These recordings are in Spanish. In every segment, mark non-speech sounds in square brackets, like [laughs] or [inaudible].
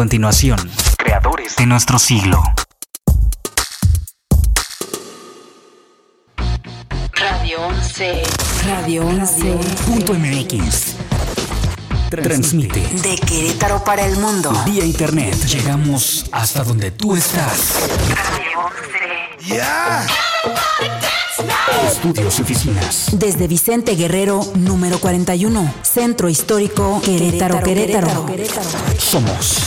continuación, creadores de nuestro siglo. Radio 11. Radio 11. Punto MX. Transmite De Querétaro para el mundo. vía internet. Llegamos hasta donde tú estás. Radio 11. Estudios y oficinas. Desde Vicente Guerrero, número 41. Centro Histórico Querétaro, Querétaro. Somos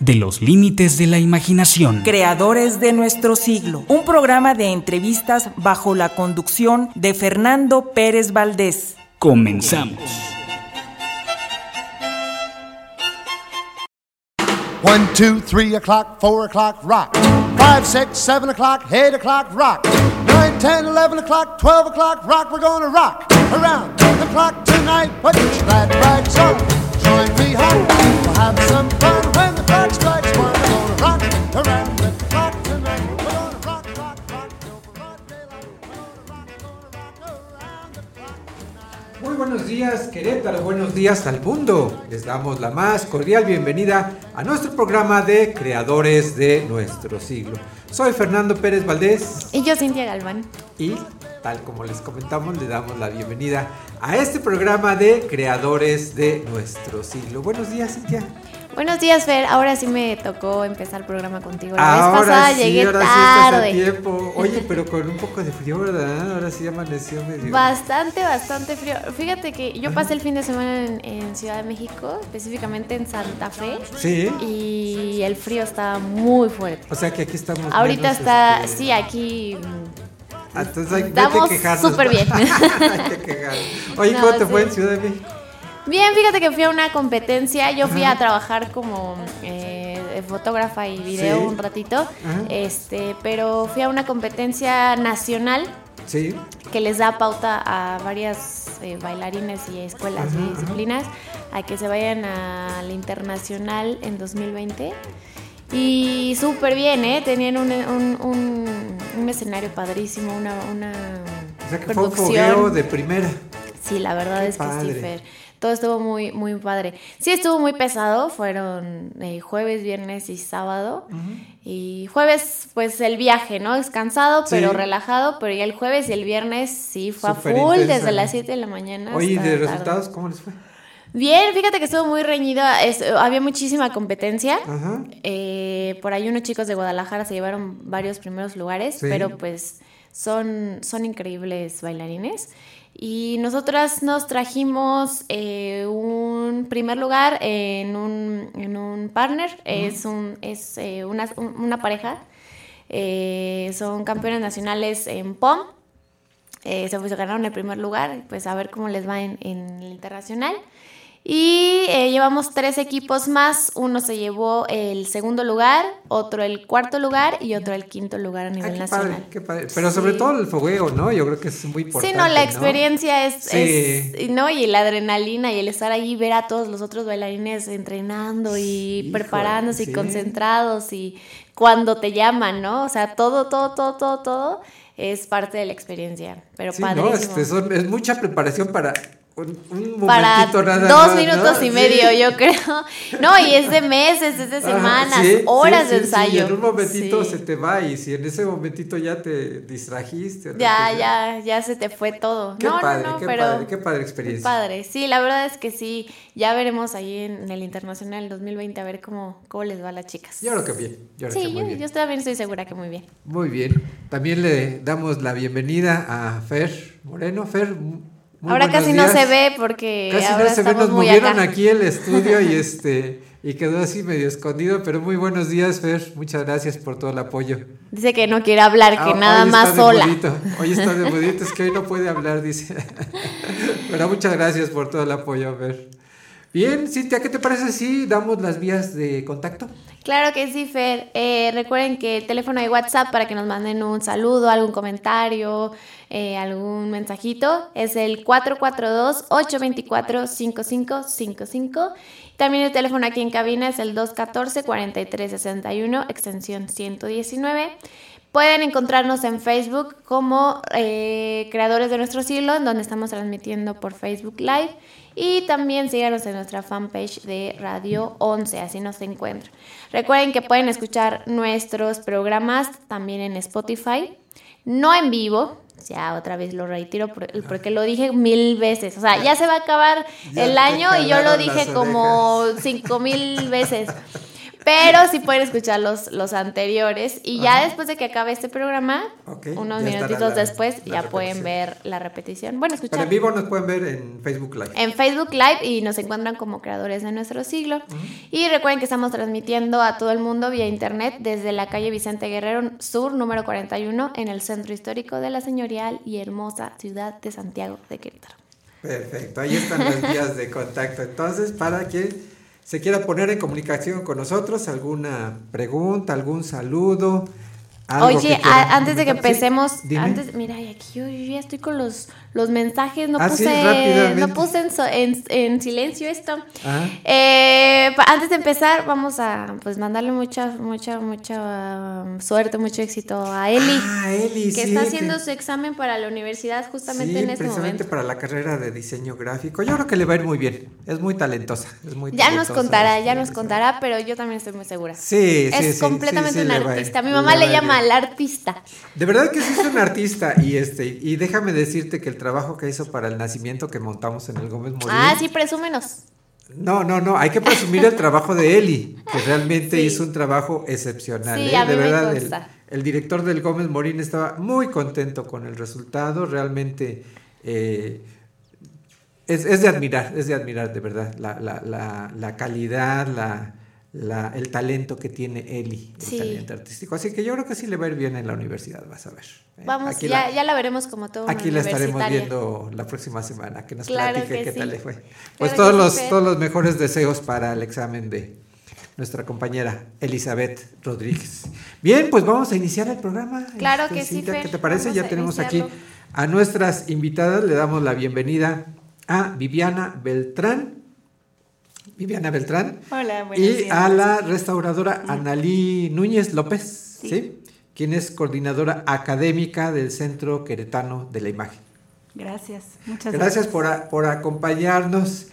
de los límites de la imaginación. Creadores de nuestro siglo. Un programa de entrevistas bajo la conducción de Fernando Pérez Valdés. Comenzamos. One, two, three o'clock, four o'clock, rock. Five, six, seven o'clock, eight o'clock, rock. Nine, ten, eleven o'clock, twelve o'clock, rock. We're gonna rock around the clock tonight. Put your glad rags on. Join me home. We'll have some fun Muy buenos días Querétaro, buenos días al mundo. Les damos la más cordial bienvenida a nuestro programa de Creadores de nuestro siglo. Soy Fernando Pérez Valdés Y yo, Cintia Galván. y tal como les comentamos le damos la bienvenida a este programa de Creadores de nuestro siglo. Buenos días Cintia. Buenos días, Fer. Ahora sí me tocó empezar el programa contigo. La vez Ahora pasada sí, llegué ahora sí estás a tarde. tiempo. Oye, pero con un poco de frío, ¿verdad? Ahora sí amaneció medio. Bastante, bastante frío. Fíjate que yo pasé el fin de semana en, en Ciudad de México, específicamente en Santa Fe, Sí. y el frío estaba muy fuerte. O sea que aquí estamos. Ahorita menos, está, este, sí, aquí Ah, Entonces hay, Estamos súper bien. Hay que. [laughs] Oye, No, ¿cómo te sí. fue en Ciudad de México? Bien, fíjate que fui a una competencia. Yo fui a trabajar como eh, fotógrafa y video Sí. un ratito. Ajá. Este, pero fui a una competencia nacional Sí. que les da pauta a varias eh, bailarines y escuelas y disciplinas a que se vayan al internacional en 2020. Y súper bien, ¿eh? Tenían un, un- un- un escenario padrísimo, una, una O sea que fue un producción. fogueo de primera. Sí, la verdad Qué es que padre. sí, Fer. Todo estuvo muy, muy padre. Sí, estuvo muy pesado. Fueron eh, jueves, viernes y sábado. Y jueves, pues el viaje, ¿no? Es cansado, Sí. pero relajado. Pero ya el jueves y el viernes sí fue a full desde las 7 de la mañana. Oye, ¿y de tarde. resultados cómo les fue? Bien, fíjate que estuvo muy reñido. es- había muchísima competencia. Ajá. Eh, por ahí unos chicos de Guadalajara se llevaron varios primeros lugares, Sí. pero pues son, son increíbles bailarines. Y nosotras nos trajimos eh, un primer lugar en un, en un partner, es, un, es eh, una, un- una pareja, Eh, son campeones nacionales en POM, se pues, ganaron el primer lugar, pues a ver cómo les va en, en el internacional. Y eh, llevamos tres equipos más, uno se llevó el segundo lugar, otro el cuarto lugar y otro el quinto lugar a Ah, nivel qué nacional. padre, qué padre. Pero sobre todo el fogueo, ¿no? Yo creo que es muy importante. Sí, no, la experiencia es, Sí. es- ¿no? Y la adrenalina y el estar ahí, ver a todos los otros bailarines entrenando y preparándose sí. y concentrados y cuando te llaman, ¿no? O sea, todo, todo, todo, todo, todo es parte de la experiencia, pero Sí, no, padrísimo. este, son- es mucha preparación para un, para nada dos más, minutos ¿no? y Sí. medio, yo creo. [laughs] No, y es de meses, es de Ajá, semanas, sí, horas sí, de sí, ensayo. sí, en un momentito Sí. se te va y si en ese momentito ya te distrajiste. ¿no? Ya, Pues ya, ya se te fue todo. Qué no, padre, no, no, qué pero padre, qué padre experiencia. padre. Sí, la verdad es que sí. Ya veremos ahí en el Internacional 2020 a ver cómo, cómo les va a las chicas. Yo creo que bien. Yo creo que Sí, muy yo, bien. yo también estoy segura que muy bien. Muy bien. También le damos la bienvenida a Fer Moreno. Fer, muy ahora casi no días. se ve porque Casi ahora no se ve, nos movieron acá. aquí el estudio y [laughs] este y quedó así medio escondido, pero muy buenos días, Fer. Muchas gracias por todo el apoyo. Dice que no quiere hablar, que Ah, nada hoy más está sola. Hoy está de [laughs] mudito, es que hoy no puede hablar, dice. [laughs] Pero muchas gracias por todo el apoyo, Fer. Bien, Cintia, ¿qué te parece si damos las vías de contacto? Claro que sí, Fer. Eh, recuerden que el teléfono de WhatsApp para que nos manden un saludo, algún comentario, eh, algún mensajito es el 442-824-5555. También el teléfono aquí en cabina es el 214-4361, extensión 119. Pueden encontrarnos en Facebook como eh, Creadores de Nuestro Siglo, en donde estamos transmitiendo por Facebook Live. Y también síganos en nuestra fanpage de Radio 11, así nos encuentran. Recuerden que pueden escuchar nuestros programas también en Spotify, no en vivo. Ya otra vez lo reitero por- porque lo dije mil veces. O sea, ya se va a acabar Ya el año y yo lo dije como cinco mil veces. Pero sí pueden escuchar los, los anteriores. Y ya después de que acabe este programa, unos minutitos la- después, la ya pueden ver la repetición. Bueno, Pero escuchar en vivo nos pueden ver en Facebook Live. en Facebook Live y nos encuentran como creadores de nuestro siglo. Y recuerden que estamos transmitiendo a todo el mundo vía internet desde la calle Vicente Guerrero Sur, número 41, en el centro histórico de la señorial y hermosa ciudad de Santiago de Querétaro. Perfecto, ahí están las [laughs] vías de contacto. Entonces, para quien se quiera poner en comunicación con nosotros, alguna pregunta, algún saludo. Algo Oye, que quiera a- antes de que. Sí, empecemos, antes, mira, aquí yo, yo ya estoy con los, los mensajes, no Ah, puse, no puse en, so- en- en silencio esto. Ah. Eh, pa- antes de empezar, vamos a pues mandarle mucha, mucha, mucha um, suerte, mucho éxito a Eli, Ah, Eli, que sí, está que- haciendo su examen para la universidad justamente en este precisamente momento. para la carrera de diseño gráfico. Yo creo que le va a ir muy bien. Es muy talentosa. Es muy Ya nos contará, ya nos contará, pero yo también estoy muy segura. Sí, sí, es completamente sí, sí, un le va a ir- artista. Mi mamá le llama. Al artista. De verdad que sí es un artista y este y déjame decirte que el trabajo que hizo para el nacimiento que montamos en el Gómez Morín. Ah, sí, presúmenos. No, no, no, hay que presumir el trabajo de Eli, que realmente Sí. hizo un trabajo excepcional. Sí, ¿eh? a mí de me verdad, el, director del Gómez Morín estaba muy contento con el resultado, realmente eh, es, es de admirar, es de admirar de verdad la, la, la, la calidad, la, la- el talento que tiene Eli, el Sí. talento artístico. Así que yo creo que sí le va a ir bien en la universidad, vas a ver. ¿eh? Vamos, Aquí ya, la- ya la veremos como todo Aquí la estaremos viendo la próxima semana, que nos Claro platique que qué sí. tal le fue. Claro Pues todos los, todos los mejores deseos para el examen de nuestra compañera Elizabeth Rodríguez. Bien, pues vamos a iniciar el programa. Claro Este, que sí, Fer, ¿Qué te parece? Ya tenemos aquí a nuestras invitadas, le damos la bienvenida a Viviana Beltrán. Viviana Beltrán. Hola, buenos Y días. a la restauradora Analí Núñez López, ¿sí? Sí. Quien es coordinadora académica del Centro Queretano de la Imagen. Gracias, muchas Gracias gracias. por, a- por acompañarnos.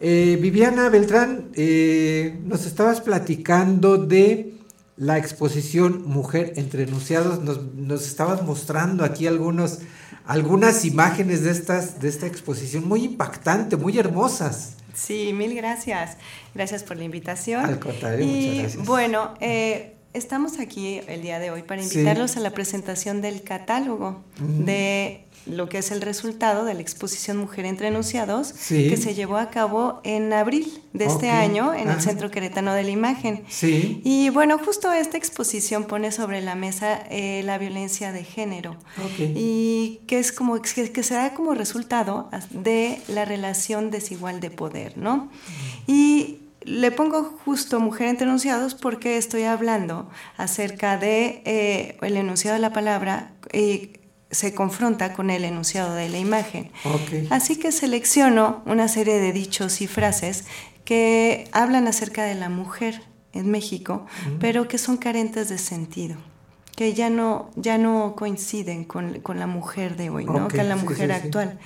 Eh, Viviana Beltrán, eh, nos estabas platicando de la exposición Mujer entre enunciados. Nos, nos estabas mostrando aquí algunos, algunas imágenes de, estas, de esta exposición muy impactante, muy hermosas. Sí, mil gracias. Gracias por la invitación. Al contrario, y, muchas gracias. Bueno, eh, estamos aquí el día de hoy para Sí. invitarlos a la presentación del catálogo de lo que es el resultado de la exposición Mujer entre Enunciados, Sí. que se llevó a cabo en abril de este año en el Centro Queretano de la Imagen. Sí. Y bueno, justo esta exposición pone sobre la mesa eh, la violencia de género y que es como que, que se da como resultado de la relación desigual de poder, ¿no? Y le pongo justo mujer entre enunciados porque estoy hablando acerca de eh, el enunciado de la palabra y se confronta con el enunciado de la imagen. Así que selecciono una serie de dichos y frases que hablan acerca de la mujer en México, pero que son carentes de sentido, que ya no, ya no coinciden con, con la mujer de hoy, ¿no? Ok, con la mujer sí, sí. actual.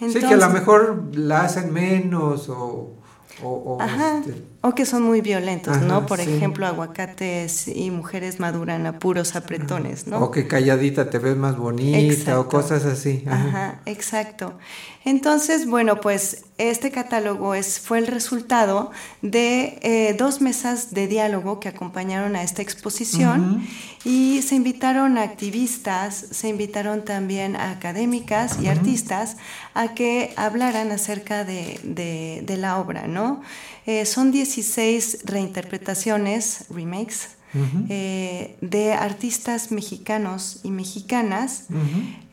sí, que a lo mejor la hacen menos o... O, Ajá. Este, o que son muy violentos, ¿no? Por ejemplo, aguacates y mujeres maduran a puros apretones, ¿no? O que calladita te ves más bonita o cosas así. Ajá. exacto. Entonces, bueno, pues este catálogo es, fue el resultado de eh, dos mesas de diálogo que acompañaron a esta exposición y se invitaron a activistas, se invitaron también a académicas y artistas a que hablaran acerca de, de la obra, ¿no? Eh, son 16 reinterpretaciones, remakes, eh, de artistas mexicanos y mexicanas,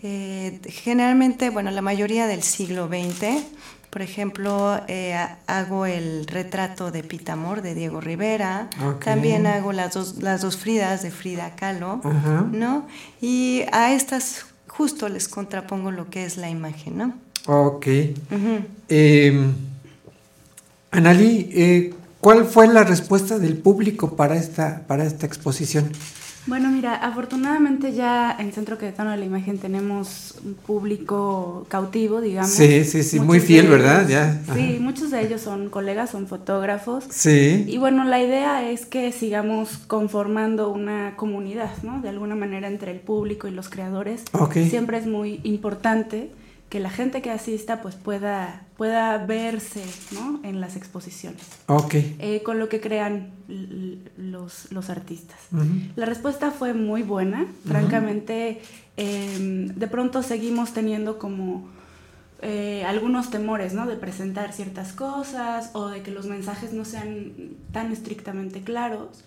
eh, generalmente, bueno, la mayoría del siglo XX. Por ejemplo, hago el retrato de Pitamor de Diego Rivera, también hago las dos, las dos Fridas de Frida Kahlo, ¿no? Y a estas justo les contrapongo lo que es la imagen, ¿no? Ok. Analí, eh, ¿cuál fue la respuesta del público para esta, para esta exposición? Bueno, mira, afortunadamente ya en Centro Queretano de la Imagen tenemos un público cautivo, digamos. Sí, sí, sí, muy fiel, ¿verdad? Ya. Sí, muchos de ellos son colegas, son fotógrafos. Sí. Y bueno, la idea es que sigamos conformando una comunidad, ¿no? De alguna manera entre el público y los creadores. Ok. Siempre es muy importante que la gente que asista pues pueda, pueda verse ¿no? en las exposiciones. Ok. Eh, con lo que crean los, los artistas. La respuesta fue muy buena. Francamente, em, de pronto seguimos teniendo como eh, algunos temores, ¿no? De presentar ciertas cosas o de que los mensajes no sean tan estrictamente claros.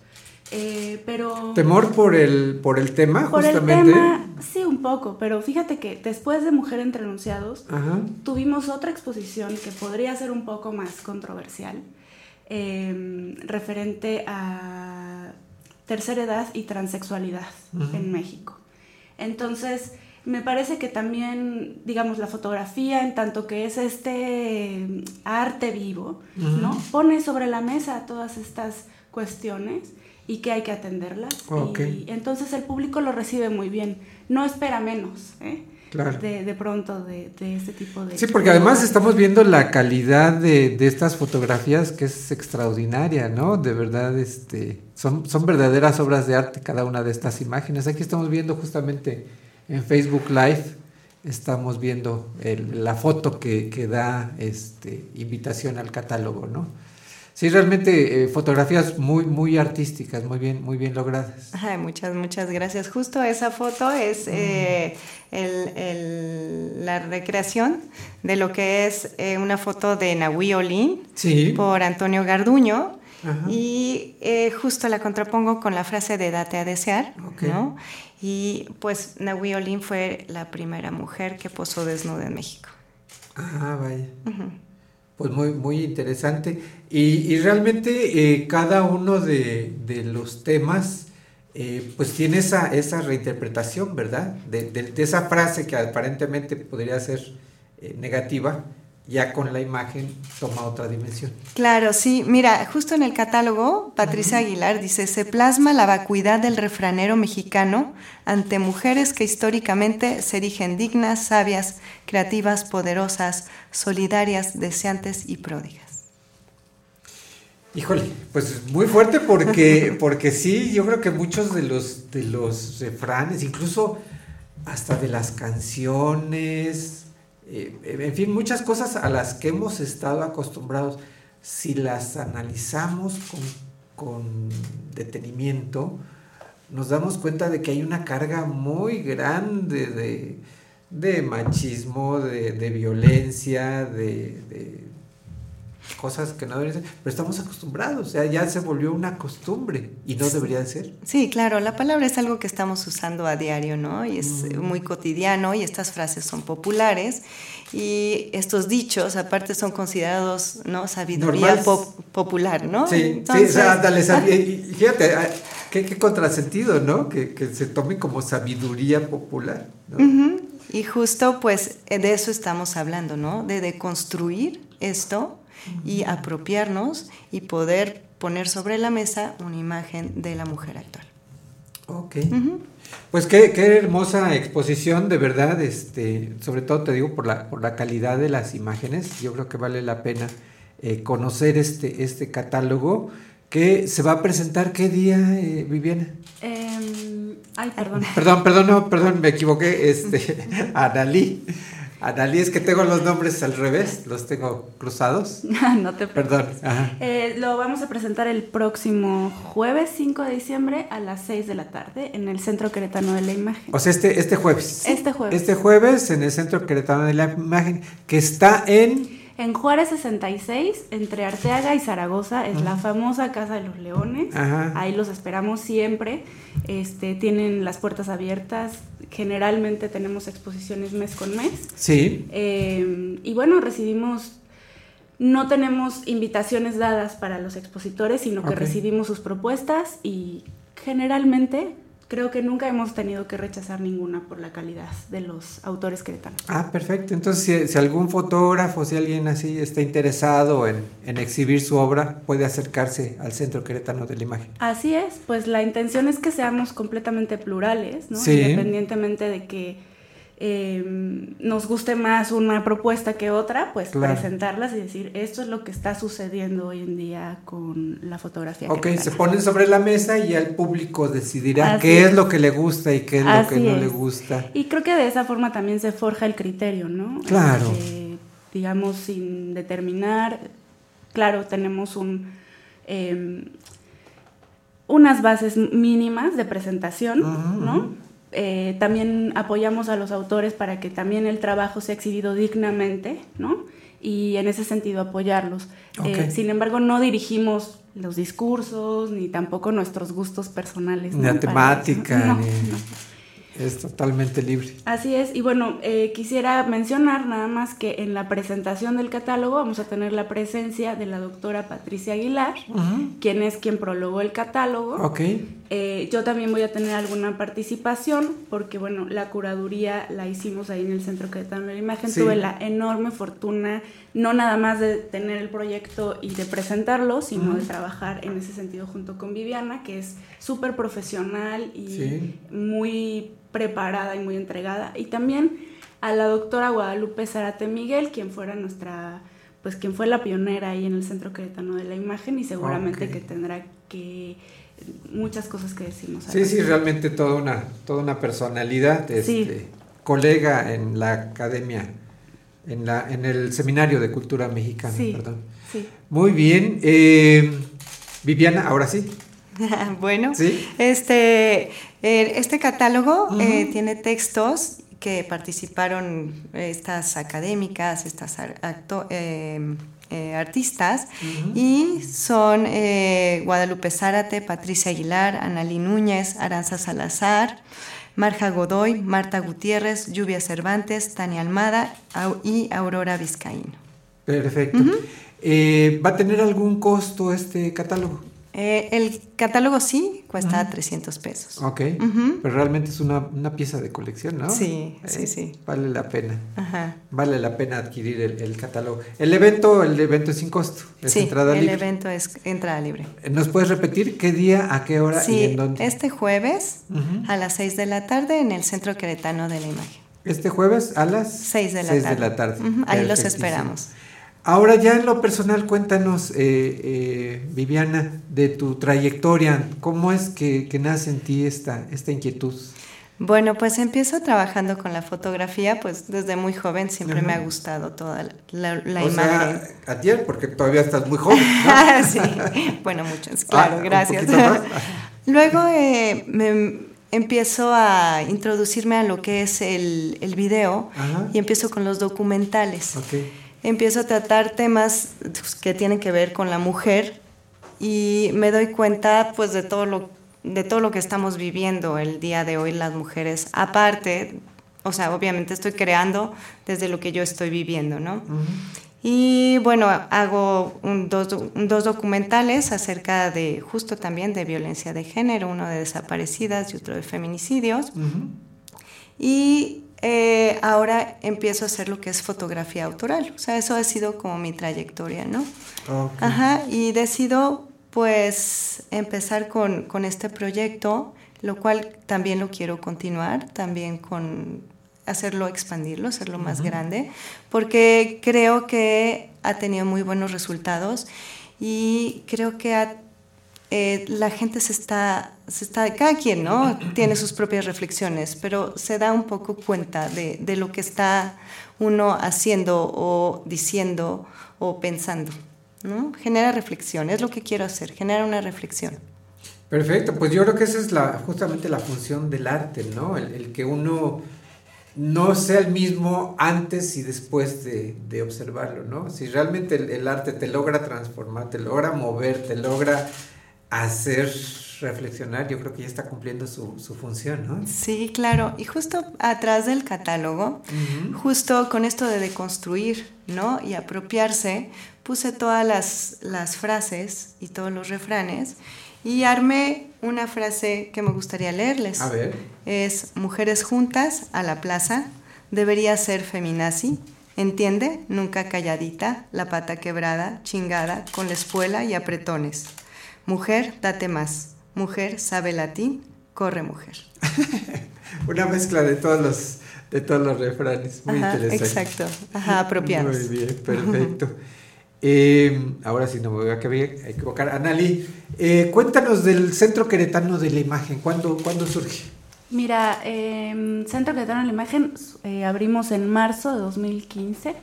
Eh, pero... ¿Temor por el, por el tema, por justamente? El tema, sí, un poco, pero fíjate que después de Mujer entre Enunciados, tuvimos otra exposición que podría ser un poco más controversial, em, referente a tercera edad y transexualidad en México. Entonces, me parece que también, digamos, la fotografía, en tanto que es este arte vivo, ¿no? Pone sobre la mesa todas estas cuestiones y que hay que atenderlas. Y entonces el público lo recibe muy bien, no espera menos. ¿eh? De, pronto de, este tipo de... Sí, porque además estamos viendo la calidad de, estas fotografías que es extraordinaria, ¿no? De verdad, este, son, son verdaderas obras de arte cada una de estas imágenes. Aquí estamos viendo justamente en Facebook Live, estamos viendo la foto que, que da este, invitación al catálogo, ¿no? Sí, realmente eh, fotografías muy, muy artísticas, muy bien, muy bien logradas. Ay, muchas, muchas gracias. Justo esa foto es eh, la recreación de lo que es eh, una foto de Nahui Olin por Antonio Garduño. Y justo la contrapongo con la frase de date a desear, ¿no? Y pues Nahui Olin fue la primera mujer que posó desnuda en México. Ah, vaya. Pues muy, muy interesante. Y, realmente eh, cada uno de, los temas eh, pues tiene esa, esa reinterpretación, ¿verdad? De, esa frase que aparentemente podría ser eh, negativa, ya con la imagen toma otra dimensión. Claro, sí. Mira, justo en el catálogo, Patricia Aguilar dice, se plasma la vacuidad del refranero mexicano ante mujeres que históricamente se erigen dignas, sabias, creativas, poderosas, solidarias, deseantes y pródigas. Híjole, pues muy fuerte porque, [laughs] porque sí, yo creo que muchos de los, de los refranes, incluso hasta de las canciones, eh, en fin, muchas cosas a las que hemos estado acostumbrados, si las analizamos con, detenimiento, nos damos cuenta de que hay una carga muy grande de, machismo, de, violencia, de, cosas que no deberían ser, pero estamos acostumbrados, o sea, ya se volvió una costumbre y no debería de ser. Sí, claro, la palabra es algo que estamos usando a diario, ¿no? Y es muy cotidiano y estas frases son populares y estos dichos aparte son considerados, ¿no? Sabiduría popular, ¿no? Sí, sí, o sea, dale, y fíjate, qué, contrasentido, ¿no? Que, se tome como sabiduría popular, ¿no? Y justo pues de eso estamos hablando, ¿no? De deconstruir esto y apropiarnos y poder poner sobre la mesa una imagen de la mujer actual. Ok. Pues qué, qué, hermosa exposición, de verdad, este, sobre todo te digo por la, por la calidad de las imágenes, yo creo que vale la pena eh, conocer este, este catálogo que se va a presentar qué día, eh, Viviana. Eh, ay, perdón. Perdón, perdón, no, perdón, me equivoqué, este, [laughs] Analí. Analí, es que tengo los nombres al revés, los tengo cruzados. [laughs] no te Perdón. Eh, lo vamos a presentar el próximo jueves 5 de diciembre a las 6 de la tarde en el Centro Queretano de la Imagen. O sea, este, este jueves. Este jueves. Este jueves en el Centro Queretano de la Imagen, que está en... En Juárez 66, entre Arteaga y Zaragoza, es la famosa Casa de los Leones. Ajá. Ahí los esperamos siempre. Este, tienen las puertas abiertas. Generalmente tenemos exposiciones mes con mes. Sí. Eh, y bueno, recibimos no tenemos invitaciones dadas para los expositores, sino que recibimos sus propuestas y generalmente creo que nunca hemos tenido que rechazar ninguna por la calidad de los autores queretanos. Ah, perfecto. Entonces, si, si algún fotógrafo, si alguien así está interesado en, en exhibir su obra, puede acercarse al Centro Queretano de la Imagen. Así es, pues la intención es que seamos completamente plurales, ¿no? Sí. Independientemente de que eh, nos guste más una propuesta que otra, pues Claro. presentarlas y decir, esto es lo que está sucediendo hoy en día con la fotografía. Ok, queretana". se ponen sobre la mesa y ya el público decidirá Así qué es. es. lo que le gusta y qué es lo que no le gusta. Y creo que de esa forma también se forja el criterio, ¿no? Claro. Este, digamos, sin determinar, claro, tenemos un... eh, unas bases mínimas de presentación, ¿no? Eh, también apoyamos a los autores para que también el trabajo sea exhibido dignamente, ¿no? Y en ese sentido apoyarlos. Eh, Ok. sin embargo, no dirigimos los discursos ni tampoco nuestros gustos personales. Ni la temática, [laughs] No, ni- no. Es totalmente libre. Así es, y bueno, eh, quisiera mencionar nada más que en la presentación del catálogo vamos a tener la presencia de la doctora Patricia Aguilar, quien es quien prologó el catálogo. Ok. Eh, yo también voy a tener alguna participación porque, bueno, la curaduría la hicimos ahí en el Centro Queretano de la Imagen. Sí. Tuve la enorme fortuna, no nada más de tener el proyecto y de presentarlo, sino de trabajar en ese sentido junto con Viviana, que es súper profesional y Sí. muy preparada y muy entregada. Y también a la doctora Guadalupe Zárate Miguel, quien fuera nuestra, pues quien fue la pionera ahí en el Centro Queretano de la Imagen y seguramente que tendrá que muchas cosas que decirnos. al Sí, sí, realmente toda una, toda una personalidad, Sí. este, colega en la academia, en, la, en el seminario de cultura mexicana, Sí, perdón. sí. Muy bien. eh, Viviana, ahora sí. [laughs] bueno, Sí. este, eh, este catálogo eh, tiene textos que participaron estas académicas, estas acto- eh, eh, artistas, y son eh, Guadalupe Zárate, Patricia Aguilar, Analí Núñez, Aranza Salazar, Marja Godoy, Marta Gutiérrez, Lluvia Cervantes, Tania Almada y Aurora Vizcaíno. Perfecto. Eh, ¿Va a tener algún costo este catálogo? Eh, el catálogo sí cuesta 300 pesos. Ok. Pero realmente es una, una pieza de colección, ¿no? Sí, sí, Eh, sí. Vale la pena. Ajá. Vale la pena adquirir el, el catálogo. El evento, el evento es sin costo. Es Sí, entrada el libre. evento es entrada libre. ¿Nos puedes repetir qué día, a qué hora y Sí, en dónde? este jueves a las 6 de la tarde en el Centro Queretano de la Imagen. Este jueves a las 6 de la seis tarde. de la tarde. Ujú, Ahí los esperamos. Ahora ya en lo personal, cuéntanos, eh, eh, Viviana, de tu trayectoria. ¿Cómo es que, que nace en ti esta, esta inquietud? Bueno, pues empiezo trabajando con la fotografía, pues desde muy joven siempre me ha gustado toda la, la- la o imagen. sea, ayer, porque todavía estás muy joven. ¿no? [laughs] Ah, sí, bueno, claro, Ah, un gracias. [laughs] Luego eh, me empiezo a introducirme a lo que es el, el video Ajá. y empiezo con los documentales. Empiezo a tratar temas pues, que tienen que ver con la mujer y me doy cuenta pues de todo lo de todo lo que estamos viviendo el día de hoy las mujeres aparte o sea obviamente estoy creando desde lo que yo estoy viviendo no Ujú. y bueno hago un- dos, do- dos documentales acerca de justo también de violencia de género uno de desaparecidas y otro de feminicidios Ujú. y eh, ahora empiezo a hacer lo que es fotografía autoral. O sea, eso ha sido como mi trayectoria, ¿no? Ajá, y decido pues empezar con, con este proyecto, lo cual también lo quiero continuar, también con hacerlo expandirlo, hacerlo más grande, porque creo que ha tenido muy buenos resultados y creo que eh, la gente se está, se está, cada quien, ¿no? Tiene sus propias reflexiones, pero se da un poco cuenta de, de lo que está uno haciendo o diciendo o pensando, ¿no? Genera reflexión, es lo que quiero hacer, genera una reflexión. Perfecto, pues yo creo que esa es la, justamente la función del arte, ¿no? el que uno no sea el mismo antes y después de, observarlo, ¿no? Si realmente el, arte te logra transformar, te logra mover, te logra hacer reflexionar, yo creo que ya está cumpliendo su, función, ¿no? Sí, claro. Y justo atrás del catálogo, justo con esto de deconstruir, ¿no? Y apropiarse, puse todas las, las frases y todos los refranes y armé una frase que me gustaría leerles. A ver. Es mujeres juntas a la plaza, debería ser feminazi, entiende, nunca calladita, la pata quebrada, chingada, con la espuela y apretones. Mujer, date más. Mujer, sabe latín, corre mujer. [laughs] una mezcla de todos los de todos los refranes, muy interesante. Exacto, ajá, apropiados. Muy bien, perfecto. Eh, ahora sí no me voy a equivocar. Anali, eh, cuéntanos del Centro Queretano de la Imagen. ¿Cuándo, ¿cuándo surge? Mira, eh, Centro Queretano de la Imagen eh, abrimos en marzo de 2015.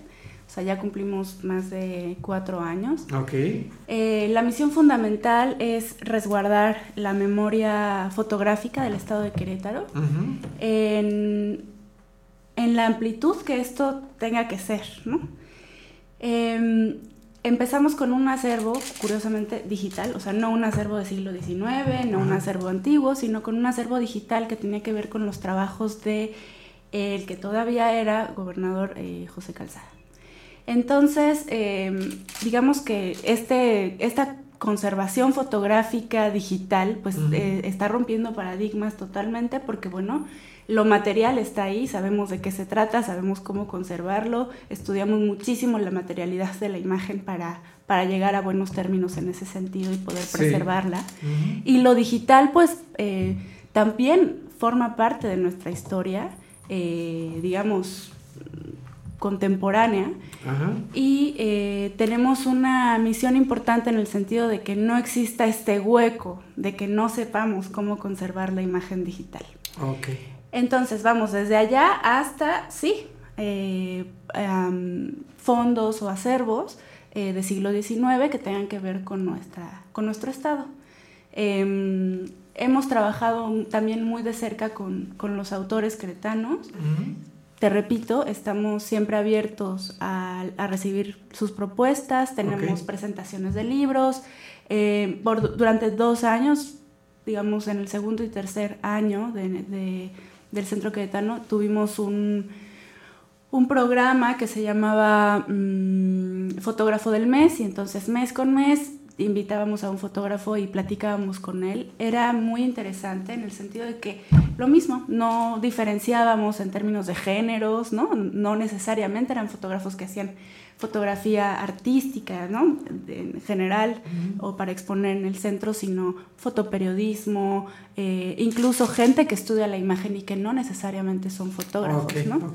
O sea, ya cumplimos más de cuatro años. Ok. la misión fundamental es resguardar la memoria fotográfica del estado de Querétaro en, en, la amplitud que esto tenga que ser, ¿no? Em, empezamos con un acervo, curiosamente, digital, o sea, no un acervo del siglo XIX, no un acervo antiguo, sino con un acervo digital que tenía que ver con los trabajos de el que todavía era gobernador eh, José Calzada. Entonces, em, digamos que este, esta conservación fotográfica digital, pues eh, está rompiendo paradigmas totalmente porque, bueno, lo material está ahí, sabemos de qué se trata, sabemos cómo conservarlo, estudiamos muchísimo la materialidad de la imagen para, para llegar a buenos términos en ese sentido y poder preservarla. Y lo digital, pues, eh, también forma parte de nuestra historia, eh, digamos, contemporánea y eh, tenemos una misión importante en el sentido de que no exista este hueco, de que no sepamos cómo conservar la imagen digital. Okay. Entonces vamos desde allá hasta, sí, eh, fondos o acervos eh, del siglo XIX que tengan que ver con, nuestra, con nuestro estado. Em, hemos trabajado también muy de cerca con, los autores cretanos. Te repito, estamos siempre abiertos a, recibir sus propuestas, tenemos presentaciones de libros. Eh, durante dos años, digamos en el segundo y tercer año de del Centro Queretano tuvimos un, un programa que se llamaba mm, Fotógrafo del Mes y entonces mes con mes invitábamos a un fotógrafo y platicábamos con él. Era muy interesante en el sentido de que lo mismo, no diferenciábamos en términos de géneros, ¿no? No necesariamente eran fotógrafos que hacían fotografía artística, ¿no? En general, o para exponer en el centro, sino fotoperiodismo, eh, incluso gente que estudia la imagen y que no necesariamente son fotógrafos, ¿no?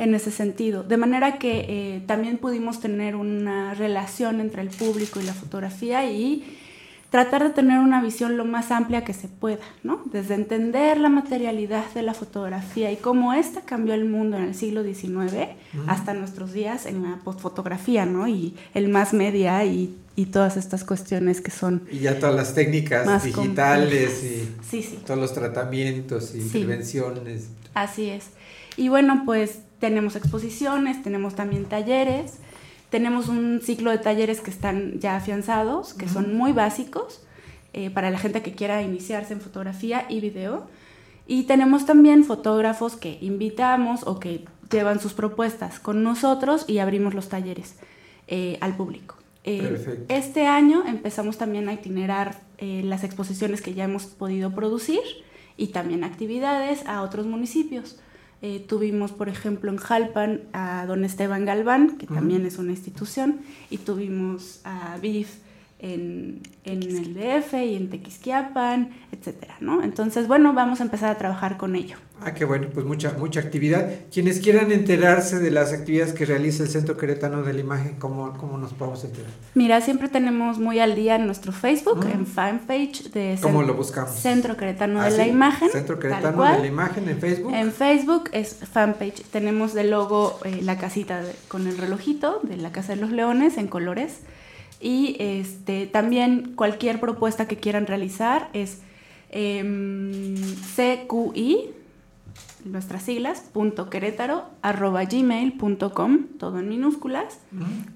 En ese sentido. De manera que eh, también pudimos tener una relación entre el público y la fotografía y tratar de tener una visión lo más amplia que se pueda, ¿no? Desde entender la materialidad de la fotografía y cómo esta cambió el mundo en el siglo XIX hasta nuestros días en la postfotografía, ¿no? Y el más media y, todas estas cuestiones que son... Y ya todas las técnicas digitales y todos los tratamientos y intervenciones. Así es. Y bueno, pues tenemos exposiciones, tenemos también talleres. Tenemos un ciclo de talleres que están ya afianzados, que son muy básicos eh, para la gente que quiera iniciarse en fotografía y video. Y tenemos también fotógrafos que invitamos o que llevan sus propuestas con nosotros y abrimos los talleres eh, al público. Eh, este año empezamos también a itinerar las exposiciones que ya hemos podido producir y también actividades a otros municipios. Eh, tuvimos, por ejemplo, en Jalpan a don Esteban Galván, que también es una institución, y tuvimos a BIF en, en el DF y en Tequisquiapan, etcétera, ¿no? Entonces, bueno, vamos a empezar a trabajar con ello. Ah, qué bueno, pues mucha, mucha actividad. Quienes quieran enterarse de las actividades que realiza el Centro Queretano de la Imagen, ¿cómo, cómo nos podemos enterar? Mira, siempre tenemos muy al día en nuestro Facebook, en fanpage de ¿Cómo lo buscamos? Centro Queretano ¿Ah, de la sí? Imagen. Centro Queretano de la Imagen en Facebook. En Facebook es fanpage. Tenemos de logo eh, la casita de- con el relojito de la Casa de los Leones en colores. Y este, también cualquier propuesta que quieran realizar es em, CQI, nuestras siglas, punto querétaro, arroba gmail.com, todo en minúsculas.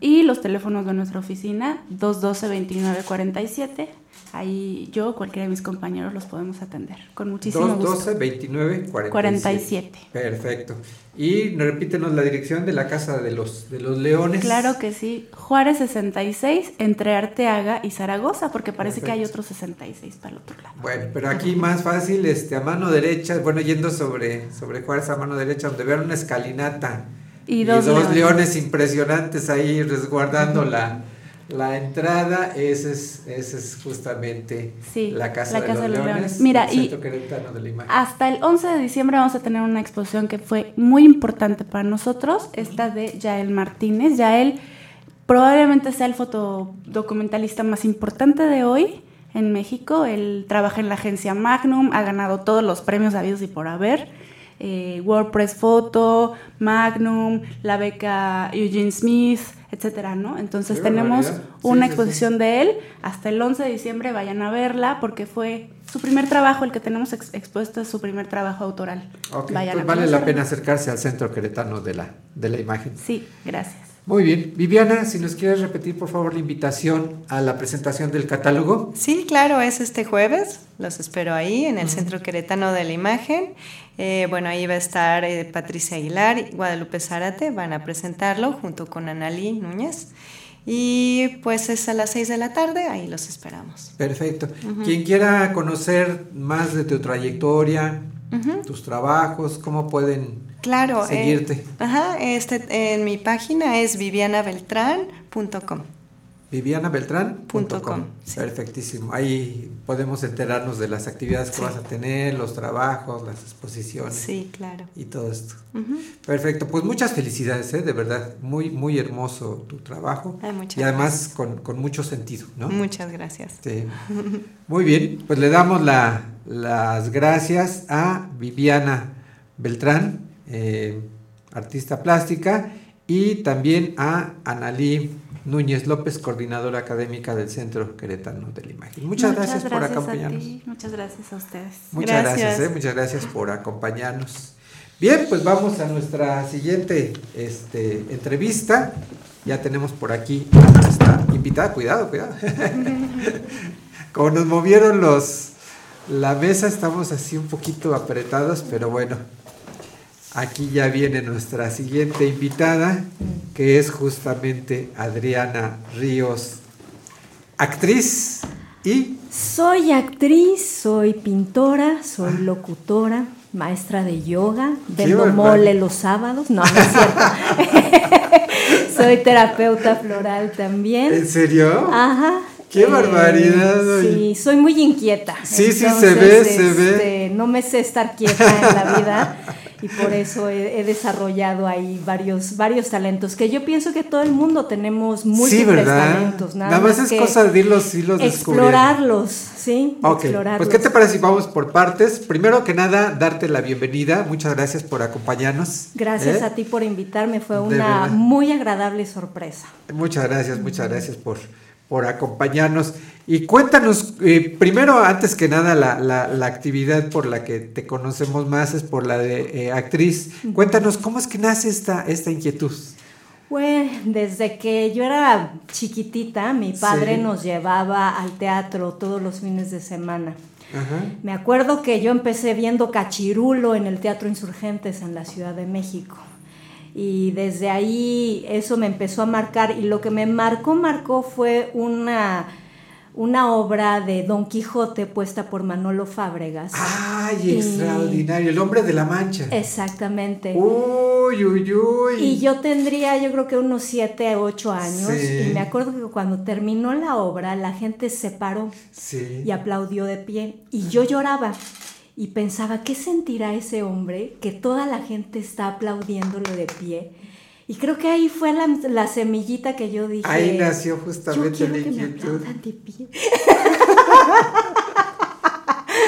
Y los teléfonos de nuestra oficina, 212-2947. Ahí yo, cualquiera de mis compañeros los podemos atender. Con muchísimo gusto. 212 29 47. 47. Perfecto. Y repítenos la dirección de la Casa de los, de los Leones. Claro que sí. Juárez 66, entre Arteaga y Zaragoza, porque parece que hay Perfecto. otro 66 para el otro lado. Bueno, pero aquí más fácil, este, a mano derecha, bueno, yendo sobre, sobre Juárez a mano derecha, donde vean una escalinata Y dos leones. leones. impresionantes ahí resguardando [laughs] la, la entrada, ese es, ese es justamente Sí, la Casa, la de, Casa los de los Leones. Mira, y- de la Imagen. Hasta el 11 de diciembre vamos a tener una exposición que fue muy importante para nosotros, esta de Yael Martínez. Yael probablemente sea el fotodocumentalista más importante de hoy en México. Él trabaja en la agencia Magnum, ha ganado todos los premios habidos y por haber. eh, WordPress Photo, Magnum, la beca Eugene Smith, etcétera, ¿no? Entonces Qué tenemos barbaridad. Sí, una sí, sí. exposición de él hasta el 11 de diciembre, vayan a verla porque fue su primer trabajo, el que tenemos ex- expuesto es su primer trabajo autoral. Ok, Vayan pues a vale la pena acercarse al Centro Queretano de la, de la Imagen. Sí, gracias. Muy bien. Viviana, si nos quieres repetir, por favor, la invitación a la presentación del catálogo. Sí, claro, es este jueves. Los espero ahí en el Centro Queretano de la Imagen. Eh, bueno, ahí va a estar eh, Patricia Aguilar y Guadalupe Zárate, van a presentarlo junto con Analí Núñez. Y pues es a las 6 de la tarde, ahí los esperamos. Perfecto. Quien quiera conocer más de tu trayectoria, tus trabajos, cómo pueden Claro. eh, seguirte. ajá, este, en mi página es vivianabeltrán.com. vivianabeltrán.com. Sí. Perfectísimo. Ahí podemos enterarnos de las actividades que Sí. vas a tener, los trabajos, las exposiciones Sí, claro. y todo esto. Perfecto, pues muchas felicidades, ¿eh? de verdad, muy, muy hermoso tu trabajo Ay, muchas y además con, con mucho sentido, ¿no? Muchas gracias. Sí. [laughs] Muy bien, pues le damos la- las gracias a Viviana Beltrán, eh, artista plástica, y también a Analí Núñez López, coordinadora académica del Centro Queretano de la Imagen. Muchas, gracias, por a acompañarnos. ti, muchas gracias a ustedes. Muchas gracias, Gracias. eh, muchas gracias por acompañarnos. Bien, pues vamos a nuestra siguiente este, entrevista. Ya tenemos por aquí a nuestra invitada. Cuidado, cuidado. [laughs] Como nos movieron los la mesa, estamos así un poquito apretados, pero bueno. Aquí ya viene nuestra siguiente invitada, que es justamente Adriana Ríos, actriz y Soy actriz, soy pintora, soy locutora, maestra de yoga, vendo barbaridad. mole los sábados, no, no es cierto. [laughs] soy terapeuta floral también. ¿En serio? Ajá. ¡Qué barbaridad, oye! Sí, soy muy inquieta. Sí, sí, se ve, se ve. este, No me sé estar quieta en la vida y por eso he, he desarrollado ahí varios, varios talentos que yo pienso que todo el mundo tenemos múltiples sí, talentos. Nada, más es que cosa de irlos, irlos explorarlos, ¿sí? Ok, Explorarlos. pues ¿qué te parece si vamos por partes? Primero que nada, darte la bienvenida. Muchas gracias por acompañarnos. Gracias ¿eh? a ti por invitarme, fue De una verdad. muy agradable sorpresa. Muchas gracias, muchas gracias por, por acompañarnos. Y cuéntanos, eh, primero, antes que nada, la, la- la actividad por la que te conocemos más es por la de eh, actriz. Cuéntanos, ¿cómo es que nace esta, esta inquietud? Bueno, desde que yo era chiquitita, mi padre Sí. nos llevaba al teatro todos los fines de semana. Ajá. Me acuerdo que yo empecé viendo Cachirulo en el Teatro Insurgentes en la Ciudad de México. Y desde ahí eso me empezó a marcar y lo que me marcó, marcó fue una, una obra de Don Quijote puesta por Manolo Fábregas. ¡Ay, Y- extraordinario! El hombre de la mancha. Exactamente. Uy, Uy, uy. Y yo tendría, yo creo que unos 7, 8 años. Sí. Y me acuerdo que cuando terminó la obra, la gente se paró Sí. y aplaudió de pie. Y yo lloraba. Y pensaba, ¿qué sentirá ese hombre que toda la gente está aplaudiéndolo de pie? Y creo que ahí fue la, la semillita que yo dije. Ahí nació Yo justamente quiero la que me inquietud. aplaudan de pie. [laughs]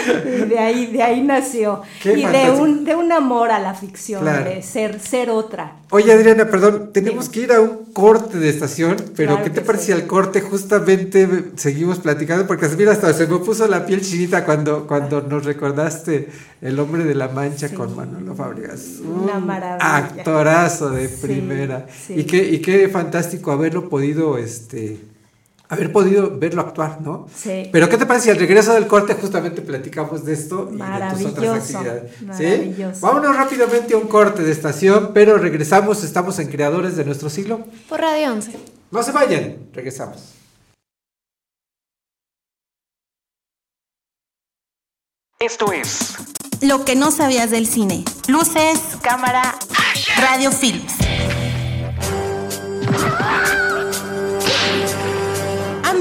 Y de ahí, de ahí nació. Qué y de un, de un amor a la ficción, Claro. de ser, ser otra. Oye, Adriana, perdón, tenemos que ir a un corte de estación, pero Claro ¿qué te sí. si al corte justamente seguimos platicando? Porque mira, hasta se me puso la piel chinita cuando, cuando nos recordaste El hombre de la mancha Sí. con Manolo Fábregas. Una Un maravilla. Actorazo de primera. Y, qué, y qué fantástico haberlo podido, este, haber podido verlo actuar, ¿no? Sí. Pero ¿qué te parece si al regreso del corte justamente platicamos de esto y de tus otras actividades? ¿Sí? maravilloso. Vámonos rápidamente a un corte de estación, pero regresamos, estamos en Creadores de nuestro siglo. Por Radio 11. No se vayan, regresamos. Esto es Lo que no sabías del cine. Luces, cámara, radio films.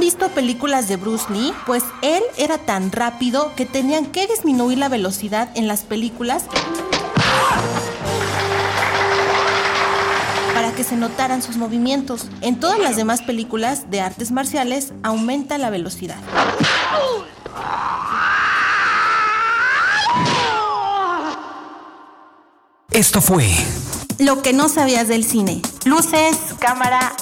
Visto películas de Bruce Lee? Pues él era tan rápido que tenían que disminuir la velocidad en las películas para que se notaran sus movimientos. En todas las demás películas de artes marciales aumenta la velocidad. Esto fue Lo que no sabías del cine. Luces, cámara,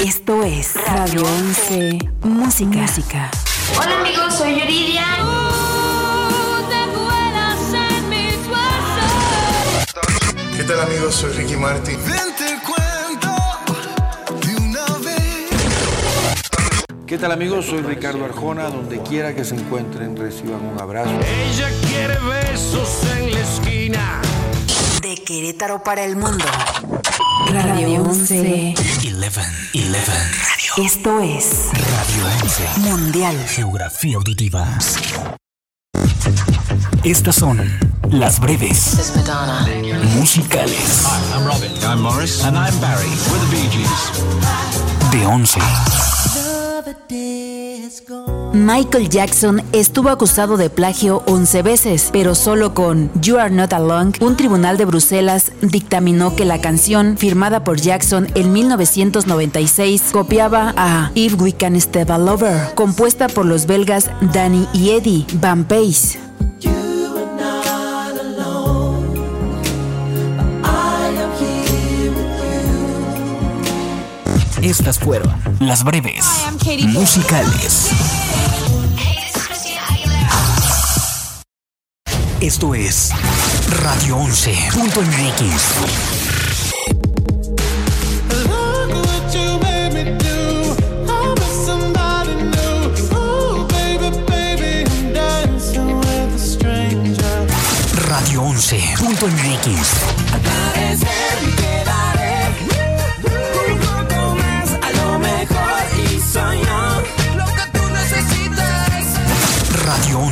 Esto es Radio 11 Música. Música. Hola amigos, soy Yuridia. ¿Qué tal amigos? Soy Ricky Martin. ¿Qué tal amigos? Soy Ricardo Arjona. Donde quiera que se encuentren, reciban un abrazo. Ella quiere besos en la esquina. De Querétaro para el mundo. Radio 11. 11. 11. Radio. Esto es Radio 11. Mundial. Geografía auditiva. Estas son las breves musicales I'm Robin. I'm Morris. And I'm Barry. We're the Bee Gees. de 11. Michael Jackson estuvo acusado de plagio 11 veces, pero solo con You Are Not Alone, un tribunal de Bruselas dictaminó que la canción, firmada por Jackson en 1996, copiaba a If We Can Step All Over, compuesta por los belgas Danny y Eddie Van Pace. Estas fueron las breves musicales. Esto es Radio 11.mx. Radio 11.mx.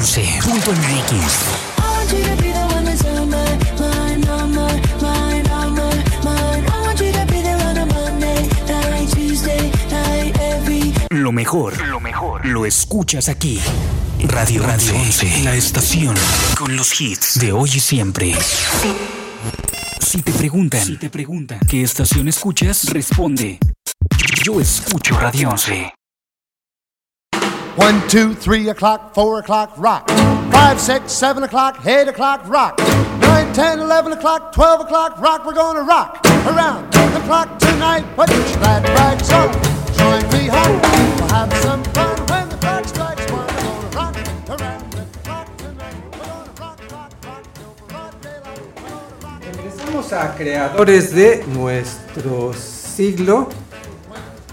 11.mx. Lo mejor, lo mejor, lo escuchas aquí. Radio, Radio 11, la estación con los hits de hoy y siempre. Si te preguntan, si te preguntan qué estación escuchas, responde. Yo escucho Radio 11. One, two, three o'clock, four o'clock, rock. Five, six, seven o'clock, eight o'clock, rock. Nine, ten, eleven o'clock, twelve o'clock, rock. We're gonna rock around the clock tonight. Put your glad rags on. Join me home. We'll have some fun when the clock strikes one. We're gonna rock around the clock tonight. We're gonna rock, rock, rock. We're gonna rock. A Creadores de nuestro siglo.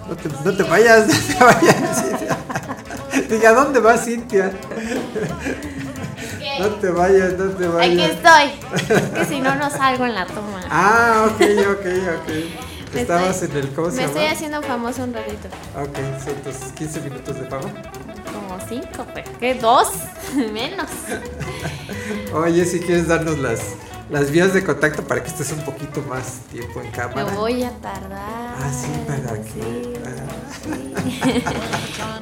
No te, no te vayas, no te vayas. Dije, ¿a dónde vas, Cintia? No te vayas, no te Aquí vayas. estoy. Es que si no, no salgo en la toma. Ah, ok, ok, ok. Me Estabas estoy- en el. ¿Cómo se Me llama? estoy haciendo famoso un ratito. Ok, son tus 15 minutos de fama. Como cinco, pero ¿qué? ¿Dos? [laughs] Menos. Oye, si quieres darnos las, las vías de contacto para que estés un poquito más tiempo en cámara. Me voy a tardar. Ah, sí, para que. Ah.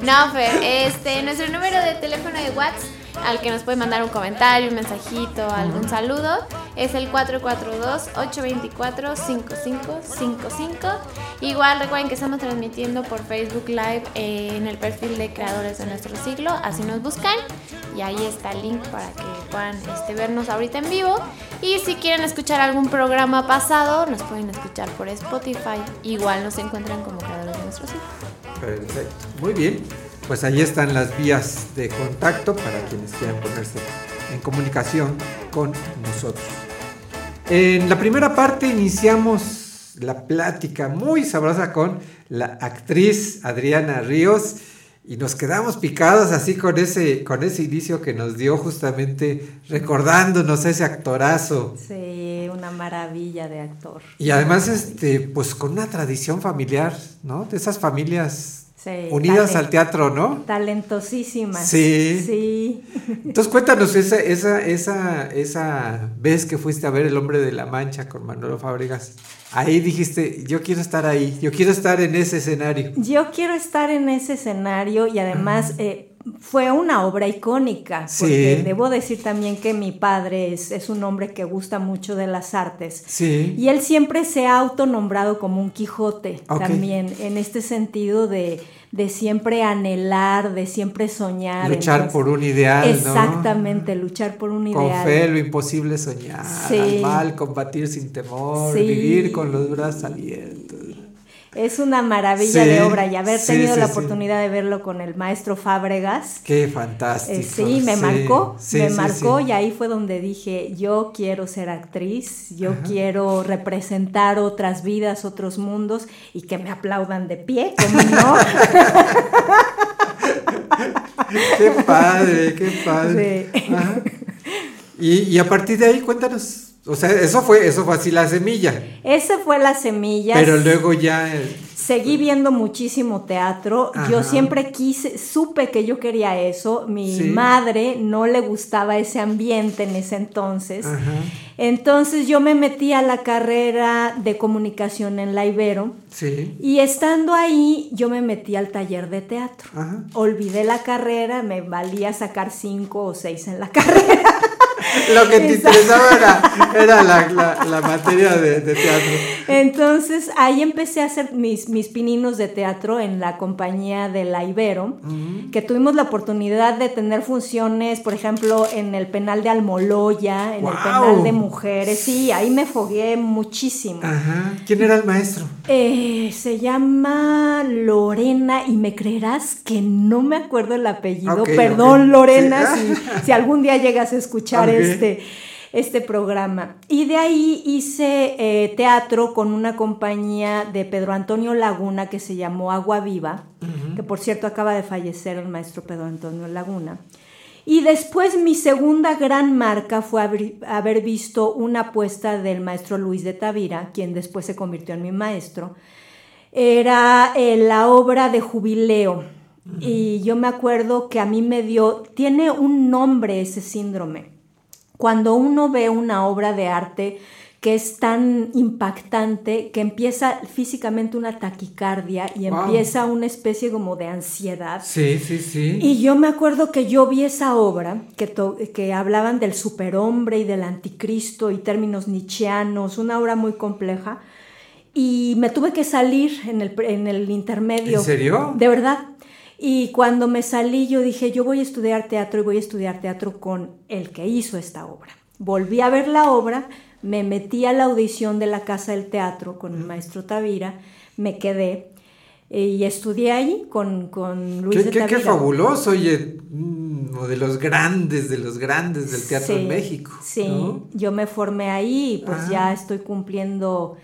[laughs] no, Fer, este, nuestro número de teléfono de WhatsApp al que nos puede mandar un comentario, un mensajito, algún saludo, es el 442-824-5555. Igual recuerden que estamos transmitiendo por Facebook Live en el perfil de creadores de nuestro siglo, así nos buscan y ahí está el link para que puedan este, vernos ahorita en vivo. Y si quieren escuchar algún programa pasado, nos pueden escuchar por Spotify, igual nos encuentran como creadores de nuestro siglo. Perfecto, muy bien pues ahí están las vías de contacto para quienes quieran ponerse en comunicación con nosotros. En la primera parte iniciamos la plática muy sabrosa con la actriz Adriana Ríos y nos quedamos picados así con ese, con ese inicio que nos dio justamente recordándonos ese actorazo. Sí, una maravilla de actor. Y además, este, pues con una tradición familiar, ¿no? De esas familias Unidas al teatro, ¿no? Talentosísimas. Sí. Sí. Entonces cuéntanos esa, esa, esa, esa vez que fuiste a ver El Hombre de la Mancha con Manolo Fábregas. Ahí dijiste, yo quiero estar ahí, yo quiero estar en ese escenario. Yo quiero estar en ese escenario y además eh, fue una obra icónica, porque debo decir también que mi padre es, es, un hombre que gusta mucho de las artes. Sí. Y él siempre se ha autonombrado como un Quijote también, en este sentido de, de, siempre anhelar, de siempre soñar. Luchar por un ideal. Exactamente, luchar por un ideal. Con fe lo imposible soñar, al mal combatir sin temor, vivir con los brazos abiertos. Es una maravilla de obra y haber tenido la oportunidad de verlo con el maestro Fábregas. Qué fantástico. Eh, sí, me marcó, me marcó y ahí fue donde dije, yo quiero ser actriz, yo quiero representar otras vidas, otros mundos y que me aplaudan de pie, como no. [laughs] qué padre, qué padre. Y, y a partir de ahí, cuéntanos o sea, eso fue, eso fue así la semilla. Esa fue la semilla. Pero luego ya. Seguí viendo muchísimo teatro. Yo siempre quise, supe que yo quería eso. Mi madre no le gustaba ese ambiente en ese entonces. Entonces yo me metí a la carrera de comunicación en la Ibero. Sí. Y estando ahí, yo me metí al taller de teatro. Olvidé la carrera, me valía sacar cinco o seis en la [laughs] carrera. Lo que te interesaba era, la, materia de, teatro. Entonces ahí empecé a hacer mis, mis pininos de teatro en la compañía de La Ibero, que tuvimos la oportunidad de tener funciones, por ejemplo, en el penal de Almoloya, en el penal de mujeres. Sí, ahí me fogué muchísimo. Ajá. ¿Quién era el maestro? Eh, se llama Lorena y me creerás que no me acuerdo el apellido. Perdón, Lorena, si, algún día llegas a escuchar [laughs] este, este programa. Y de ahí hice eh, teatro con una compañía de Pedro Antonio Laguna que se llamó Agua Viva, que por cierto acaba de fallecer el maestro Pedro Antonio Laguna. Y después mi segunda gran marca fue haber visto una apuesta del maestro Luis de Tavira, quien después se convirtió en mi maestro. Era eh, la obra de Jubileo. Y yo me acuerdo que a mí me dio, tiene un nombre ese síndrome. Cuando uno ve una obra de arte que es tan impactante que empieza físicamente una taquicardia y empieza una especie como de ansiedad. Sí, sí, sí. Y yo me acuerdo que yo vi esa obra que, que hablaban del superhombre y del anticristo y términos nietzscheanos, una obra muy compleja. Y me tuve que salir en el, en el intermedio. ¿En serio? De verdad. Y cuando me salí yo dije, yo voy a estudiar teatro y voy a estudiar teatro con el que hizo esta obra. Volví a ver la obra, me metí a la audición de la Casa del Teatro con el maestro Tavira, me quedé eh, y estudié ahí con, con Luis qué, de Tavira. Qué fabuloso, oye, uno de los grandes, de los grandes del teatro en México. Sí, yo me formé ahí y pues ah. ya estoy cumpliendo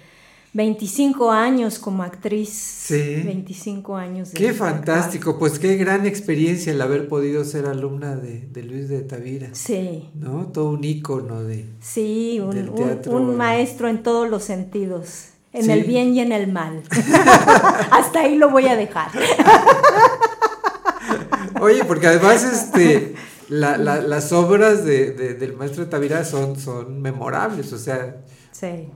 25 años como actriz. Sí. 25 años. De qué fantástico, pues qué gran experiencia el haber podido ser alumna de, Luis de Tavira. Sí. ¿No? Todo un ícono de... Sí, un, un, maestro en todos los sentidos, en el bien y en el mal. [laughs] Hasta ahí lo voy a dejar. [laughs] Oye, porque además este las obras de, del maestro de Tavira son, son memorables, o sea,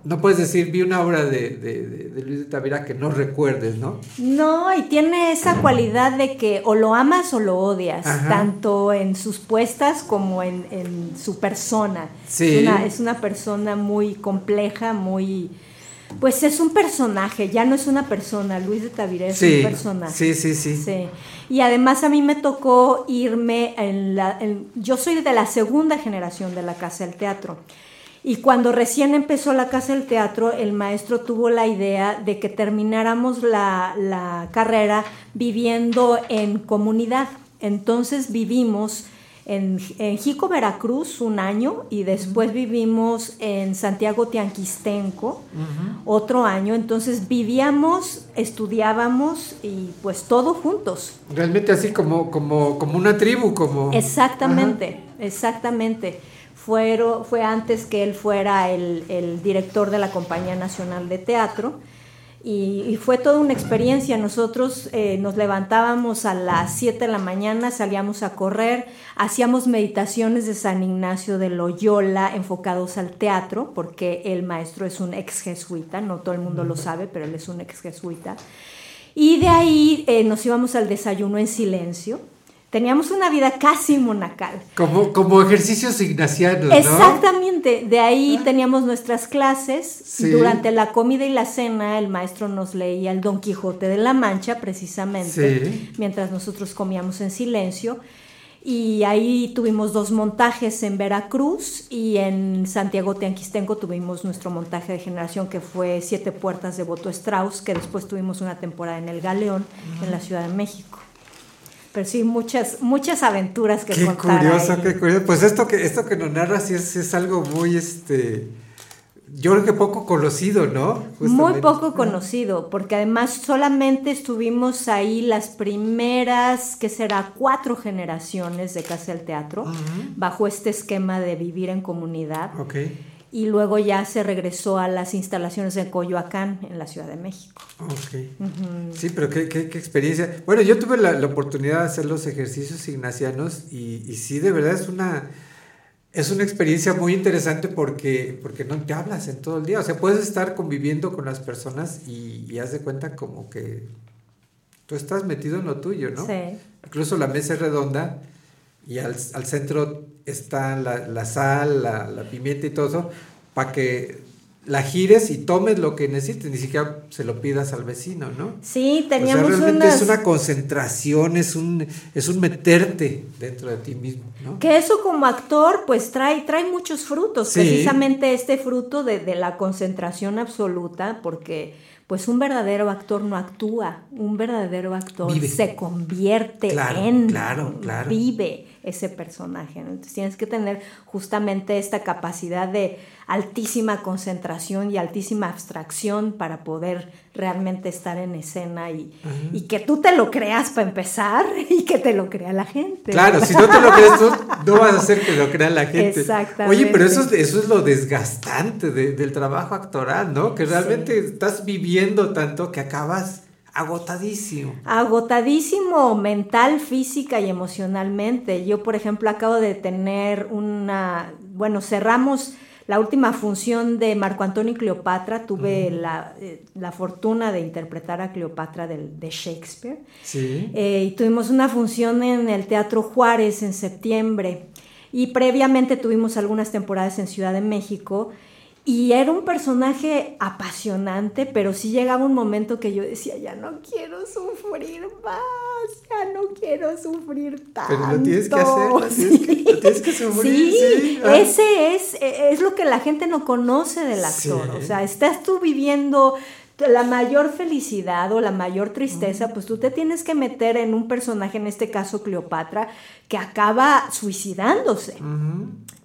no puedes decir, vi una obra de, Luis de Tavira que no recuerdes, ¿no? No, y tiene esa cualidad de que o lo amas o lo odias, tanto en sus puestas como en, su persona. Sí. Es, una, es una persona muy compleja, muy... Pues es un personaje, ya no es una persona, Luis de Tavira es un personaje. Sí, sí, sí, sí. Y además a mí me tocó irme en la... yo soy de la segunda generación de la Casa del Teatro. Y cuando recién empezó la Casa del Teatro, el maestro tuvo la idea de que termináramos la, carrera viviendo en comunidad. Entonces vivimos en, Jico, Veracruz, un año, y después vivimos en Santiago Tianquistenco, otro año. Entonces vivíamos, estudiábamos y pues todo juntos. Realmente así como, como, como una tribu, como... Exactamente, exactamente fue antes que él fuera el, director de la Compañía Nacional de Teatro. Y, fue toda una experiencia. Nosotros eh, nos levantábamos a las 7 de la mañana, salíamos a correr, hacíamos meditaciones de San Ignacio de Loyola enfocados al teatro, porque el maestro es un ex jesuita, no todo el mundo lo sabe, pero él es un ex jesuita. Y de ahí eh, nos íbamos al desayuno en silencio Teníamos una vida casi monacal. Como, como ejercicios ignacianos, ¿no? Exactamente. De ahí ah. teníamos nuestras clases. Durante la comida y la cena, el maestro nos leía el Don Quijote de la Mancha, precisamente, mientras nosotros comíamos en silencio. Y ahí tuvimos dos montajes en Veracruz y en Santiago Teanquistenco tuvimos nuestro montaje de generación que fue Siete Puertas de Boto Strauss, que después tuvimos una temporada en El Galeón, en la Ciudad de México pero sí muchas muchas aventuras que qué curioso qué curioso. Pues esto que esto que nos narras sí es, es, algo muy este yo creo que poco conocido no muy poco conocido porque además solamente estuvimos ahí las primeras que será cuatro generaciones de casa del teatro bajo este esquema de vivir en comunidad. Okay y luego ya se regresó a las instalaciones de Coyoacán en la Ciudad de México. Ok. Sí, pero qué, qué, experiencia. Bueno, yo tuve la, oportunidad de hacer los ejercicios ignacianos y, y, sí, de verdad es una, es una experiencia muy interesante porque, porque no te hablas en todo el día. O sea, puedes estar conviviendo con las personas y, y haz de cuenta como que tú estás metido en lo tuyo, ¿no? Sí. Incluso la mesa es redonda y al, al centro está la, la sal, la, la, pimienta y todo eso, para que la gires y tomes lo que necesites, ni siquiera se lo pidas al vecino, ¿no? Sí, teníamos o sea, realmente es una concentración, es un, es un meterte dentro de ti mismo, ¿no? Que eso como actor, pues trae, trae muchos frutos, precisamente este fruto de, de la concentración absoluta, porque pues un verdadero actor no actúa, un verdadero actor se convierte en, claro, claro. vive ese personaje. Entonces tienes que tener justamente esta capacidad de altísima concentración y altísima abstracción para poder realmente estar en escena y, y que tú te lo creas para empezar [laughs] y que te lo crea la gente. Claro, si no te lo crees tú, no vas a hacer que lo crea la gente. Exactamente. Oye, pero eso, eso es lo desgastante del trabajo actoral, ¿no? Que realmente estás viviendo tanto que acabas Agotadísimo. Agotadísimo mental, física y emocionalmente. Yo, por ejemplo, acabo de tener una, bueno, cerramos la última función de Marco Antonio y Cleopatra. Tuve eh, la, fortuna de interpretar a Cleopatra de, de Shakespeare. Sí. Eh, y tuvimos una función en el Teatro Juárez en septiembre. Y previamente tuvimos algunas temporadas en Ciudad de México. Y era un personaje apasionante, pero sí llegaba un momento que yo decía, ya no quiero sufrir más, ya no quiero sufrir tanto. Pero lo tienes que hacer, [laughs] lo tienes, que, sufrir. Sí, ah. ese es, es lo que la gente no conoce del actor. O sea, estás tú viviendo la mayor felicidad o la mayor tristeza, pues tú te tienes que meter en un personaje, en este caso Cleopatra, que acaba suicidándose,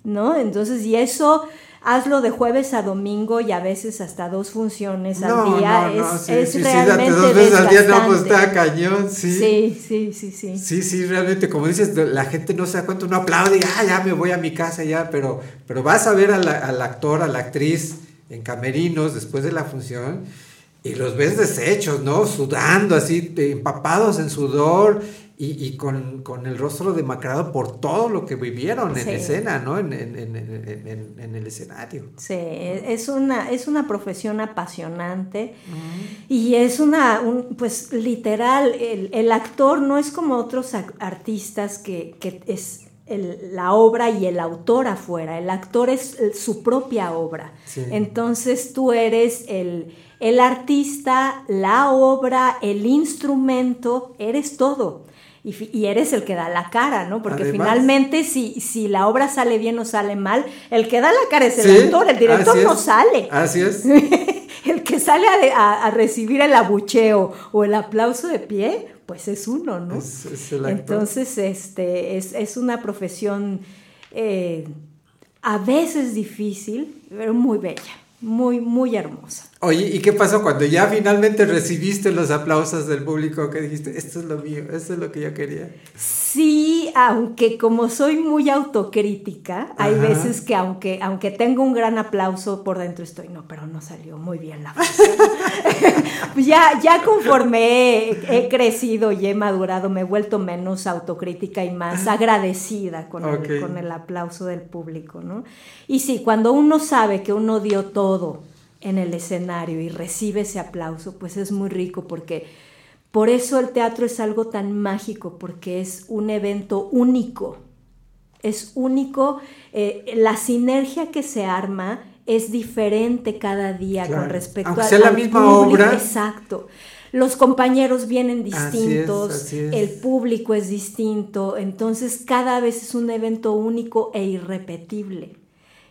¿no? Entonces, y eso hazlo de jueves a domingo y a veces hasta dos funciones al día. es, es realmente dos veces al día no, pues está cañón, sí. Sí, sí, sí, sí. Sí, sí, realmente, como dices, la gente no se da cuenta, no aplaude, ah, ya me voy a mi casa ya, pero, pero vas a ver al actor, a la actriz en camerinos después de la función y los ves deshechos, ¿no? Sudando así, empapados en sudor y, con, el rostro demacrado por todo lo que vivieron en escena, ¿no? En, el escenario. Sí, es una, es una profesión apasionante y es una, pues literal, el, actor no es como otros artistas que, es la obra y el autor afuera, el actor es su propia obra. Entonces tú eres el, el artista, la obra, el instrumento, eres todo y, eres el que da la cara, ¿no? Porque finalmente si, si la obra sale bien o sale mal, el que da la cara es el autor, el director no sale. Así es. [laughs] el que sale a, recibir el abucheo o el aplauso de pie, pues es uno, ¿no? Entonces, este, es, una profesión eh, a veces difícil, pero muy bella, muy, muy hermosa. Oye, ¿y qué pasó cuando ya finalmente recibiste los aplausos del público que dijiste, esto es lo mío, esto es lo que yo quería? Sí, aunque como soy muy autocrítica, hay veces que aunque, aunque tengo un gran aplauso por dentro estoy, no, pero no salió muy bien la [laughs] ya, ya conforme he, crecido y he madurado, me he vuelto menos autocrítica y más agradecida con, el, con el aplauso del público, ¿no? Y sí, cuando uno sabe que uno dio todo, en el escenario y recibe ese aplauso, pues es muy rico porque por eso el teatro es algo tan mágico, porque es un evento único. Es único, eh, la sinergia que se arma es diferente cada día con respecto a sea la misma obra. Exacto. Los compañeros vienen distintos, el público es distinto, entonces cada vez es un evento único e irrepetible.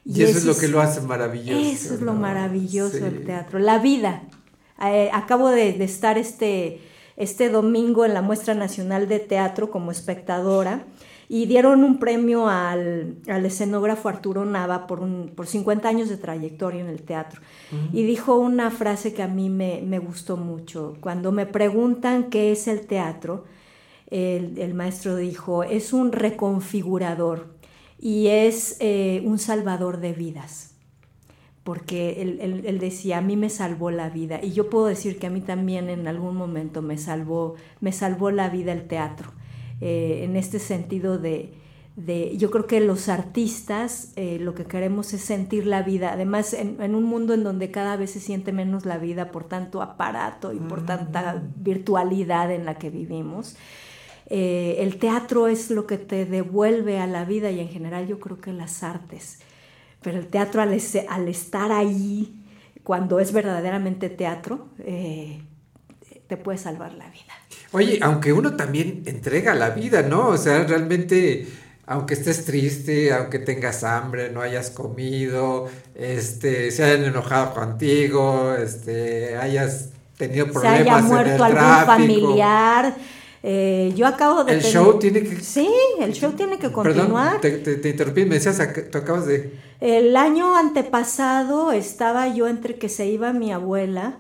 Y, eso, es lo que lo hace maravilloso. Eso es lo maravilloso del teatro, la vida. Eh, acabo de, estar este, este domingo en la Muestra Nacional de Teatro como espectadora y dieron un premio al, escenógrafo Arturo Nava por, un, por 50 años de trayectoria en el teatro. Y dijo una frase que a mí me, gustó mucho. Cuando me preguntan qué es el teatro, el, el maestro dijo, es un reconfigurador y es eh, un salvador de vidas, porque él, decía, a mí me salvó la vida, y yo puedo decir que a mí también en algún momento me salvó, me salvó la vida el teatro, eh, en este sentido de, yo creo que los artistas eh, lo que queremos es sentir la vida, además en, un mundo en donde cada vez se siente menos la vida por tanto aparato y por tanta virtualidad en la que vivimos, eh, el teatro es lo que te devuelve a la vida y en general yo creo que las artes. Pero el teatro al, estar ahí, cuando es verdaderamente teatro, eh, te puede salvar la vida. Oye, aunque uno también entrega la vida, ¿no? O sea, realmente, aunque estés triste, aunque tengas hambre, no hayas comido, este, se hayan enojado contigo, este, hayas tenido problemas. Se haya muerto algún familiar eh, yo acabo de... El show tiene que... Sí, el show tiene que continuar. Perdón, te, te, interrumpí, me decías, tú acabas de... El año antepasado estaba yo entre que se iba mi abuela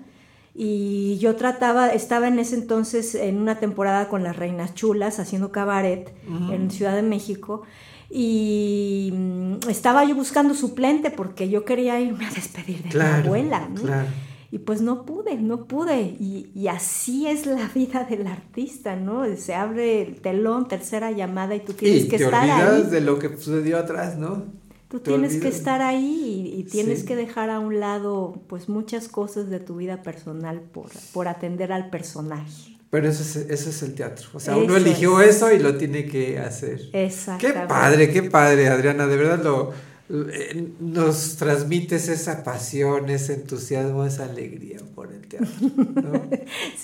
y yo trataba, estaba en ese entonces en una temporada con las Reinas Chulas haciendo cabaret en Ciudad de México y mm, estaba yo buscando suplente porque yo quería irme a despedir de mi abuela. ¿no? Claro y pues no pude, no pude. Y, así es la [laughs] vida del artista, ¿no? Se abre el telón, tercera llamada y tú tienes que estar ahí. te olvidas de lo que sucedió atrás, ¿no? Tú tienes que estar ahí y, tienes que dejar a un lado pues muchas cosas de tu vida personal por, por atender al personaje. Pero eso es, eso es el teatro. O sea, uno eligió eso y lo tiene que hacer. Exacto. Qué padre, qué padre, Adriana. De verdad lo, nos transmites esa pasión, ese entusiasmo, esa alegría por el teatro. [laughs]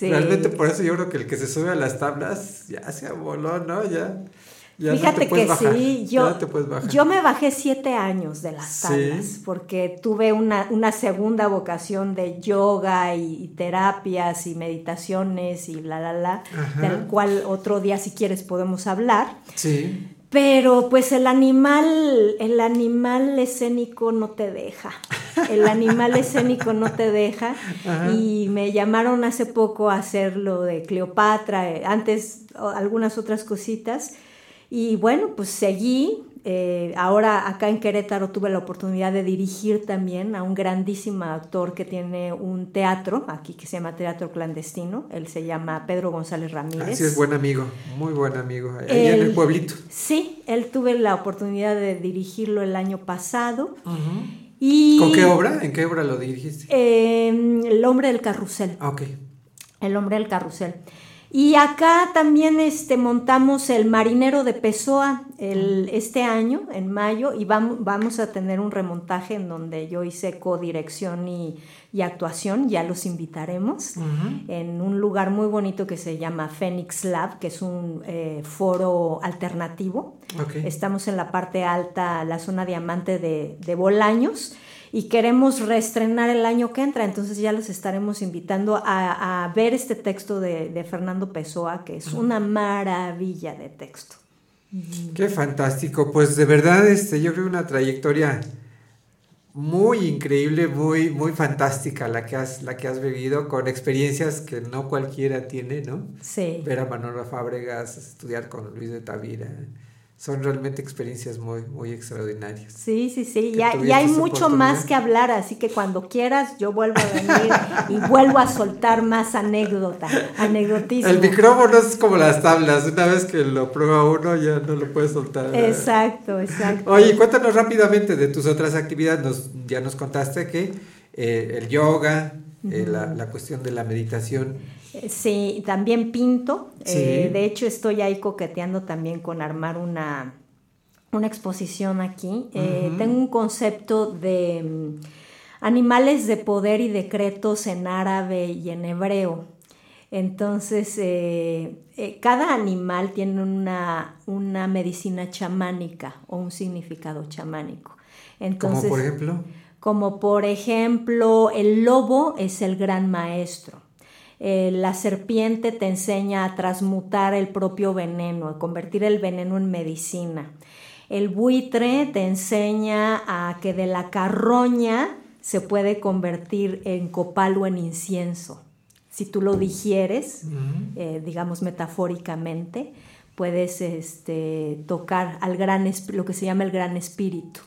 Realmente por eso yo creo que el que se sube a las tablas ya se voló, ¿no? Ya. Fíjate que sí, yo, yo me bajé siete años de las tablas porque tuve una, una, segunda vocación de yoga y, terapias y meditaciones y la, la, la, del cual otro día si quieres podemos hablar. Sí. Pero pues el animal, el animal escénico no te deja. El animal [laughs] escénico no te deja. Y me llamaron hace poco a hacer lo de Cleopatra, eh, antes algunas otras cositas. Y bueno, pues seguí. Eh, ahora acá en Querétaro tuve la oportunidad de dirigir también a un grandísimo actor que tiene un teatro aquí que se llama Teatro Clandestino. Él se llama Pedro González Ramírez. Así es, buen amigo, muy buen amigo. Ahí en el pueblito. Sí, él tuve la oportunidad de dirigirlo el año pasado. y, ¿Con qué obra? ¿En qué obra lo dirigiste? el hombre del carrusel. Ok. El hombre del carrusel. Y acá también este, montamos el Marinero de Pessoa el, este año, en mayo, y vamos, vamos a tener un remontaje en donde yo hice codirección y, y actuación, ya los invitaremos, en un lugar muy bonito que se llama Phoenix Lab, que es un eh, foro alternativo. Estamos en la parte alta, la zona diamante de, de Bolaños y queremos reestrenar el año que entra, entonces ya los estaremos invitando a, ver este texto de, Fernando Pessoa, que es una maravilla de texto. Qué fantástico, pues de verdad este, yo creo una trayectoria muy increíble, muy, muy fantástica la que has, la que has vivido, con experiencias que no cualquiera tiene, ¿no? Sí. Ver a Manolo Fábregas, estudiar con Luis de Tavira, son realmente experiencias muy, muy extraordinarias. Sí, sí, sí, y, hay mucho más que hablar, así que cuando quieras yo vuelvo a venir y vuelvo a soltar más anécdota, anecdotismo. El micrófono es como las tablas, una vez que lo prueba uno ya no lo puede soltar. Exacto, exacto. Oye, cuéntanos rápidamente de tus otras actividades, nos, ya nos contaste que eh, el yoga, eh, la, la cuestión de la meditación Sí, también pinto. Eh, de hecho, estoy ahí coqueteando también con armar una, una exposición aquí. Eh, tengo un concepto de mm, animales de poder y decretos en árabe y en hebreo. Entonces, eh, cada animal tiene una, una, medicina chamánica o un significado chamánico. Entonces, ¿Como por ejemplo? Como por ejemplo, el lobo es el gran maestro. Eh, la serpiente te enseña a transmutar el propio veneno, a convertir el veneno en medicina. El buitre te enseña a que de la carroña se puede convertir en copal o en incienso. Si tú lo digieres, eh, digamos metafóricamente, puedes este, tocar al gran, lo que se llama el gran espíritu.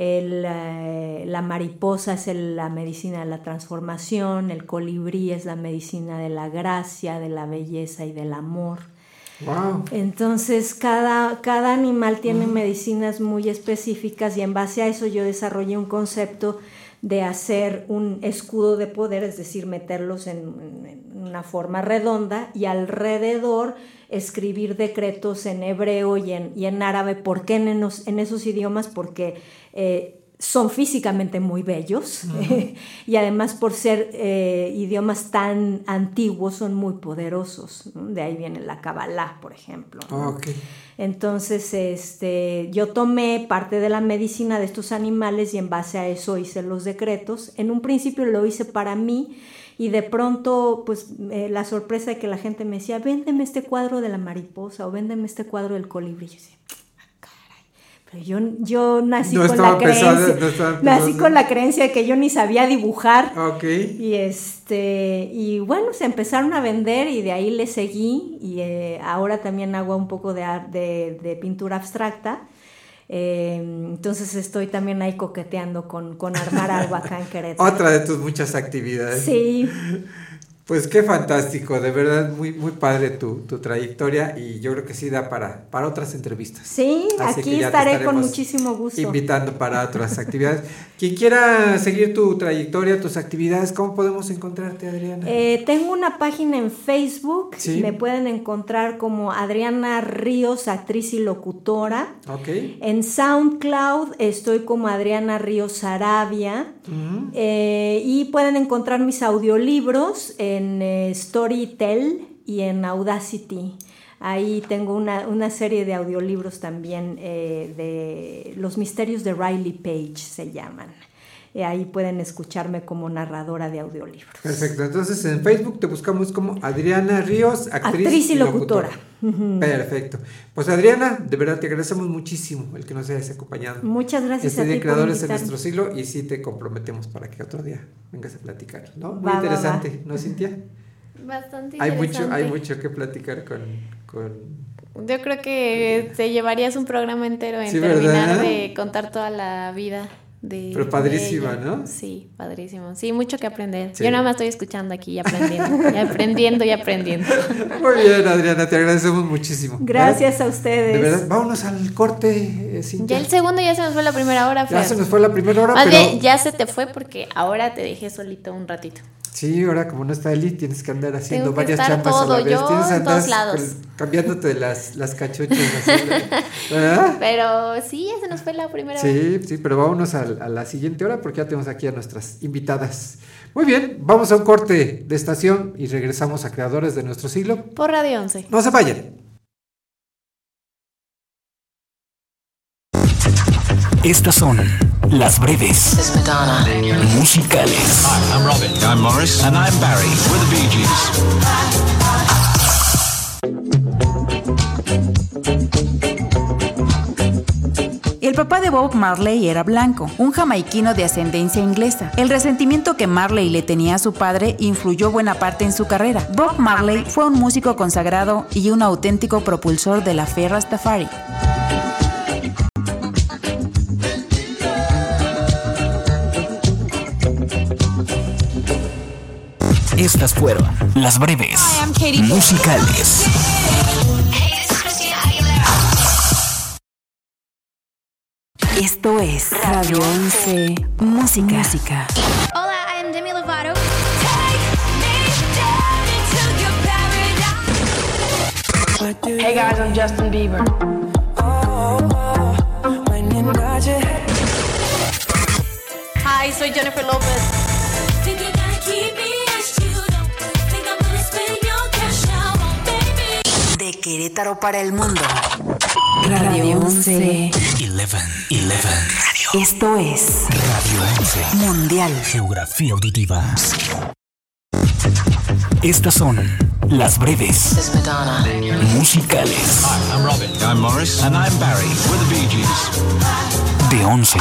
Eh, la mariposa es la medicina de la transformación, el colibrí es la medicina de la gracia, de la belleza y del amor. Entonces, cada, cada animal tiene medicinas muy específicas y en base a eso yo desarrollé un concepto de hacer un escudo de poder, es decir, meterlos en, una forma redonda y alrededor escribir decretos en hebreo y en, y en árabe. ¿Por qué en, en esos idiomas? Porque eh, son físicamente muy bellos [laughs] y además por ser eh, idiomas tan antiguos son muy poderosos. De ahí viene la Kabbalah, por ejemplo. Entonces, este, yo tomé parte de la medicina de estos animales y en base a eso hice los decretos. En un principio lo hice para mí y de pronto, pues eh, la sorpresa de que la gente me decía, véndeme este cuadro de la mariposa o véndeme este cuadro del colibrí. Pero yo, yo nací con la creencia, nací con la creencia de que yo ni sabía dibujar. Y este, y bueno, se empezaron a vender y de ahí le seguí. Y eh, ahora también hago un poco de, de, de pintura abstracta. Eh, entonces estoy también ahí coqueteando con, con armar algo acá en [laughs] Querétaro. Otra de tus muchas actividades. Sí. Pues qué fantástico, de verdad muy, muy padre tu, tu trayectoria y yo creo que sí da para, para otras entrevistas. Sí, aquí estaré con muchísimo gusto. Invitando para [laughs] otras actividades. Quien quiera seguir tu trayectoria, tus actividades, ¿cómo podemos encontrarte, Adriana? Eh, tengo una página en Facebook, me pueden encontrar como Adriana Ríos, actriz y locutora. Okay. En SoundCloud estoy como Adriana Ríos Arabia eh, y pueden encontrar mis audiolibros en eh, Storytel y en Audacity. Ahí tengo una, serie de audiolibros también eh, de Los misterios de Riley Page, se llaman. Eh, ahí pueden escucharme como narradora de audiolibros. Perfecto, entonces en Facebook te buscamos como Adriana Ríos, actriz, y locutora. Perfecto. Pues Adriana, de verdad te agradecemos muchísimo el que nos hayas acompañado. Muchas gracias este a ti Creadores de nuestro siglo y sí te comprometemos para que otro día vengas a platicar, ¿no? Muy interesante, ¿no, Cintia? Bastante hay mucho Hay mucho que platicar con, con Yo creo que te llevarías un programa entero en Sí, terminar ¿verdad? de contar toda la vida de. Pero padrísima, de. ¿no? Sí, padrísimo. Sí, mucho que aprender. Sí. Yo nada más estoy escuchando aquí y aprendiendo. y aprendiendo y aprendiendo. [laughs] Muy bien, Adriana, te agradecemos muchísimo. Gracias a ustedes. De verdad, vámonos al corte, eh, Cintia. Ya el segundo ya se nos fue la primera hora, Ya Fer. se nos fue la primera hora, Más pero bien, ya se te fue porque ahora te dejé solito un ratito. Sí, ahora como no está Eli, tienes que andar haciendo que varias estar chambas a la todo, vez. yo tienes en todos lados. cambiándote las, las cachuchas [laughs] ¿verdad? Pero sí, ya se nos fue la primera hora. Sí, sí, pero vámonos a, la siguiente hora porque ya tenemos aquí a nuestras invitadas. Muy bien, vamos a un corte de estación y regresamos a Creadores de nuestro siglo. Por Radio 11. No se vayan. Estas son las breves musicales. Hi, I'm Robin. I'm Morris. And I'm Barry. We're the Bee Gees. El papá de Bob Marley era blanco, un jamaiquino de ascendencia inglesa. El resentimiento que Marley le tenía a su padre influyó buena parte en su carrera. Bob Marley fue un músico consagrado y un auténtico propulsor de la fe Rastafari. Estas fueron las breves musicales. Esto es Radio 11 Música. Música. Hola, I am Demi Lovato. Hey guys, I'm Justin Bieber. Hi, soy Jennifer Lopez. De Querétaro para el mundo. Radio 11. 11, 11. Esto es Radio 11. Mundial. Geografía auditiva. Estas son las breves musicales Hi, I'm Robin. I'm Morris. And I'm Barry. We're the Bee Gees. de 11.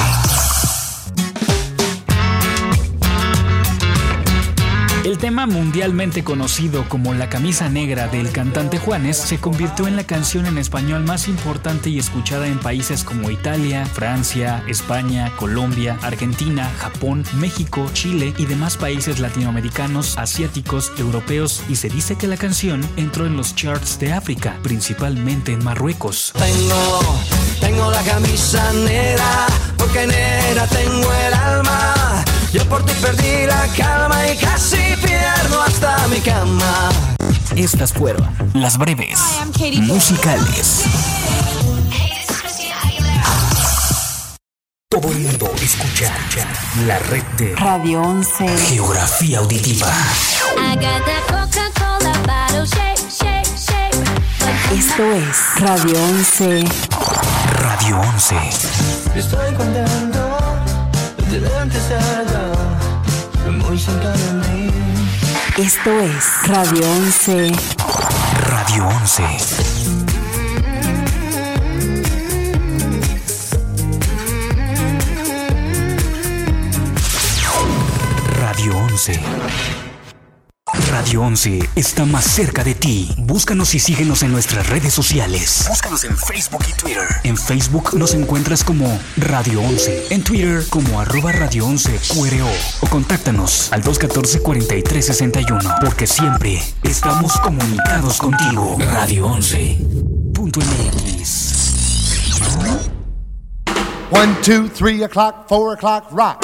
El tema mundialmente conocido como La camisa negra del cantante Juanes se convirtió en la canción en español más importante y escuchada en países como Italia, Francia, España, Colombia, Argentina, Japón, México, Chile y demás países latinoamericanos, asiáticos, europeos y se dice que la canción entró en los charts de África, principalmente en Marruecos. Tengo, tengo la camisa negra, porque negra tengo el alma. Yo por ti perdí la calma y casi pierdo hasta mi cama. Estas fueron las breves musicales. Todo el mundo escucha la red de Radio 11. Geografía Auditiva. Esto es Radio 11 Radio 11. Estoy contento de verte cerca, muy cerca de mí. Esto es Radio 11 Radio 11. Radio 11. Radio 11 está más cerca de ti. Búscanos y síguenos en nuestras redes sociales. Búscanos en Facebook y Twitter. En Facebook nos encuentras como Radio 11. En Twitter como arroba Radio 11 QRO. O contáctanos al 214-4361. Porque siempre estamos comunicados contigo. Radio 11. Punto MX. One, two, three o'clock, four o'clock, rock.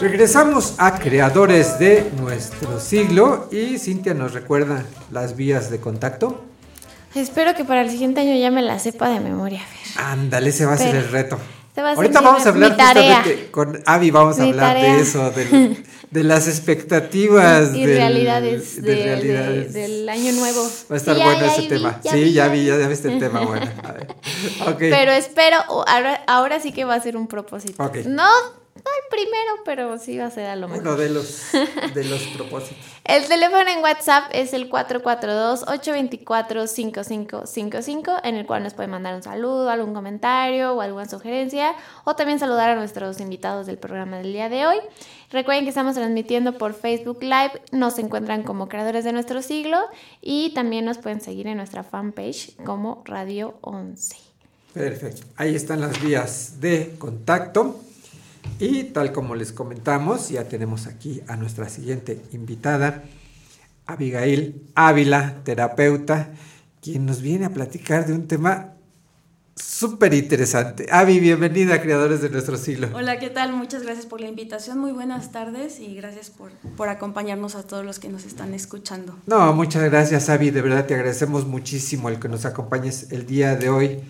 Regresamos a Creadores de nuestro siglo y Cintia nos recuerda las vías de contacto. Espero que para el siguiente año ya me la sepa de memoria. Ándale, ese va a ser Pero- el reto. Ser Ahorita vamos a hablar justamente con Avi, vamos a Mi hablar tarea. de eso, de, las expectativas. y del- realidades, de de- realidades. de- del año nuevo. Va a estar Sí, bueno ya ese vi, tema. ya sí, vi, ya vi, vi. ya viste el tema. [laughs] Bueno, a ver. Ok. Pero espero, ahora, ahora sí que va a ser un propósito. No el primero, pero sí va a ser a lo mejor. Uno de los, [laughs] de los propósitos. El teléfono en WhatsApp es el 442-824-5555, en el cual nos pueden mandar un saludo, algún comentario o alguna sugerencia, o también saludar a nuestros invitados del programa del día de hoy. Recuerden que estamos transmitiendo por Facebook Live, nos encuentran como creadores de nuestro siglo y también nos pueden seguir en nuestra fanpage como Radio 11. Perfecto. Ahí están las vías de contacto. Y tal como les comentamos, ya tenemos aquí a nuestra siguiente invitada, Abigail Ávila, terapeuta, quien nos viene a platicar de un tema súper interesante. Avi, bienvenida, creadores de nuestro siglo. Hola, ¿qué tal? Muchas gracias por la invitación. Muy buenas tardes y gracias por, por acompañarnos a todos los que nos están escuchando. No, muchas gracias, Avi. De verdad te agradecemos muchísimo el que nos acompañes el día de hoy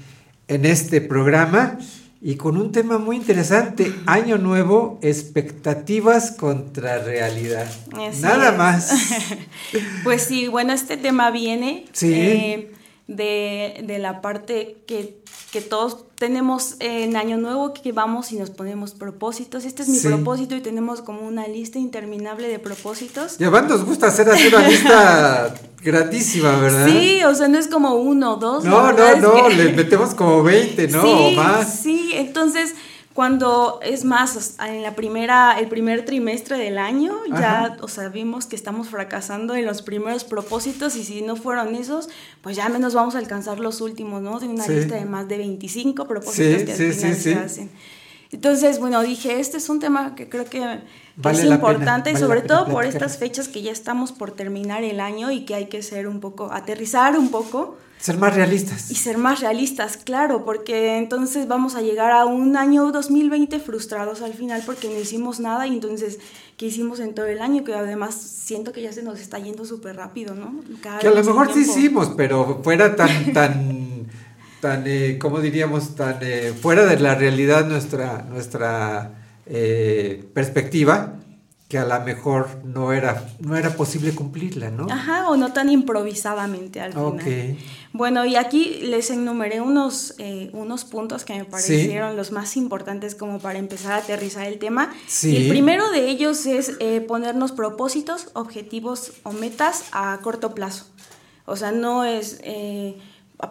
en este programa y con un tema muy interesante, Año Nuevo, expectativas contra realidad. Así Nada es. más. [laughs] Pues sí, bueno, este tema viene Sí. eh, de, de la parte que, que todos tenemos en Año Nuevo, que vamos y nos ponemos propósitos. Este es mi Sí. propósito y tenemos como una lista interminable de propósitos. Y además nos gusta hacer así una lista [laughs] grandísima, ¿verdad? Sí, o sea, no es como uno o dos. No, no, no, que- le metemos como 20, ¿no? [laughs] Sí, o más. Sí, entonces cuando es más, en la primera, el primer trimestre del año, ya, Ajá. o sea, vimos que estamos fracasando en los primeros propósitos y si no fueron esos, pues ya menos vamos a alcanzar los últimos, ¿no? Tengo una Sí. lista de más de 25 propósitos Sí, que al sí, final sí, se sí. hacen. Entonces, bueno, dije, este es un tema que creo que, que Vale es pena, importante y sobre todo por estas fechas que ya estamos por terminar el año y que hay que ser un poco, aterrizar un poco Ser más realistas. y ser más realistas, claro, porque entonces vamos a llegar a un año 2020 frustrados al final porque no hicimos nada y entonces, ¿qué hicimos en todo el año? Que además siento que ya se nos está yendo súper rápido, ¿no? Cada Que a lo mejor sí hicimos, pero fuera tan, tan, tan, eh, ¿cómo diríamos? Tan eh, fuera de la realidad nuestra, nuestra eh, perspectiva, que a lo mejor no era, no era posible cumplirla, ¿no? Ajá, o no tan improvisadamente al final. Ok. Bueno, y aquí les enumeré unos, eh, unos puntos que me parecieron los más importantes como para empezar a aterrizar el tema. Sí. Y el primero de ellos es eh, ponernos propósitos, objetivos o metas a corto plazo. O sea, no es eh,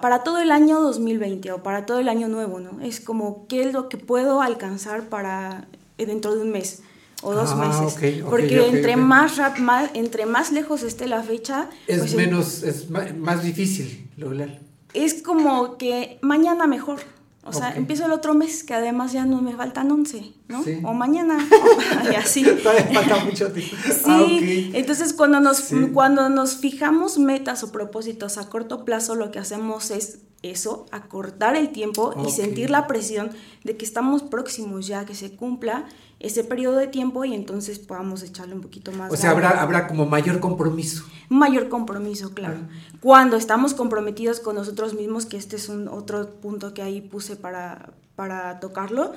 para todo el año 2020 o para todo el año nuevo, ¿no? Es como qué es lo que puedo alcanzar para eh, dentro de un mes o dos Ah, meses. ok, ok, Porque ok, entre. Más, rap- más, entre más lejos esté la fecha, Es pues, menos, es ma- más, difícil lograr. es como que mañana mejor. O sea, empiezo el otro mes, que además ya no me faltan 11, ¿no? Sí. O mañana, o- [laughs] [laughs] y así. Todavía falta mucho tiempo. Sí, Ah, entonces cuando nos, Sí. cuando nos fijamos metas o propósitos a corto plazo, lo que hacemos es eso, acortar el tiempo y sentir la presión de que estamos próximos ya a que se cumpla ese periodo de tiempo y entonces podamos echarle un poquito más. O sea, habrá, habrá como mayor compromiso. Mayor compromiso, claro. Cuando estamos comprometidos con nosotros mismos, que este es un otro punto que ahí puse para, para tocarlo,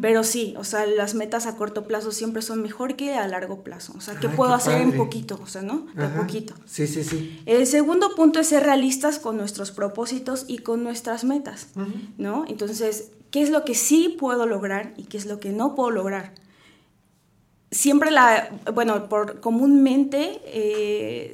pero sí, o sea, las metas a corto plazo siempre son mejor que a largo plazo. O sea, ¿qué Ay, puedo qué hacer en poquito? O sea, ¿no? De poquito. Sí, sí, sí. El segundo punto es ser realistas con nuestros propósitos y con nuestras metas, ¿no? Entonces, ¿qué es lo que sí puedo lograr y qué es lo que no puedo lograr? Siempre la, bueno, por comúnmente eh,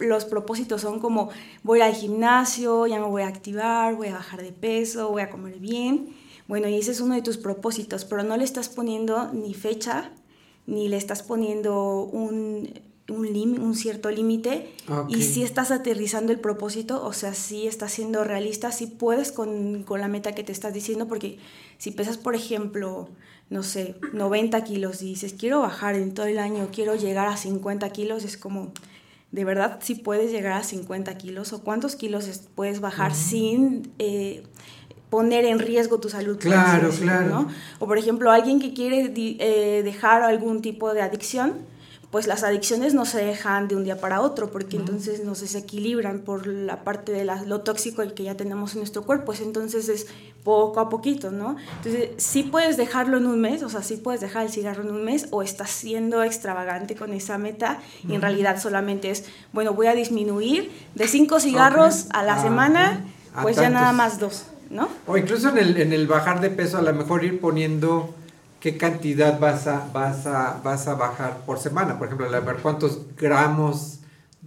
los propósitos son como voy al gimnasio, ya me voy a activar, voy a bajar de peso, voy a comer bien. Bueno, y ese es uno de tus propósitos, pero no le estás poniendo ni fecha, ni le estás poniendo un, un, lim- un cierto límite Ok. y si estás aterrizando el propósito, o sea, si estás siendo realista, si puedes con, con la meta que te estás diciendo, porque si pesas, por ejemplo, no sé, 90 kilos y dices, quiero bajar en todo el año, quiero llegar a 50 kilos, es como, ¿de verdad si puedes llegar a 50 kilos? ¿O cuántos kilos es- puedes bajar sin... eh, poner en riesgo tu salud. Claro, claro. ¿no? O por ejemplo, alguien que quiere eh, dejar algún tipo de adicción, pues las adicciones no se dejan de un día para otro, porque entonces nos desequilibran por la parte de la- lo tóxico que ya tenemos en nuestro cuerpo, pues entonces es poco a poquito, ¿no? Entonces, sí puedes dejarlo en un mes, o sea, sí puedes dejar el cigarro en un mes, o estás siendo extravagante con esa meta, y en realidad solamente es, bueno, voy a disminuir de cinco cigarros a la Ah, semana, a pues ya nada más dos, ¿no? O incluso en el, en el bajar de peso, a lo mejor ir poniendo qué cantidad vas a, vas a, vas a bajar por semana. Por ejemplo, a ver cuántos gramos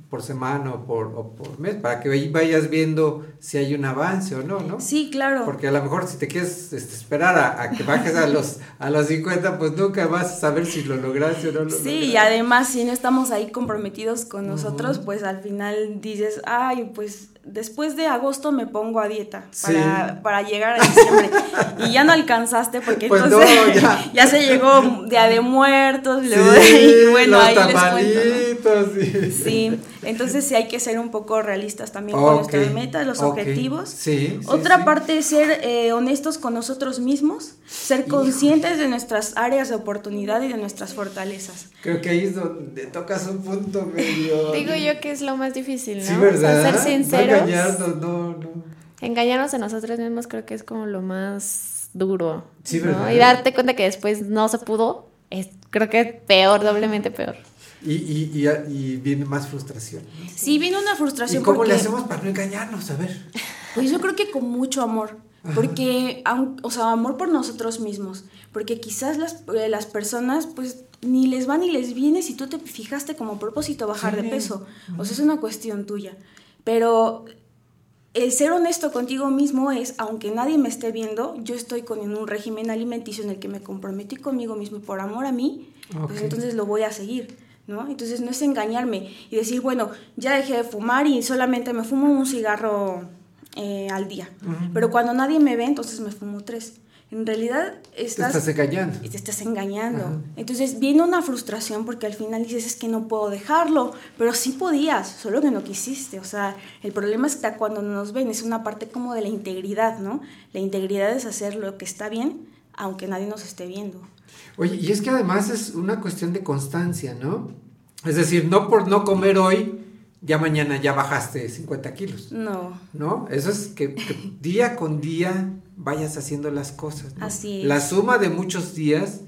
por semana o por, o por mes, para que vayas viendo si hay un avance o no, ¿no? Sí, claro. Porque a lo mejor si te quieres este, esperar a, a que bajes a los, a los 50, pues nunca vas a saber si lo lograste o no lo Sí, lograste. y además si no estamos ahí comprometidos con nosotros, pues al final dices, ay, pues después de agosto me pongo a dieta para, Sí. para llegar a diciembre. y ya no alcanzaste porque Pues entonces no, ya. [laughs] ya. se llegó Día de Muertos, luego, y bueno, los ahí les cuento, sí. Sí, entonces sí hay que ser un poco realistas también con nuestras metas, los ok. objetivos. Otra parte es ser eh, honestos con nosotros mismos, ser conscientes de nuestras áreas de oportunidad y de nuestras fortalezas. Creo que ahí es donde tocas un punto medio... [laughs] Digo yo que es lo más difícil, ¿no? Sí, O ¿verdad? sea, ser No sinceros. engañarnos, no, no. Engañarnos a nosotros mismos creo que es como lo más duro. Sí, ¿no? ¿verdad? Y darte cuenta que después no se pudo, es creo que peor, doblemente peor. Y, y, y, y viene más frustración. ¿no? Sí, viene una ¿Y frustración cómo porque le hacemos para no engañarnos? A ver. pues yo creo que con mucho amor. Porque aun- o sea, amor por nosotros mismos, porque quizás las, eh, las personas pues ni les va ni les viene si tú te fijaste como propósito bajar Sí. de peso, o sea, es una cuestión tuya, pero el ser honesto contigo mismo es, aunque nadie me esté viendo, yo estoy con un régimen alimenticio en el que me comprometí conmigo mismo por amor a mí, pues entonces lo voy a seguir, ¿no? Entonces no es engañarme y decir, bueno, ya dejé de fumar y solamente me fumo un cigarro eh, al día, pero cuando nadie me ve, entonces me fumo tres. En realidad Te estás... estás engañando. y te estás engañando. Ajá. Entonces viene una frustración porque al final dices es que no puedo dejarlo, pero sí podías, solo que no quisiste. O sea, el problema está cuando no nos ven, es una parte como de la integridad, ¿no? La integridad es hacer lo que está bien, aunque nadie nos esté viendo. Oye, y es que además es una cuestión de constancia, ¿no? Es decir, no por no comer hoy, ya mañana ya bajaste 50 kilos, No. ¿no? Eso es que, que día con día vayas haciendo las cosas. ¿no? Así es. La suma de muchos días,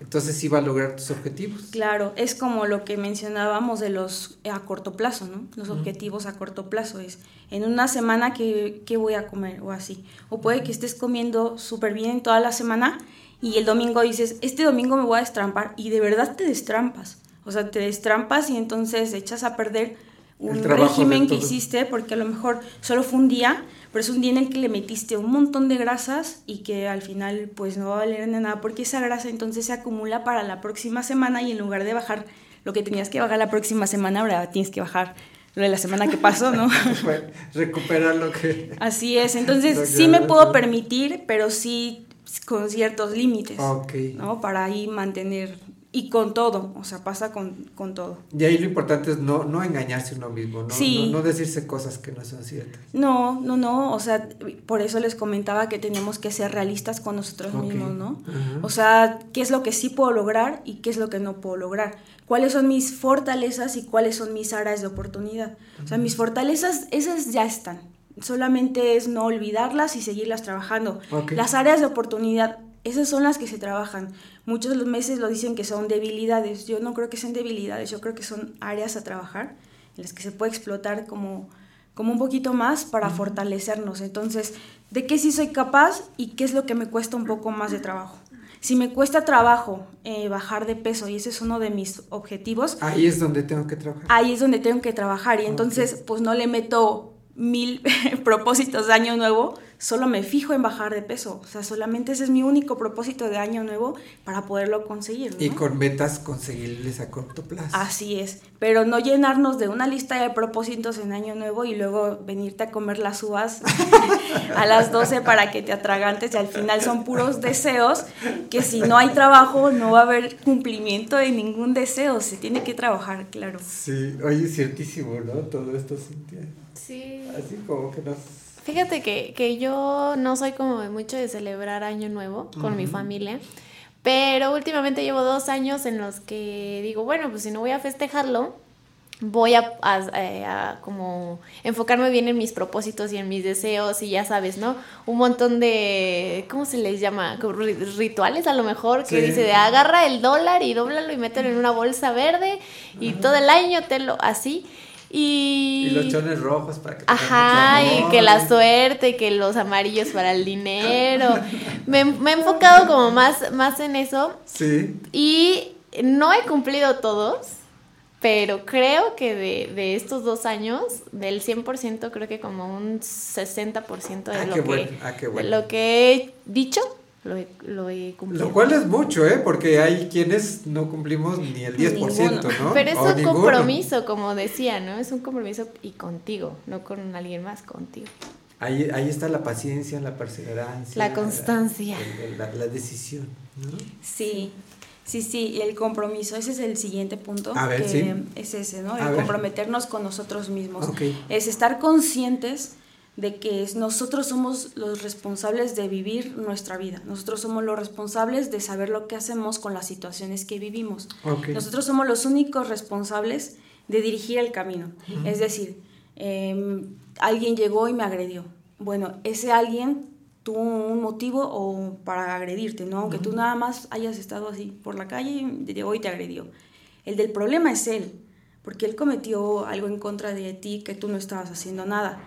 entonces sí va a lograr tus objetivos. Claro, es como lo que mencionábamos de los a corto plazo, ¿no? Los objetivos a corto plazo es en una semana que, voy a comer o así. O puede que estés comiendo súper bien toda la semana y el domingo dices, este domingo me voy a destrampar y de verdad te destrampas. O sea, te destrampas y entonces echas a perder un régimen que hiciste porque a lo mejor solo fue un día, pero es un día en el que le metiste un montón de grasas y que al final pues no va a valer de nada porque esa grasa entonces se acumula para la próxima semana y en lugar de bajar lo que tenías que bajar la próxima semana, ahora tienes que bajar lo de la semana que pasó, ¿no? [laughs] Recuperar lo que... Así es, entonces sí me puedo permitir, pero sí con ciertos límites, Ok. ¿no? Para ahí mantener, y con todo, o sea, pasa con, con todo. Y ahí lo importante es no, no engañarse uno mismo, no, Sí. no, no decirse cosas que no son ciertas. No, no, no, o sea, por eso les comentaba que tenemos que ser realistas con nosotros mismos, ¿no? O sea, qué es lo que sí puedo lograr y qué es lo que no puedo lograr. Cuáles son mis fortalezas y cuáles son mis áreas de oportunidad. O sea, mis fortalezas, esas ya están. Solamente es no olvidarlas y seguirlas trabajando. Las áreas de oportunidad, esas son las que se trabajan. Muchos de los meses lo dicen que son debilidades. Yo no creo que sean debilidades, yo creo que son áreas a trabajar en las que se puede explotar como, como un poquito más para fortalecernos. Entonces, ¿de qué sí soy capaz y qué es lo que me cuesta un poco más de trabajo? Si me cuesta trabajo eh, bajar de peso y ese es uno de mis objetivos, Ahí es donde tengo que trabajar. ahí es donde tengo que trabajar y entonces pues no le meto mil [laughs] propósitos de año nuevo, solo me fijo en bajar de peso, o sea, solamente ese es mi único propósito de año nuevo para poderlo conseguir. ¿no? Y con metas conseguirles a corto plazo. Así es, pero no llenarnos de una lista de propósitos en año nuevo y luego venirte a comer las uvas [laughs] a las 12 para que te atragantes y al final son puros deseos que si no hay trabajo no va a haber cumplimiento de ningún deseo, se tiene que trabajar, claro. Sí, oye, es ciertísimo, ¿no? Todo esto, Cintia. Sí. Así como que nos... Fíjate que, que yo no soy como de mucho de celebrar Año Nuevo con mi familia, pero últimamente llevo dos años en los que digo, bueno, pues si no voy a festejarlo, voy a, a- eh, a como enfocarme bien en mis propósitos y en mis deseos y ya sabes, ¿no? Un montón de, ¿cómo se les llama? Rituales a lo mejor, que Sí. dice de agarra el dólar y dóblalo y mételo en una bolsa verde y todo el año te lo así. Y, Y los chones rojos para que tengan Ajá, y que la suerte, que los amarillos para el dinero. Me, me he enfocado como más, más en eso Sí. y no he cumplido todos, pero creo que de, de estos dos años, del 100%, creo que como un 60% de, Ah, lo, que, bueno, ah, de bueno. lo que he dicho, lo he, lo he cumplido. Lo cual es mucho, ¿eh? Porque hay quienes no cumplimos ni el 10%, ¿no? [laughs] Pero es O un ninguno. compromiso, como decía, ¿no? Es un compromiso y contigo, no con alguien más, contigo. Ahí, ahí está la paciencia, la perseverancia. La constancia. La, la- la decisión, ¿no? Sí, sí, sí, y el compromiso, ese es el siguiente punto. A ver, que sí. Es ese, ¿no? A El ver. comprometernos con nosotros mismos. Ok. Es estar conscientes de que nosotros somos los responsables de vivir nuestra vida. Nosotros somos los responsables de saber lo que hacemos con las situaciones que vivimos. Nosotros somos los únicos responsables de dirigir el camino. Es decir, em, alguien llegó y me agredió. Bueno, ese alguien tuvo un motivo o para agredirte, ¿no? Aunque tú nada más hayas estado así por la calle y llegó y te agredió. El del problema es él, porque él cometió algo en contra de ti que tú no estabas haciendo nada.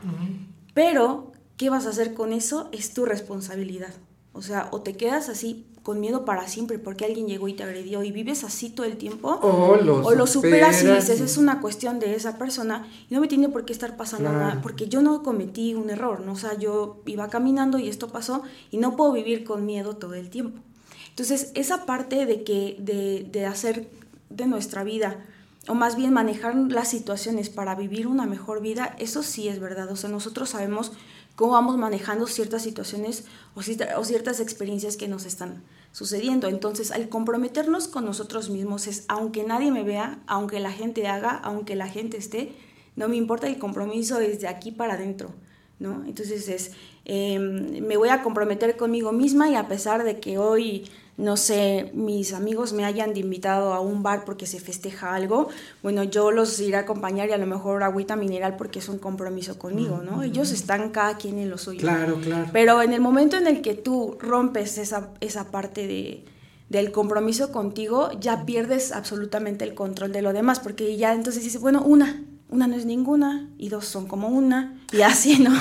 Pero, ¿qué vas a hacer con eso? Es tu responsabilidad. O sea, o te quedas así con miedo para siempre porque alguien llegó y te agredió y vives así todo el tiempo. O lo o lo superas y dices, es una cuestión de esa persona y no me tiene por qué estar pasando Claro. nada porque yo no cometí un error, ¿no? O sea, yo iba caminando y esto pasó y no puedo vivir con miedo todo el tiempo. Entonces, esa parte de que de, de hacer de nuestra vida o más bien manejar las situaciones para vivir una mejor vida, eso sí es verdad. O sea, nosotros sabemos cómo vamos manejando ciertas situaciones o, cierta- o ciertas experiencias que nos están sucediendo. Entonces, al comprometernos con nosotros mismos es, aunque nadie me vea, aunque la gente haga, aunque la gente esté, no me importa el compromiso desde aquí para adentro. ¿no? Entonces es, eh, me voy a comprometer conmigo misma y a pesar de que hoy, no sé, mis amigos me hayan invitado a un bar porque se festeja algo, bueno, yo los iré a acompañar y a lo mejor agüita mineral porque es un compromiso conmigo, ¿no? Ellos están cada quien en lo suyo. Claro, claro. Pero en el momento en el que tú rompes esa, esa parte de, del compromiso contigo, ya pierdes absolutamente el control de lo demás, porque ya entonces dices, bueno, una, una no es ninguna, y dos son como una, y así, [laughs] ¿no?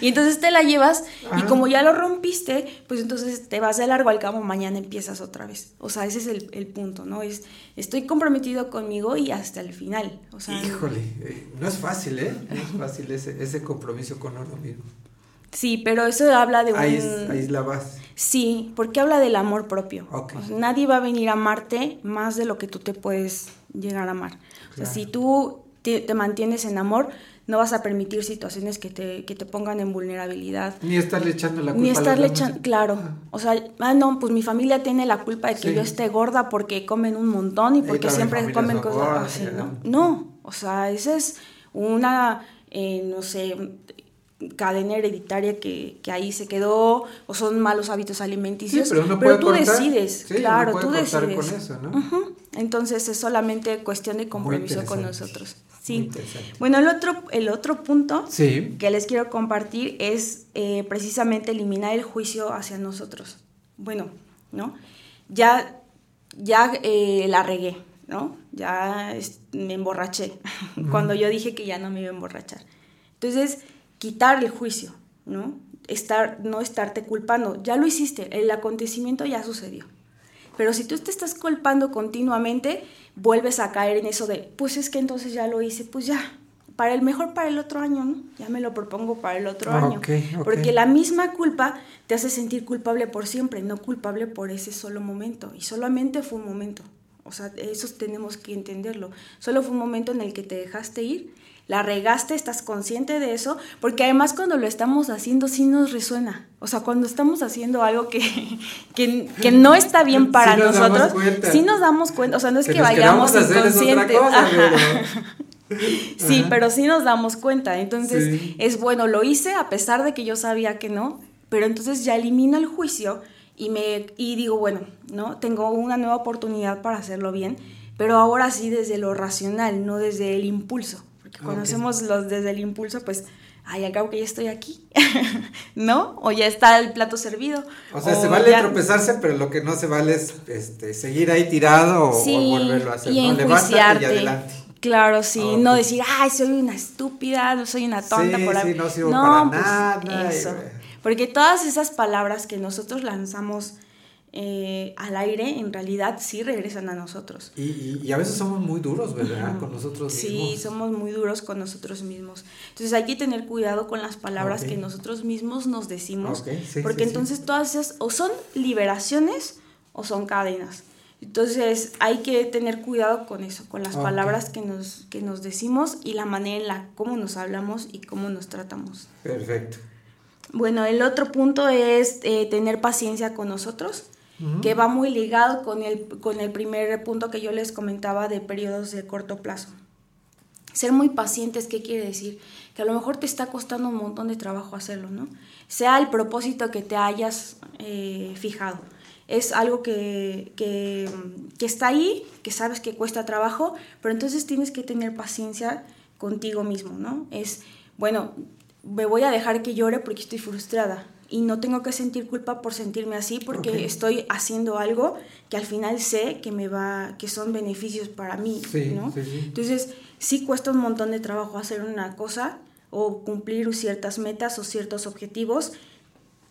Y entonces te la llevas, y Ajá. como ya lo rompiste, pues entonces te vas de largo al cabo, mañana empiezas otra vez. O sea, ese es el, el punto, ¿no? Es, estoy comprometido conmigo y hasta el final. O sea, Híjole, eh, no es fácil, ¿eh? No es fácil ese, ese compromiso con uno mismo. sí, pero eso habla de un... Ahí es, ahí es la base. Sí, porque habla del amor propio. Ok. O sea, nadie va a venir a amarte más de lo que tú te puedes llegar a amar. O sea, si tú te, mantienes en amor, no vas a permitir situaciones que te, que te pongan en vulnerabilidad. Ni estarle echando la culpa Ni estarle echando, claro. O sea, ah, no, pues mi familia tiene la culpa de que Sí. yo esté gorda porque comen un montón y porque siempre comen cosas así, sí, ¿no? No, o sea, esa es una, eh, no sé, cadena hereditaria que, que ahí se quedó o son malos hábitos alimenticios. Sí, pero uno puede tú cortar. decides, Sí, uno claro, puede tú decides. con eso, ¿no? Ujú. Entonces es solamente cuestión de compromiso con nosotros. Sí. Bueno, el otro, el otro punto Sí. que les quiero compartir es eh, precisamente eliminar el juicio hacia nosotros. Bueno, ¿no? Ya, ya eh, la regué, ¿no? Ya es- me emborraché [laughs] cuando yo dije que ya no me iba a emborrachar. Entonces, quitar el juicio, ¿no? Estar, no estarte culpando. Ya lo hiciste, el acontecimiento ya sucedió. Pero si tú te estás culpando continuamente, vuelves a caer en eso de, pues es que entonces ya lo hice, pues ya, para el mejor para el otro año, ¿no? Ya me lo propongo para el otro año. Porque la misma culpa te hace sentir culpable por siempre, no culpable por ese solo momento. Y solamente fue un momento. O sea, eso tenemos que entenderlo. Solo fue un momento en el que te dejaste ir, la regaste, estás consciente de eso, porque además cuando lo estamos haciendo sí nos resuena. O sea, cuando estamos haciendo algo que, [laughs] que, que no está bien para Sí nosotros, sí nos damos cuenta. O sea, no es Que vayamos inconscientes. [laughs] Sí, Ajá. pero sí nos damos cuenta. Entonces, Sí. es bueno, lo hice a pesar de que yo sabía que no, pero entonces ya elimino el juicio y, me, y digo, bueno, ¿no? Tengo una nueva oportunidad para hacerlo bien, pero ahora sí desde lo racional, no desde el impulso. Porque cuando Ok. hacemos los desde el impulso, pues, ay, al cabo que ya estoy aquí, [laughs] ¿no? O ya está el plato servido. O sea, se vale ya- tropezarse, pero lo que no se vale es este, seguir ahí tirado o, Sí, o volverlo a hacer. y ¿no? Levántate y adelante. Claro, sí, Ah, no decir, ay, soy una estúpida, no soy una tonta Sí, por sí, haber-". no sirvo para nada, y- Eso. Porque todas esas palabras que nosotros lanzamos eh, al aire, en realidad sí regresan a nosotros. Y, y- y a veces somos muy duros, ¿verdad? Con nosotros Sí, mismos. somos muy duros con nosotros mismos. Entonces hay que tener cuidado con las palabras que nosotros mismos nos decimos, Ok, sí, porque sí, sí. entonces todas esas o son liberaciones o son cadenas. Entonces hay que tener cuidado con eso, con las palabras que nos, que nos decimos y la manera en la cómo nos hablamos y cómo nos tratamos. Perfecto. Bueno, el otro punto es eh, tener paciencia con nosotros, Que va muy ligado con el, con el primer punto que yo les comentaba de periodos de corto plazo. Ser muy pacientes, ¿qué quiere decir? Que a lo mejor te está costando un montón de trabajo hacerlo, ¿no? Sea el propósito que te hayas eh, fijado. Es algo que, que, que está ahí, que sabes que cuesta trabajo, pero entonces tienes que tener paciencia contigo mismo, ¿no? Es, bueno, me voy a dejar que llore porque estoy frustrada y no tengo que sentir culpa por sentirme así porque estoy haciendo algo que al final sé que me va que son beneficios para mí, Sí, ¿no? sí, sí. Entonces, sí cuesta un montón de trabajo hacer una cosa o cumplir ciertas metas o ciertos objetivos.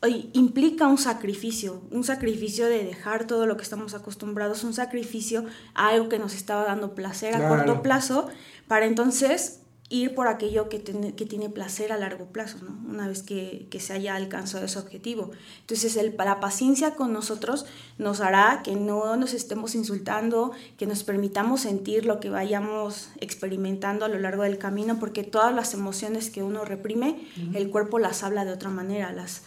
Y implica un sacrificio, un sacrificio de dejar todo lo que estamos acostumbrados, un sacrificio a algo que nos estaba dando placer a Claro. corto plazo, para entonces ir por aquello que, tiene- que tiene placer a largo plazo, ¿no? una vez que, que se haya alcanzado ese objetivo. Entonces el, la paciencia con nosotros nos hará que no nos estemos insultando, que nos permitamos sentir lo que vayamos experimentando a lo largo del camino, porque todas las emociones que uno reprime, el cuerpo las habla de otra manera, las...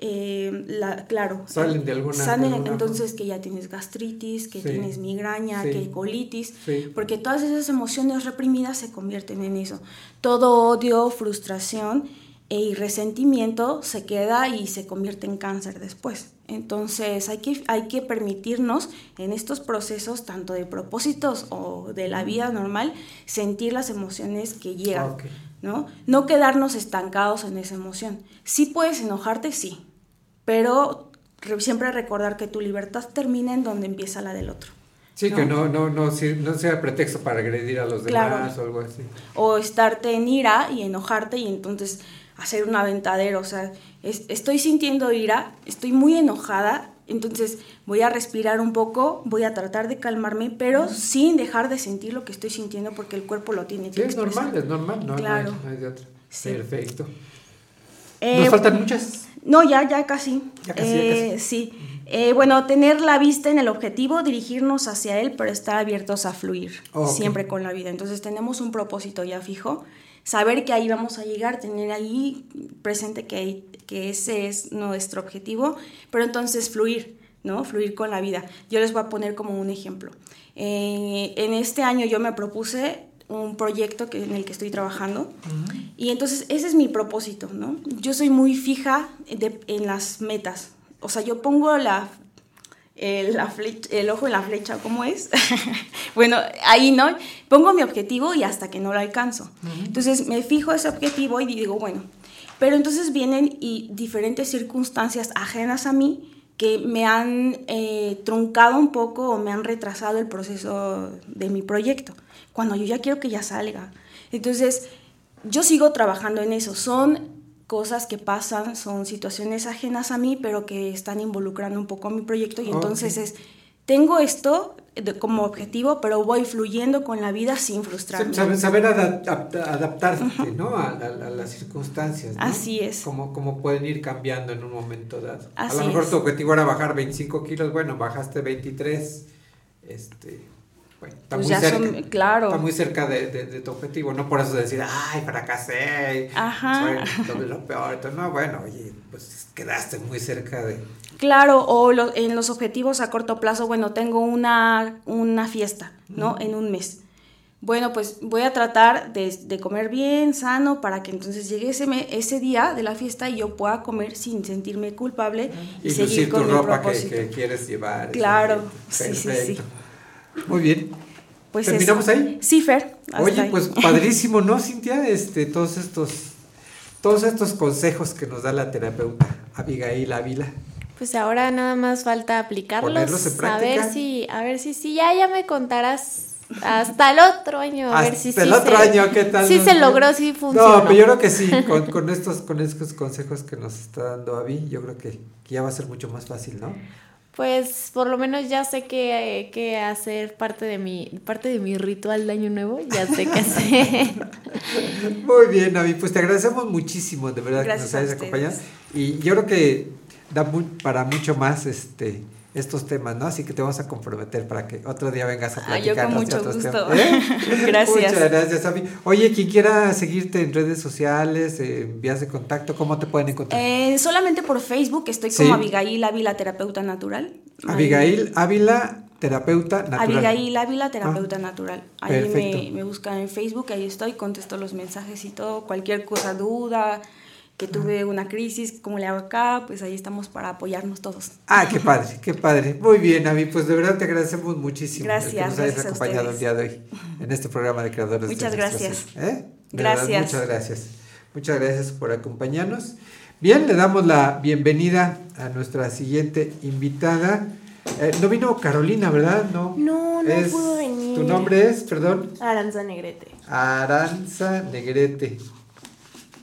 eh, la- claro, Salen de alguna- de salen alguna entonces que ya tienes gastritis, que Sí. tienes migraña, Sí. que colitis, Sí. porque todas esas emociones reprimidas se convierten en eso. Todo odio, frustración e y resentimiento se queda y se convierte en cáncer después. Entonces hay que, hay que permitirnos en estos procesos, tanto de propósitos o de la vida normal, sentir las emociones que llegan. ¿No? No quedarnos estancados en esa emoción. Sí puedes enojarte, sí, pero re- siempre recordar que tu libertad termina en donde empieza la del otro. Sí, que no, no, no, no sea pretexto para agredir a los Claro. demás o algo así. O estarte en ira y enojarte y entonces hacer un aventadero. O sea, es- estoy sintiendo ira, estoy muy enojada, entonces voy a respirar un poco, voy a tratar de calmarme, pero sin dejar de sentir lo que estoy sintiendo porque el cuerpo lo tiene que Sí, es normal, es normal, no, no hay- Claro. no hay de otra. Sí. Perfecto. Eh, Nos faltan muchas. No, ya, ya casi. Ya casi, ya Eh, casi. Sí. Eh, bueno, tener la vista en el objetivo, dirigirnos hacia él, pero estar abiertos a fluir siempre con la vida. Entonces tenemos un propósito ya fijo, saber que ahí vamos a llegar, tener ahí presente que, que ese es nuestro objetivo, pero entonces fluir, ¿no? Fluir con la vida. Yo les voy a poner como un ejemplo. Eh, en este año yo me propuse un proyecto que, en el que estoy trabajando. Y entonces ese es mi propósito, ¿no? Yo soy muy fija de- en las metas. O sea, yo pongo la, el, la flech- el ojo en la flecha, ¿cómo es? [laughs] bueno, ahí, ¿no? Pongo mi objetivo y hasta que no lo alcanzo. Entonces me fijo ese objetivo y digo, bueno, pero entonces vienen y diferentes circunstancias ajenas a mí que me han eh, truncado un poco o me han retrasado el proceso de mi proyecto, cuando yo ya quiero que ya salga. Entonces, yo sigo trabajando en eso. Son cosas que pasan, son situaciones ajenas a mí, pero que están involucrando un poco a mi proyecto y entonces es, tengo esto de- como objetivo, pero voy fluyendo con la vida sin frustrarme. Saber, saber adap- adap- adaptarte, ¿no? A, a- a las circunstancias, ¿no? Así es. Como, como pueden ir cambiando en un momento dado. a Así lo mejor es. tu objetivo era bajar 25 kilos, bueno, bajaste 23, este... Bueno, está Pues muy cerca. son- claro. Está muy cerca de, de- de tu objetivo, no por eso decir, ay, fracasé, Ajá. soy lo, lo peor. Entonces, no, bueno, oye, pues quedaste muy cerca de... Claro, o lo- en los objetivos a corto plazo, bueno, tengo una, una fiesta, ¿no? En un mes. Bueno, pues voy a tratar de, de comer bien, sano, para que entonces llegue ese, me- ese día de la fiesta y yo pueda comer sin sentirme culpable y, Y seguir lucir tu con mi ropa que, propósito. que quieres llevar. Claro, sí, sí, sí. Muy bien. Pues ¿Terminamos eso. ahí? Sí, Fer. Oye, ahí. pues padrísimo, ¿no, Cintia? Este, todos estos, todos estos consejos que nos da la terapeuta Abigail Ávila. Pues ahora nada más falta aplicarlos, Ponerlos en a práctica. ver si, a ver si, si ya, ya me contarás hasta el otro año, a ver Hasta si sí el otro se, año, ¿qué tal? Sí se logró, sí funcionó. No, pero yo creo que sí, con, con estos, con estos consejos que nos está dando Avi, yo creo que, que ya va a ser mucho más fácil, ¿no? Pues por lo menos ya sé qué, qué hacer parte de mi parte de mi ritual de año nuevo, ya sé qué hacer. [laughs] Muy bien, Avi, pues te agradecemos muchísimo, de verdad, Gracias que nos hayas acompañado. Y yo creo que da mu- para mucho más este estos temas, ¿no? Así que te vamos a comprometer para que otro día vengas a Ah, yo platicar. con mucho gusto. ¿Eh? [laughs] Gracias. Muchas gracias, Avi. Oye, quien quiera seguirte en redes sociales, eh, vías de contacto, ¿cómo te pueden encontrar? Eh, solamente por Facebook estoy Sí. como Abigail Ávila, terapeuta natural. Abigail Ávila, terapeuta natural. Abigail Ávila, terapeuta natural. Ahí me, me buscan en Facebook, ahí estoy, contesto los mensajes y todo, cualquier cosa, duda, que tuve una crisis, cómo le hago acá, pues ahí estamos para apoyarnos todos. Ah, qué padre, qué padre. Muy bien, Avi, pues de verdad te agradecemos muchísimo el que Gracias, nos hayas gracias acompañado el día de hoy en este programa de creadores. de Muchas Nuestras gracias. Vidas. ¿Eh? De verdad, Gracias. muchas gracias. Muchas gracias por acompañarnos. Bien, le damos la bienvenida a nuestra siguiente invitada. Eh, no vino Carolina, ¿verdad? No. No, no Es- pudo venir. Tu nombre es, perdón, Aranza Negrete. Aranza Negrete.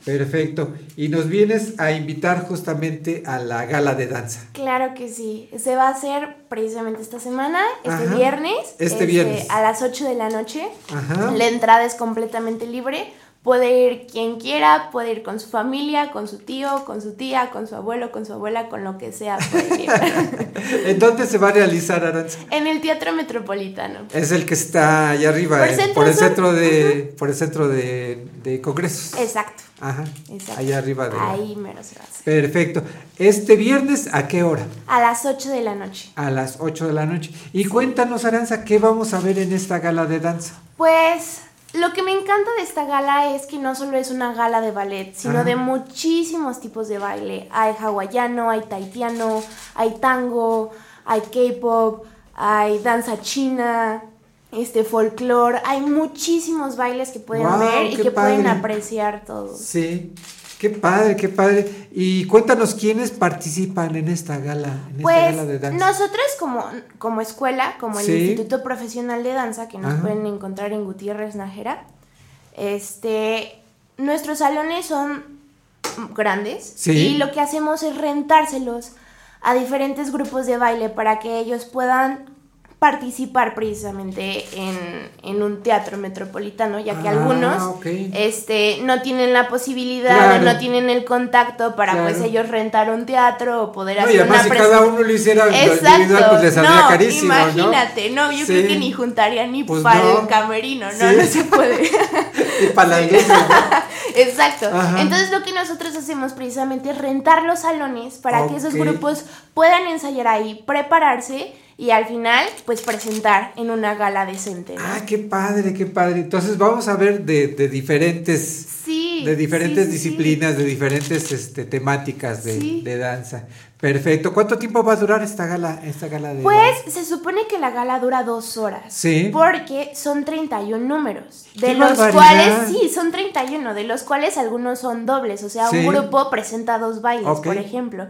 Perfecto. Y nos vienes a invitar justamente a la gala de danza. Claro que sí. Se va a hacer precisamente esta semana, este Ajá. viernes. Este viernes. A las 8 de la noche. Ajá. La entrada es completamente libre. Puede ir quien quiera, puede ir con su familia, con su tío, con su tía, con su abuelo, con su abuela, con lo que sea. puede ir. [laughs] ¿En dónde se va a realizar, Aranza? en el Teatro Metropolitano. Es el que está allá arriba, Por eh, el centro de, por el centro de, de congresos. Exacto. Ajá. Exacto. Allá arriba de. Ahí mero se va a hacer. Perfecto. Este viernes, ¿a qué hora? A las 8 de la noche. A las 8 de la noche. Y cuéntanos, Aranza, ¿qué vamos a ver en esta gala de danza? Pues lo que me encanta de esta gala es que no solo es una gala de ballet, sino Ajá. de muchísimos tipos de baile. Hay hawaiano, hay taitiano, hay tango, hay K-pop, hay danza china, este folclore. Hay muchísimos bailes que pueden ver y que pueden apreciar todos. Sí. Qué padre, qué padre. Y cuéntanos quiénes participan en esta gala, en esta Pues gala de danza. nosotros como, como escuela, como el Sí. Instituto Profesional de Danza, que nos Ajá. pueden encontrar en Gutiérrez Nájera, este, nuestros salones son grandes Sí. y lo que hacemos es rentárselos a diferentes grupos de baile para que ellos puedan participar precisamente en, en un teatro metropolitano, ya que Ah, algunos este, no tienen la posibilidad Claro. o no tienen el contacto para Claro. pues ellos rentar un teatro o poder No, y hacer además, una si cada uno lo hiciera individual, pues le saldría no, carísimo. Imagínate, ¿no? Yo Sí. creo que ni juntaría ni Pues para no. el camerino, ¿no? Sí. No se puede. [laughs] Y para la iglesia, [laughs] Exacto. Ajá. Entonces lo que nosotros hacemos precisamente es rentar los salones para que esos grupos puedan ensayar ahí, prepararse y al final pues presentar en una gala decente. ¿no? Ah, qué padre, qué padre. Entonces vamos a ver de, de diferentes, Sí, de diferentes sí, sí, sí. disciplinas, de diferentes este, temáticas de, de danza. Perfecto. ¿Cuánto tiempo va a durar esta gala, esta gala de Pues danza? se supone que la gala dura dos horas. Sí. Porque son 31 números. De ¡Qué los barbaridad! cuales, sí, son 31, de los cuales algunos son dobles. O sea, un grupo presenta dos bailes, por ejemplo.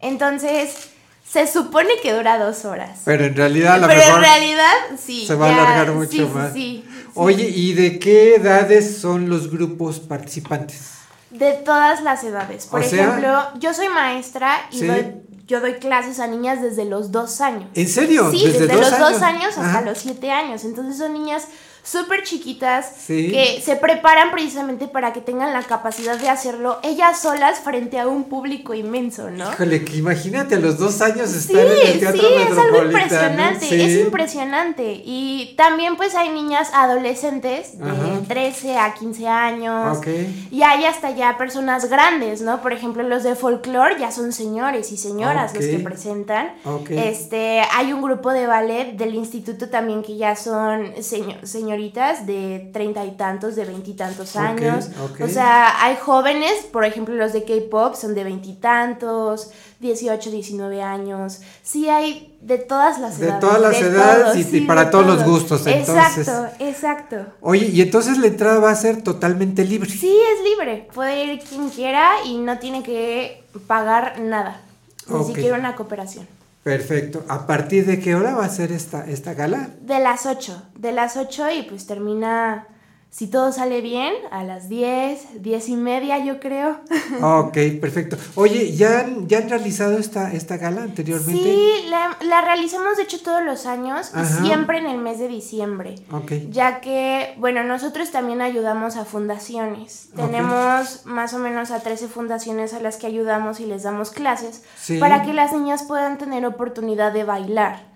Entonces, se supone que dura dos horas. Pero en realidad a lo Pero mejor en realidad, sí. se va ya- a alargar mucho sí, más. sí, sí. Oye, ¿y de qué edades son los grupos participantes? De todas las edades. Por O sea- ejemplo, yo soy maestra y doy- yo doy clases a niñas desde los dos años. ¿En serio? Sí, ¿Desde desde, dos los dos años? años hasta Ajá. los siete años. Entonces son niñas súper chiquitas Sí. que se preparan precisamente para que tengan la capacidad de hacerlo ellas solas frente a un público inmenso, ¿no? Híjole, que imagínate a los dos años Sí, estar en el teatro sí, es algo impresionante, Sí. es impresionante. Y también pues hay niñas adolescentes de Ajá. 13 a 15 años. Ok. Y hay hasta ya personas grandes, ¿no? Por ejemplo, los de folclore ya son señores y señoras los que presentan. Ok. Este, hay un grupo de ballet del instituto también que ya son seño- señoritas de treinta y tantos, de veintitantos años. O sea, hay jóvenes, por ejemplo, los de K-pop son de veintitantos, 18, 19 años. Sí, hay de todas las De edades. todas las de edades todos, y- para todos los gustos, entonces. Exacto, exacto. Oye, y entonces la entrada va a ser totalmente libre. Sí, es libre. Puede ir quien quiera y no tiene que pagar nada. Ni Ok. siquiera una cooperación. Perfecto. ¿A partir de qué hora va a ser esta, esta gala? De las 8, de las 8 y pues termina, si todo sale bien, a las 10, 10 y media yo creo. Ok, perfecto. Oye, ¿ya han, ya han realizado esta, esta gala anteriormente? Sí, la, la realizamos de hecho todos los años y siempre en el mes de diciembre. Ok. Ya que, bueno, nosotros también ayudamos a fundaciones. Tenemos más o menos a 13 fundaciones a las que ayudamos y les damos clases Sí. para que las niñas puedan tener oportunidad de bailar.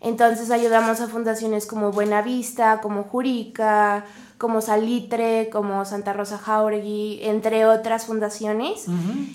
Entonces ayudamos a fundaciones como Buenavista, como Jurica, como Salitre, como Santa Rosa Jauregui, entre otras fundaciones.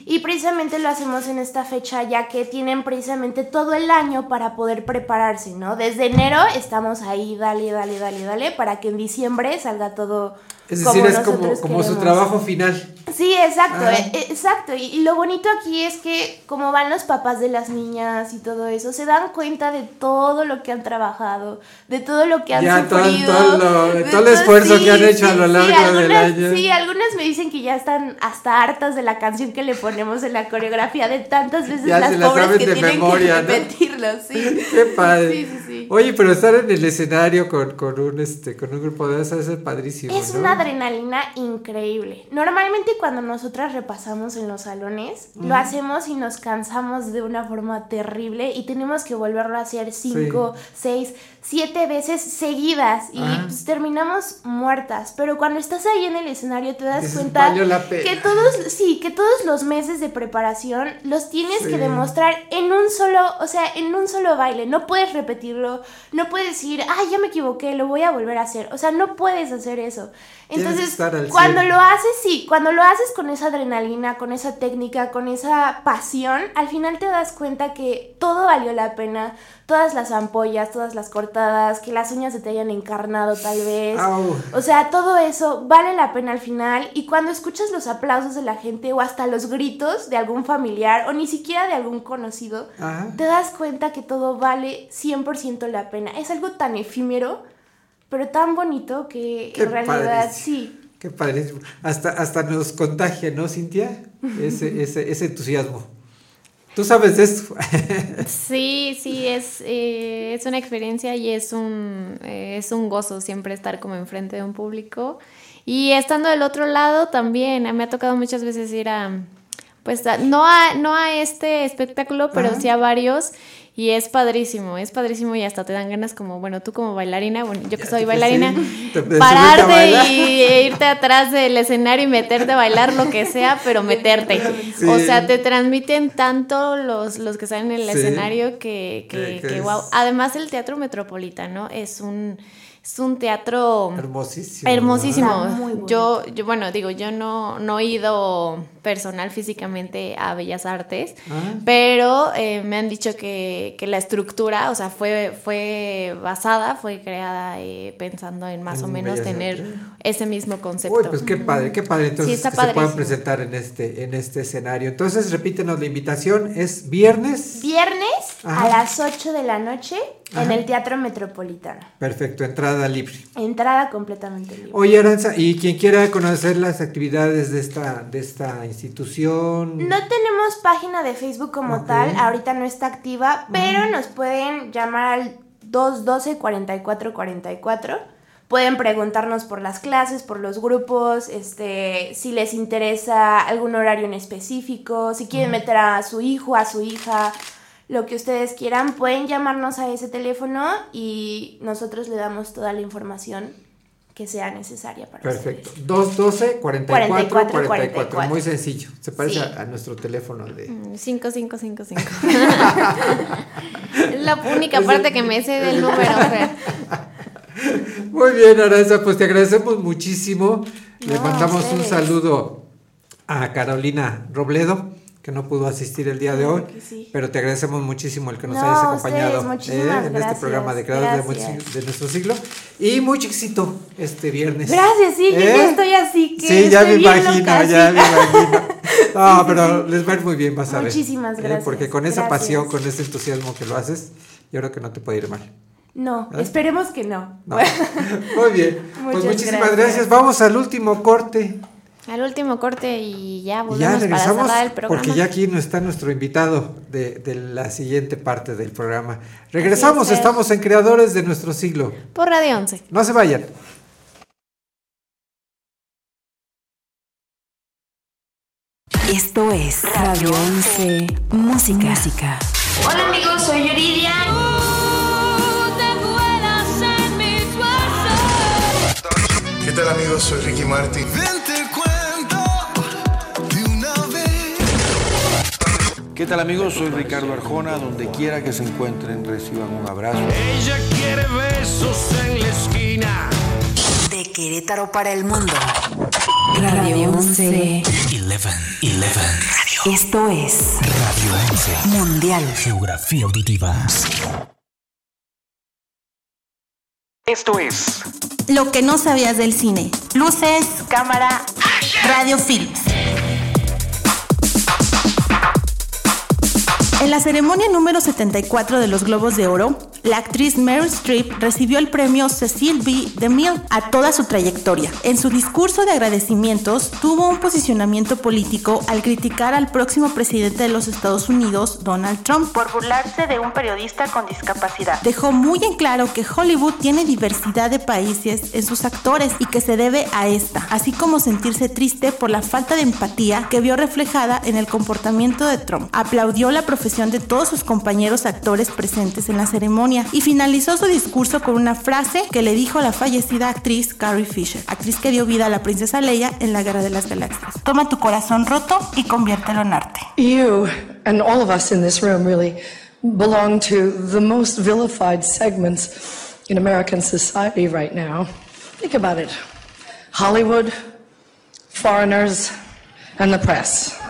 Y precisamente lo hacemos en esta fecha ya que tienen precisamente todo el año para poder prepararse, ¿no? Desde enero estamos ahí, dale, dale, dale, dale, para que en diciembre salga todo Es decir, es como, como su trabajo final. Sí, exacto, eh, exacto. Y, y lo bonito aquí es que como van los papás de las niñas y todo eso, se dan cuenta de todo lo que han trabajado, de todo lo que han Ya, todo- sufrido. todo lo- de todo el esfuerzo que han hecho a lo largo del algunas- año. Sí, algunas me dicen que ya están hasta hartas de la canción que le ponemos en la coreografía, de tantas veces Ya las se la pobres saben que de tienen memoria, que ¿no? repetirlo, sí. [laughs] Qué padre. Sí, sí, sí. Oye, pero estar en el escenario con, con un este con un grupo de esas es padrísimo. Es ¿no? una adrenalina increíble. Normalmente cuando nosotras repasamos en los salones, lo hacemos y nos cansamos de una forma terrible y tenemos que volverlo a hacer cinco, seis, siete veces seguidas y Ajá. pues, terminamos muertas. Pero cuando estás ahí en el escenario te das Dices, cuenta "Valió la pena". que todos, sí, que todos los meses de preparación los tienes Sí. que demostrar en un solo, o sea, en un solo baile. No puedes repetirlo, no puedes decir, ay, ya me equivoqué, lo voy a volver a hacer. O sea, no puedes hacer eso. Entonces, cuando 100. lo haces, sí, cuando lo haces con esa adrenalina, con esa técnica, con esa pasión, al final te das cuenta que todo valió la pena, todas las ampollas, todas las cortadas, que las uñas se te hayan encarnado tal vez. Au. O sea, todo eso vale la pena al final y cuando escuchas los aplausos de la gente o hasta los gritos de algún familiar o ni siquiera de algún conocido, Ajá. te das cuenta que todo vale 100% la pena. Es algo tan efímero, pero tan bonito que Qué en realidad sí. Qué padrísimo. Hasta, hasta nos contagia, ¿no, Cintia? Ese, [laughs] ese, ese entusiasmo. Tú sabes de esto. Sí, sí, es, eh, es una experiencia y es un, eh, es un gozo siempre estar como enfrente de un público. Y estando del otro lado también, me ha tocado muchas veces ir a, pues, a- no, a, no a este espectáculo, pero Ajá. sí a varios. Y es padrísimo, es padrísimo y hasta te dan ganas como, bueno, tú como bailarina, bueno, yo que soy bailarina, sí, [laughs] pararte bailar. y irte atrás del escenario y meterte a bailar lo que sea, pero meterte. Sí. O sea, te transmiten tanto los, los que salen en el Sí. escenario que, que, Que- que que es- wow. Además, el Teatro Metropolitano es un, es un teatro Hermosísimo. hermosísimo. Yo, yo, bueno, digo, yo no, no he ido personal físicamente a Bellas Artes, Ah. pero eh, me han dicho que, que la estructura, o sea, fue, fue basada, fue creada eh, pensando en más En o menos Bellas tener Artes. ese mismo concepto. Uy, pues qué padre, qué padre. Entonces que se puedan presentar en este, en este escenario. Entonces, repítenos la invitación. Es viernes. Viernes Ajá. a las 8 de la noche en el Teatro Metropolitano. Perfecto, entrada libre. Entrada completamente libre. Oye, Aranza, y quien quiera conocer las actividades de esta, de esta institución. No tenemos página de Facebook como tal, ahorita no está activa, pero nos pueden llamar al 212-4444. Pueden preguntarnos por las clases, por los grupos, este, si les interesa algún horario en específico, si quieren meter a su hijo, a su hija, lo que ustedes quieran, pueden llamarnos a ese teléfono y nosotros le damos toda la información que sea necesaria para Perfecto. 212 44 44, 44. Muy sencillo. Se parece Sí. a, a nuestro teléfono de. Mm, 5555. [laughs] es la única parte que me sé del [laughs] número. Muy bien, Aranza, pues te agradecemos muchísimo. Le No, mandamos un ustedes. saludo a Carolina Robledo, que no pudo asistir el día de hoy, sí. pero te agradecemos muchísimo el que nos No, hayas ustedes, acompañado eh, muchísimas en este programa de Creadores de, nuestro siglo. Y mucho éxito este viernes. Gracias, sí, yo ¿Eh? ya estoy así que. Sí, ya me imagino, [laughs] ya sí. me imagino. No, pero les va a ir muy bien, vas a ver. Muchísimas ¿Eh? gracias, Porque con esa gracias. pasión, con ese entusiasmo que lo haces, yo creo que no te puede ir mal. No, ¿Eh? esperemos que no. No. [laughs] Muy bien. [laughs] pues muchísimas gracias. gracias. Vamos al último corte. Al último corte y ya volvemos ya para regresamos cerrar el programa. porque ya aquí no está nuestro invitado de, de la siguiente parte del programa. Regresamos, estamos en Creadores de nuestro siglo. Por Radio 11. No se vayan. Esto es Radio 11 Música. Música. Hola amigos, soy Yuridia. ¿Qué tal amigos? Soy Ricky Martin. ¿Qué tal amigos? Soy Ricardo Arjona, donde quiera que se encuentren reciban un abrazo. Ella quiere besos en la esquina. De Querétaro para el mundo. Radio 11. 11, 11. Esto es Radio 11. Mundial. Geografía auditiva. Esto es Lo que no sabías del cine. Luces, cámara, radio films. En la ceremonia número 74 de los Globos de Oro, la actriz Meryl Streep recibió el premio Cecil B. DeMille a toda su trayectoria. En su discurso de agradecimientos, tuvo un posicionamiento político al criticar al próximo presidente de los Estados Unidos, Donald Trump, por burlarse de un periodista con discapacidad. Dejó muy en claro que Hollywood tiene diversidad de países en sus actores y que se debe a esta, así como sentirse triste por la falta de empatía que vio reflejada en el comportamiento de Trump. Aplaudió la profesión de todos sus compañeros actores presentes en la ceremonia y finalizó su discurso con una frase que le dijo la fallecida actriz Carrie Fisher, actriz que dio vida a la princesa Leia en la Guerra de las Galaxias. Toma tu corazón roto y conviértelo en arte. You and all of us in this room really belong to the most vilified segments in American society right now. Think about it Hollywood, foreigners, and the press.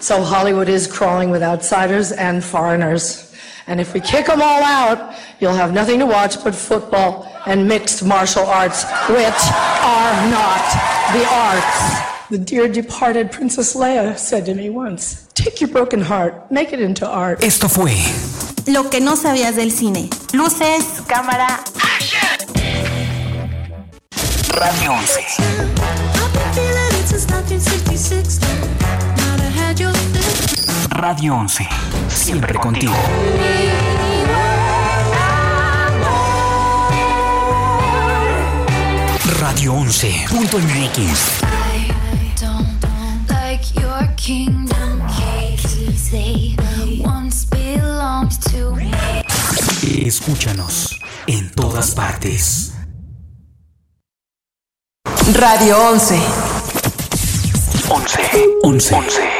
So Hollywood is crawling with outsiders and foreigners. And if we kick them all out, you'll have nothing to watch but football and mixed martial arts, which are not the arts. The dear departed Princess Leia said to me once, take your broken heart, make it into art. Esto fue Lo que no sabías del cine. Luces, cámara, Radio 11. Radio 11. Siempre contigo. Radio 11.mx. Like your kingdom keys, they once belonged to me. Escúchanos en todas partes. Radio 11. 11. 11. 11.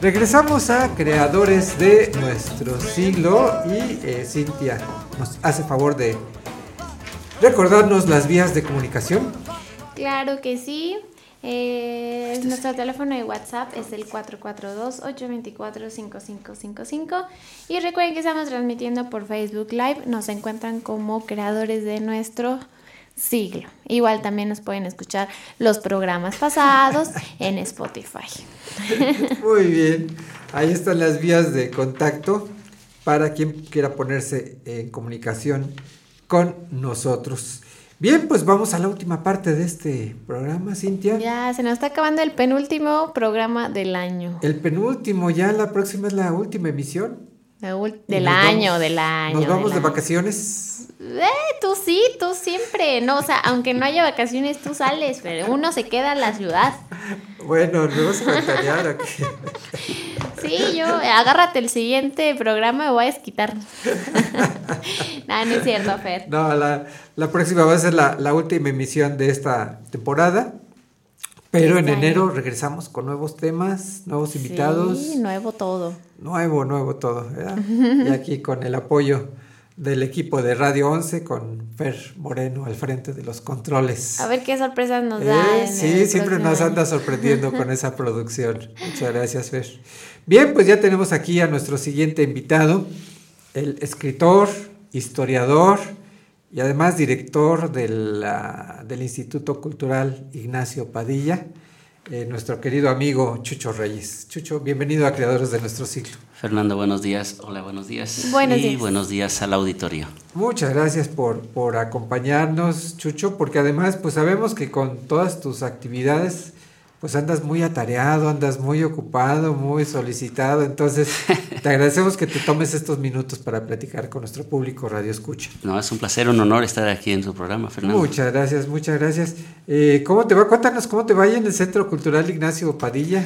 Regresamos a Creadores de nuestro siglo y eh, Cintia nos hace favor de recordarnos las vías de comunicación. Claro que sí. Eh, nuestro teléfono de WhatsApp es el 442-824-5555. Y recuerden que estamos transmitiendo por Facebook Live. Nos encuentran como creadores de nuestro siglo. Igual también nos pueden escuchar los programas pasados [laughs] en Spotify. [laughs] Muy bien, ahí están las vías de contacto para quien quiera ponerse en comunicación con nosotros. Bien, pues vamos a la última parte de este programa, Cintia. Ya se nos está acabando el penúltimo programa del año. El penúltimo, ya la próxima es la última emisión. Del nos año, vamos- del año. Nos vamos de vacaciones. Eh, tú sí, tú siempre. No, o sea, aunque no haya vacaciones, tú sales, pero uno se queda en la ciudad. Bueno, nos vamos a ventanear aquí. [laughs] Sí, yo, agárrate el siguiente programa, me voy a desquitar. [laughs] no, no es cierto, Fer. No, la, la próxima va a ser la, la última emisión de esta temporada. Pero en enero regresamos con nuevos temas, nuevos invitados. Sí, nuevo todo. Nuevo, nuevo todo. ¿verdad? y aquí con el apoyo del equipo de Radio 11 con Fer Moreno al frente de los controles. A ver qué sorpresas nos da. Eh, sí, siempre nos anda sorprendiendo con [laughs] esa producción. Muchas gracias, Fer. Bien, pues ya tenemos aquí a nuestro siguiente invitado, el escritor, historiador y además director de la- del Instituto Cultural Ignacio Padilla, eh, nuestro querido amigo Chucho Reyes. Chucho, bienvenido a Creadores de Nuestro Siglo. Fernando, buenos días. Hola, buenos días. Buenos y días. buenos días al auditorio. Muchas gracias por, por acompañarnos, Chucho, porque además pues sabemos que con todas tus actividades pues andas muy atareado, andas muy ocupado, muy solicitado, entonces [laughs] te agradecemos que te tomes estos minutos para platicar con nuestro público Radio Escucha. No, es un placer, un honor estar aquí en su programa, Fernando. Muchas gracias, muchas gracias. Eh, ¿Cómo te va? Cuéntanos cómo te va ahí en el Centro Cultural Ignacio Padilla.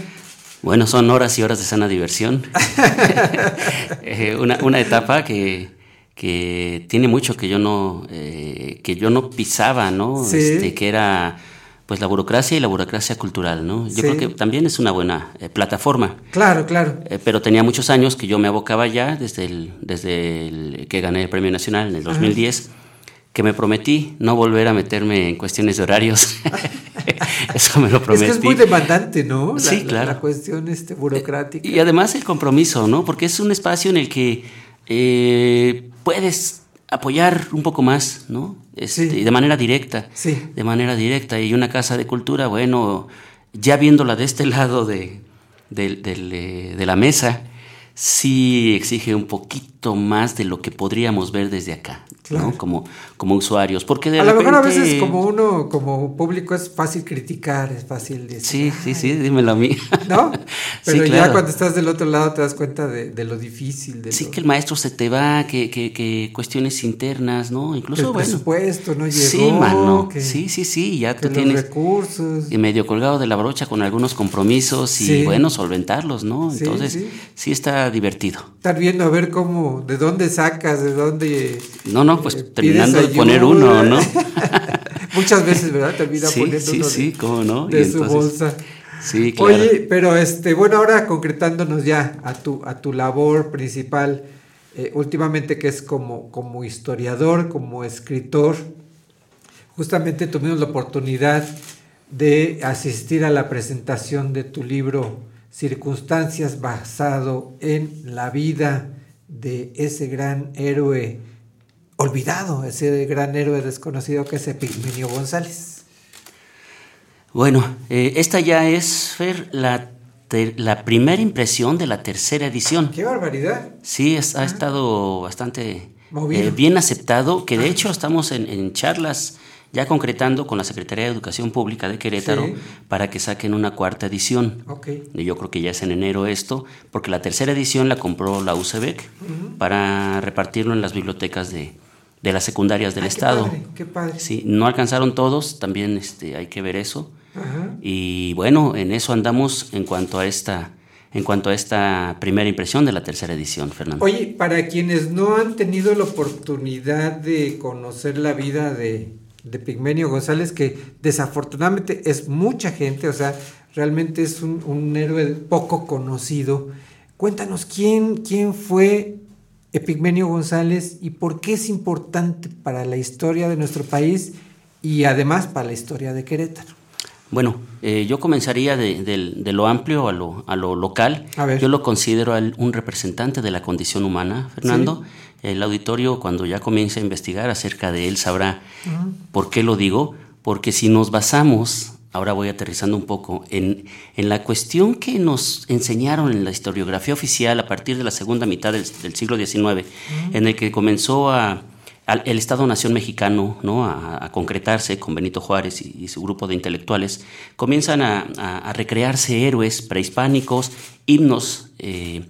Bueno, son horas y horas de sana diversión. [laughs] [laughs] Eh, una, una etapa que, que tiene mucho que yo no, eh, que yo no pisaba, ¿no? Sí. Este, que era pues la burocracia y la burocracia cultural, ¿no? Yo Sí. creo que también es una buena eh, plataforma. Claro, claro. Eh, pero tenía muchos años que yo me abocaba ya desde el, desde el que gané el Premio Nacional en el 2010, que me prometí no volver a meterme en cuestiones de horarios. [laughs] Eso me lo Es prometí. que es muy demandante, ¿no? La- Sí, la- claro. La cuestión este, burocrática. Y además el compromiso, ¿no? Porque es un espacio en el que eh, puedes apoyar un poco más, ¿no? Este, de manera directa. Sí. De manera directa. Y una casa de cultura, bueno, ya viéndola de este [laughs] lado de, eh, de la mesa, sí exige un poquito más de lo que podríamos ver desde acá, Claro. ¿no? Como, como usuarios. Porque de a lo mejor a veces como uno, como público, es fácil criticar, es fácil decir. Sí, sí, sí, dímelo a mí. ¿No? [laughs] Sí, Pero ya cuando estás del otro lado te das cuenta de, de lo difícil, de Sí, lo- que el maestro se te va, que, que, que cuestiones internas, ¿no? Incluso, el bueno. presupuesto no llegó. sí, mano. que- sí, sí, sí, ya que tú los tienes. recursos. Y medio colgado de la brocha con algunos compromisos y, Sí. bueno, solventarlos, ¿no? Entonces, sí. sí. está divertido. Estar viendo a ver cómo, de dónde sacas, de dónde. No, no, pues eh, terminando de poner uno, ¿no? [laughs] Muchas veces, ¿verdad? Termina Sí, poniendo sí, uno sí, de, cómo no. de Y su entonces- bolsa. Sí, claro. Oye, pero este, bueno, ahora concretándonos ya a tu, a tu labor principal, eh, últimamente que es como, como historiador, como escritor, justamente tuvimos la oportunidad de asistir a la presentación de tu libro Circunstancias basado en la vida de ese gran héroe olvidado, ese gran héroe desconocido que es Epigmenio González. Bueno, eh, esta ya es, Fer, la, primera impresión de la tercera edición. ¡Qué barbaridad! Sí, es- ha estado bastante eh, bien aceptado, que de hecho estamos en, en charlas ya concretando con la Secretaría de Educación Pública de Querétaro Sí. para que saquen una cuarta edición. Ok. Y Yo creo que ya es en enero esto, porque la tercera edición la compró la UCEBEC para repartirlo en las bibliotecas de, de las secundarias del Ay, qué Estado. padre, qué padre. Sí, no alcanzaron todos, también este, hay que ver eso. Ajá. Y bueno, en eso andamos en cuanto a esta, en cuanto a esta primera impresión de la tercera edición, Fernando. Oye, para quienes no han tenido la oportunidad de conocer la vida de, de Pigmenio González, que desafortunadamente es mucha gente, o sea, realmente es un, un héroe poco conocido. Cuéntanos quién, quién fue Epigmenio González y por qué es importante para la historia de nuestro país y además para la historia de Querétaro. Bueno, eh, yo comenzaría de, lo amplio a lo, a lo local. A ver. Yo lo considero un representante de la condición humana, Fernando. El auditorio, cuando ya comience a investigar acerca de él, sabrá ¿Por qué lo digo? Porque si nos basamos, ahora voy aterrizando un poco, en, en la cuestión que nos enseñaron en la historiografía oficial a partir de la segunda mitad del, del siglo XIX, en el que comenzó a, el Estado-Nación mexicano ¿no? a, a concretarse con Benito Juárez y, y su grupo de intelectuales, comienzan a recrearse héroes prehispánicos, himnos. eh,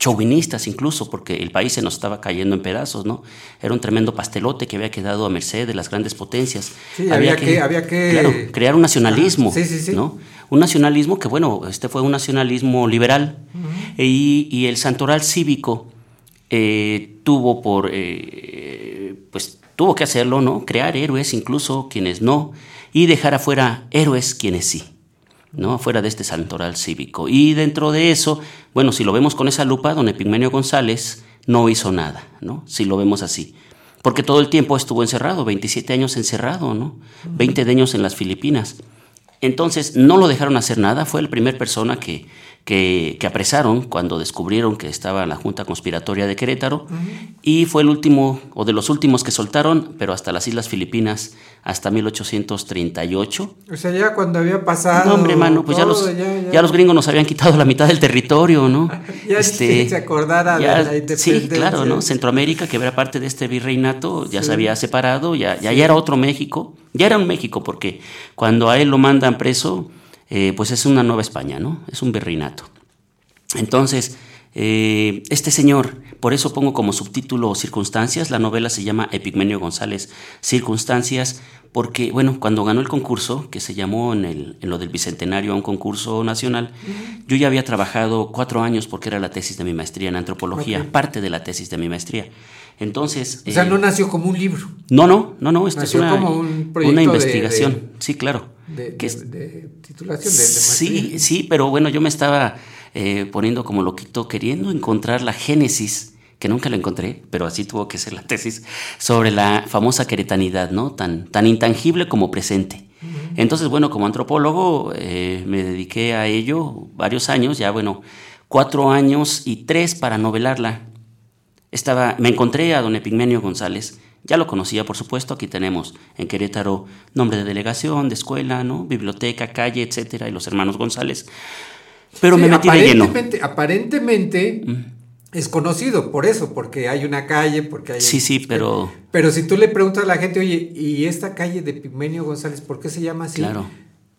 chauvinistas incluso, porque el país se nos estaba cayendo en pedazos, ¿no? Era un tremendo pastelote que había quedado a merced de las grandes potencias. Sí, había que- había que- claro, crear un nacionalismo, sí, sí, sí. ¿no? Un nacionalismo que, bueno, este fue un nacionalismo liberal y, y el santoral cívico eh, tuvo por, eh, pues tuvo que hacerlo, ¿no? Crear héroes incluso quienes no y dejar afuera héroes quienes sí. ¿No? Fuera de este santoral cívico. Y dentro de eso, bueno, si lo vemos con esa lupa, don Epigmenio González no hizo nada, ¿no? Si lo vemos así. Porque todo el tiempo estuvo encerrado, 27 años encerrado, ¿no? 20 años en las Filipinas. Entonces no lo dejaron hacer nada, fue la primera persona que, que, que, apresaron cuando descubrieron que estaba la Junta Conspiratoria de Querétaro y fue el último o de los últimos que soltaron, pero hasta las Islas Filipinas hasta 1838. O sea, ya cuando había pasado. No, hombre, mano, pues ya, los, ya, ya. ya los gringos nos habían quitado la mitad del territorio, ¿no? [laughs] ya este, se acordara de la independencia. Sí, claro, ¿no? Centroamérica, que era parte de este virreinato, ya Sí. se había separado, ya, ya, Sí. ya era otro México. Ya era un México, porque cuando a él lo mandan preso, eh, pues es una nueva España, ¿no? Es un virreinato. Entonces, eh, este señor, por eso pongo como subtítulo Circunstancias, la novela se llama Epigmenio González, Circunstancias, porque, bueno, cuando ganó el concurso, que se llamó en, el, en lo del Bicentenario a un concurso nacional, yo ya había trabajado cuatro años porque era la tesis de mi maestría en antropología, parte de la tesis de mi maestría. Entonces... O sea, eh, no nació como un libro. no, no, no, no, esto es Nació una, como un proyecto una investigación, de- sí, claro. De, que de- es- titulación, Sí, maestría. sí, pero bueno, yo me estaba eh, poniendo como loquito queriendo encontrar la génesis, que nunca la encontré, pero así tuvo que ser la tesis, sobre la famosa queretanidad, ¿no? Tan, tan intangible como presente. Entonces, bueno, como antropólogo eh, me dediqué a ello varios años, ya bueno, cuatro años y tres para novelarla. Estaba, me encontré a don Epigmenio González, ya lo conocía, por supuesto, aquí tenemos en Querétaro nombre de delegación, de escuela, ¿no? biblioteca, calle, etcétera, y los hermanos González. Pero Sí, me metí de lleno. aparentemente- Aparentemente es conocido por eso, porque hay una calle, porque hay... Sí, sí, pero Pero si tú le preguntas a la gente, oye, ¿y esta calle de Pigmenio González, por qué se llama así? claro.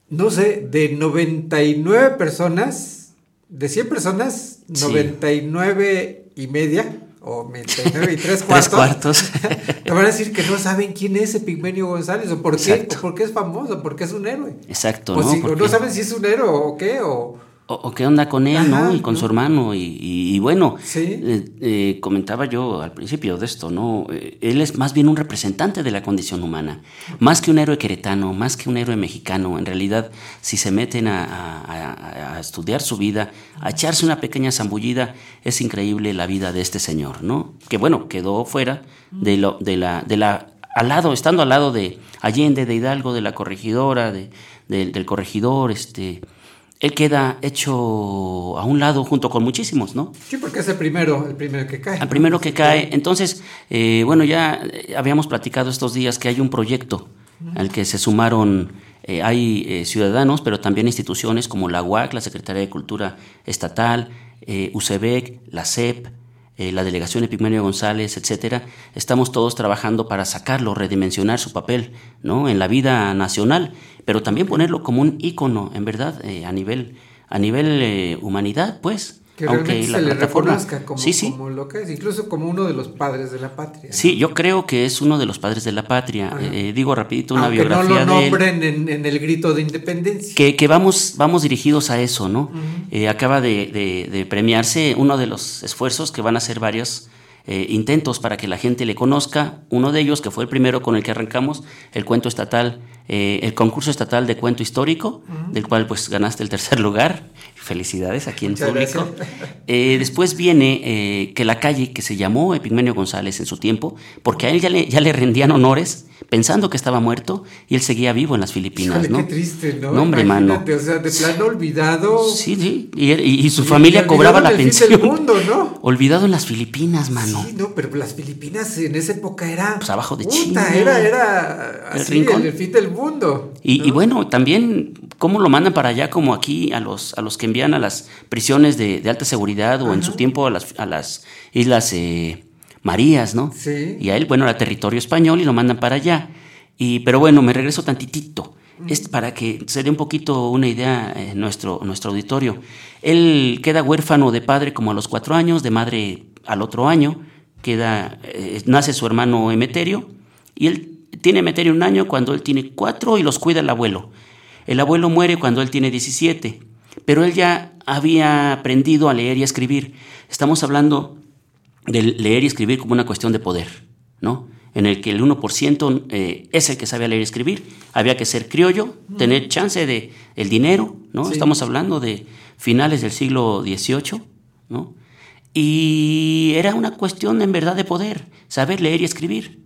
No sé, de 99 personas, de 100 personas, Sí. 99 y media, o 99 y [laughs] tres Tres cuartos, cuartos. [laughs] te van a decir que no saben quién es Epigmenio González, o por qué, o por qué es famoso, por qué es un héroe. Exacto, O ¿no? si- o no saben si es un héroe o qué, o... o, o qué onda con él, Ajá, ¿no? Y con ¿no? su hermano. Y, y- y bueno, Sí. eh, eh, comentaba yo al principio de esto, ¿no? Eh, él es más bien un representante de la condición humana. Más que un héroe queretano, más que un héroe mexicano. En realidad, si se meten a, a- a- a estudiar su vida, a echarse una pequeña zambullida, es increíble la vida de este señor, ¿no? Que bueno, quedó fuera de, lo, de la... De la al lado, estando al lado de Allende, de Hidalgo, de la corregidora, de, del- del corregidor, este, él queda hecho a un lado junto con muchísimos, ¿no? Sí, porque es el primero, el primero que cae. Al primero que cae. Entonces, eh, bueno, ya eh, habíamos platicado estos días que hay un proyecto al que se sumaron, eh, hay eh, ciudadanos, pero también instituciones como la UAC, la Secretaría de Cultura Estatal, eh, UCEBEC, la CEP, eh, la Delegación Epigmenio González, etcétera. Estamos todos trabajando para sacarlo, redimensionar su papel, ¿no? En la vida nacional, pero también ponerlo como un ícono, en verdad, eh, a nivel, a nivel eh, humanidad, pues. Que Aunque la se le plataforma- reconozca como, sí, sí. como lo que es, incluso como uno de los padres de la patria. Sí, yo creo que es uno de los padres de la patria. Eh, digo rapidito una Aunque no biografía lo de él. nombren en, en el grito de independencia. Que, que vamos, vamos dirigidos a eso, ¿no? Eh, acaba de, de- de premiarse uno de los esfuerzos que van a hacer varios eh, intentos para que la gente le conozca. Uno de ellos, que fue el primero con el que arrancamos, el cuento estatal, eh, el concurso estatal de cuento histórico, del cual pues ganaste el tercer [laughs] lugar. Felicidades aquí en Muchas público. Eh, después viene eh, que la calle que se llamó Epigmenio González en su tiempo, porque a él ya le, ya le rendían honores pensando que estaba muerto y él seguía vivo en las Filipinas, Híjole, ¿no? qué triste, ¿no? No, hombre, mano. O sea, de plano olvidado. Sí, sí. Y, él- y- y su familia y cobraba la el pensión. del mundo, ¿no? Olvidado en las Filipinas, mano. Sí, no, pero las Filipinas en esa época era. Pues abajo de puta, China. Era, era. El Así, rincón. el fin del mundo. Y bueno, también cómo lo mandan para allá, como aquí, a los, a los que envían a las prisiones de, de alta seguridad o en su tiempo a las, a las Islas eh, Marías, ¿no? Sí. Y a él, bueno, era territorio español y lo mandan para allá. Y, pero bueno, me regreso tantitito. Es para que se dé un poquito una idea en nuestro, nuestro auditorio. Él queda huérfano de padre como a los cuatro años, de madre al otro año. Queda, eh, nace su hermano Emeterio y él tiene Emeterio un año cuando él tiene cuatro y los cuida el abuelo. El abuelo muere cuando él tiene 17, pero él ya había aprendido a leer y a escribir. Estamos hablando de leer y escribir como una cuestión de poder, ¿no? En el que el 1% eh, es el que sabe leer y escribir. Había que ser criollo, tener chance de el dinero, ¿no? Sí. Estamos hablando de finales del siglo XVIII, ¿no? Y era una cuestión en verdad de poder, saber leer y escribir.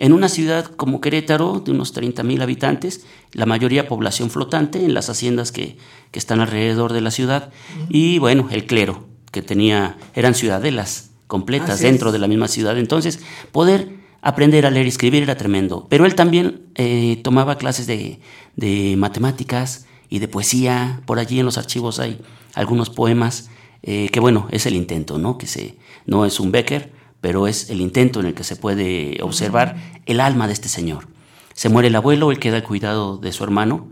En una ciudad como Querétaro, de unos 30.000 habitantes, la mayoría población flotante en las haciendas que, que están alrededor de la ciudad, y bueno, el clero, que tenía, eran ciudadelas completas Así dentro es. de la misma ciudad. Entonces, poder aprender a leer y escribir era tremendo. Pero él también eh, tomaba clases de, de matemáticas y de poesía. Por allí en los archivos hay algunos poemas eh, que, bueno, es el intento, ¿no? Que se, no es un Becker, pero es el intento en el que se puede observar el alma de este señor. Se muere el abuelo, él queda al cuidado de su hermano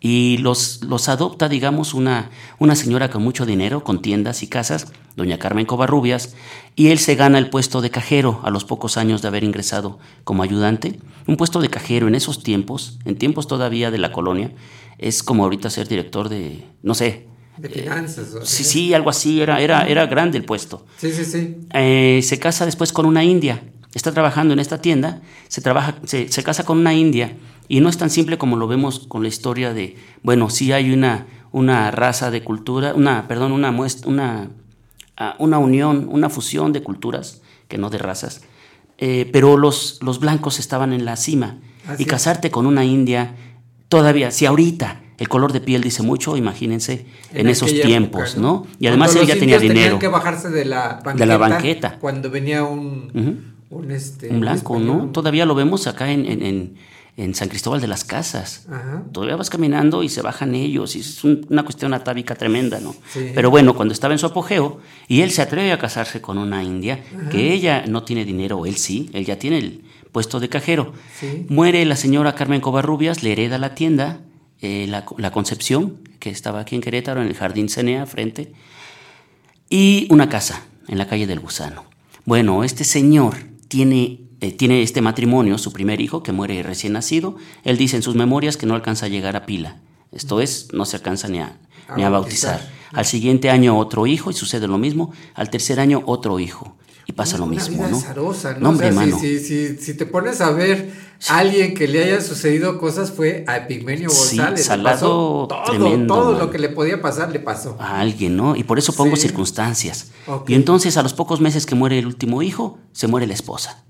y los, los adopta, digamos, una, una señora con mucho dinero, con tiendas y casas, doña Carmen Covarrubias, y él se gana el puesto de cajero a los pocos años de haber ingresado como ayudante. Un puesto de cajero en esos tiempos, en tiempos todavía de la colonia, es como ahorita ser director de, no sé, De finanzas. o sí, sí, algo así, era, era, era grande el puesto. Sí, sí, sí. Eh, se casa después con una india. Está trabajando en esta tienda, se, trabaja, se, se casa con una india y no es tan simple como lo vemos con la historia de, bueno, sí hay una, una raza de cultura, una, perdón, una, muest- una, ah, una unión, una fusión de culturas, que no de razas, eh, pero los, los blancos estaban en la cima Así y es. casarte con una india, todavía, si ahorita el color de piel dice mucho, imagínense en, esos tiempos, época, ¿no? Y además él ya tenía dinero. que bajarse de la banqueta. De la banqueta. Cuando venía un, un, este, Un blanco. ¿no? Todavía lo vemos acá en, en- en- en San Cristóbal de las Casas. Ajá. Todavía vas caminando y se bajan ellos, y es un- una cuestión atávica tremenda, ¿no? Sí. Pero bueno, cuando estaba en su apogeo, y él se atreve a casarse con una india, Ajá. que ella no tiene dinero, él sí, él ya tiene el puesto de cajero. Sí. Muere la señora Carmen Covarrubias, le hereda la tienda, eh, la, la Concepción, que estaba aquí en Querétaro, en el Jardín Cenea, frente, y una casa en la calle del Gusano. Bueno, este señor tiene, eh, tiene este matrimonio, su primer hijo, que muere recién nacido. Él dice en sus memorias que no alcanza a llegar a pila. Esto es, no se alcanza ni a, A ni a bautizar. bautizar. Al siguiente año otro hijo y sucede lo mismo. Al tercer año otro hijo y pasa lo mismo, vida ¿no? azarosa, ¿no? No, hombre, o sea, si- mano. si, si, si te pones a ver a alguien que le haya sucedido cosas fue a Epigmenio Sí, González. Le salado pasó todo, tremendo, todo lo que le podía pasar le pasó. a alguien, ¿no? Y por eso pongo Sí. circunstancias. Y entonces a los pocos meses que muere el último hijo, se muere la esposa.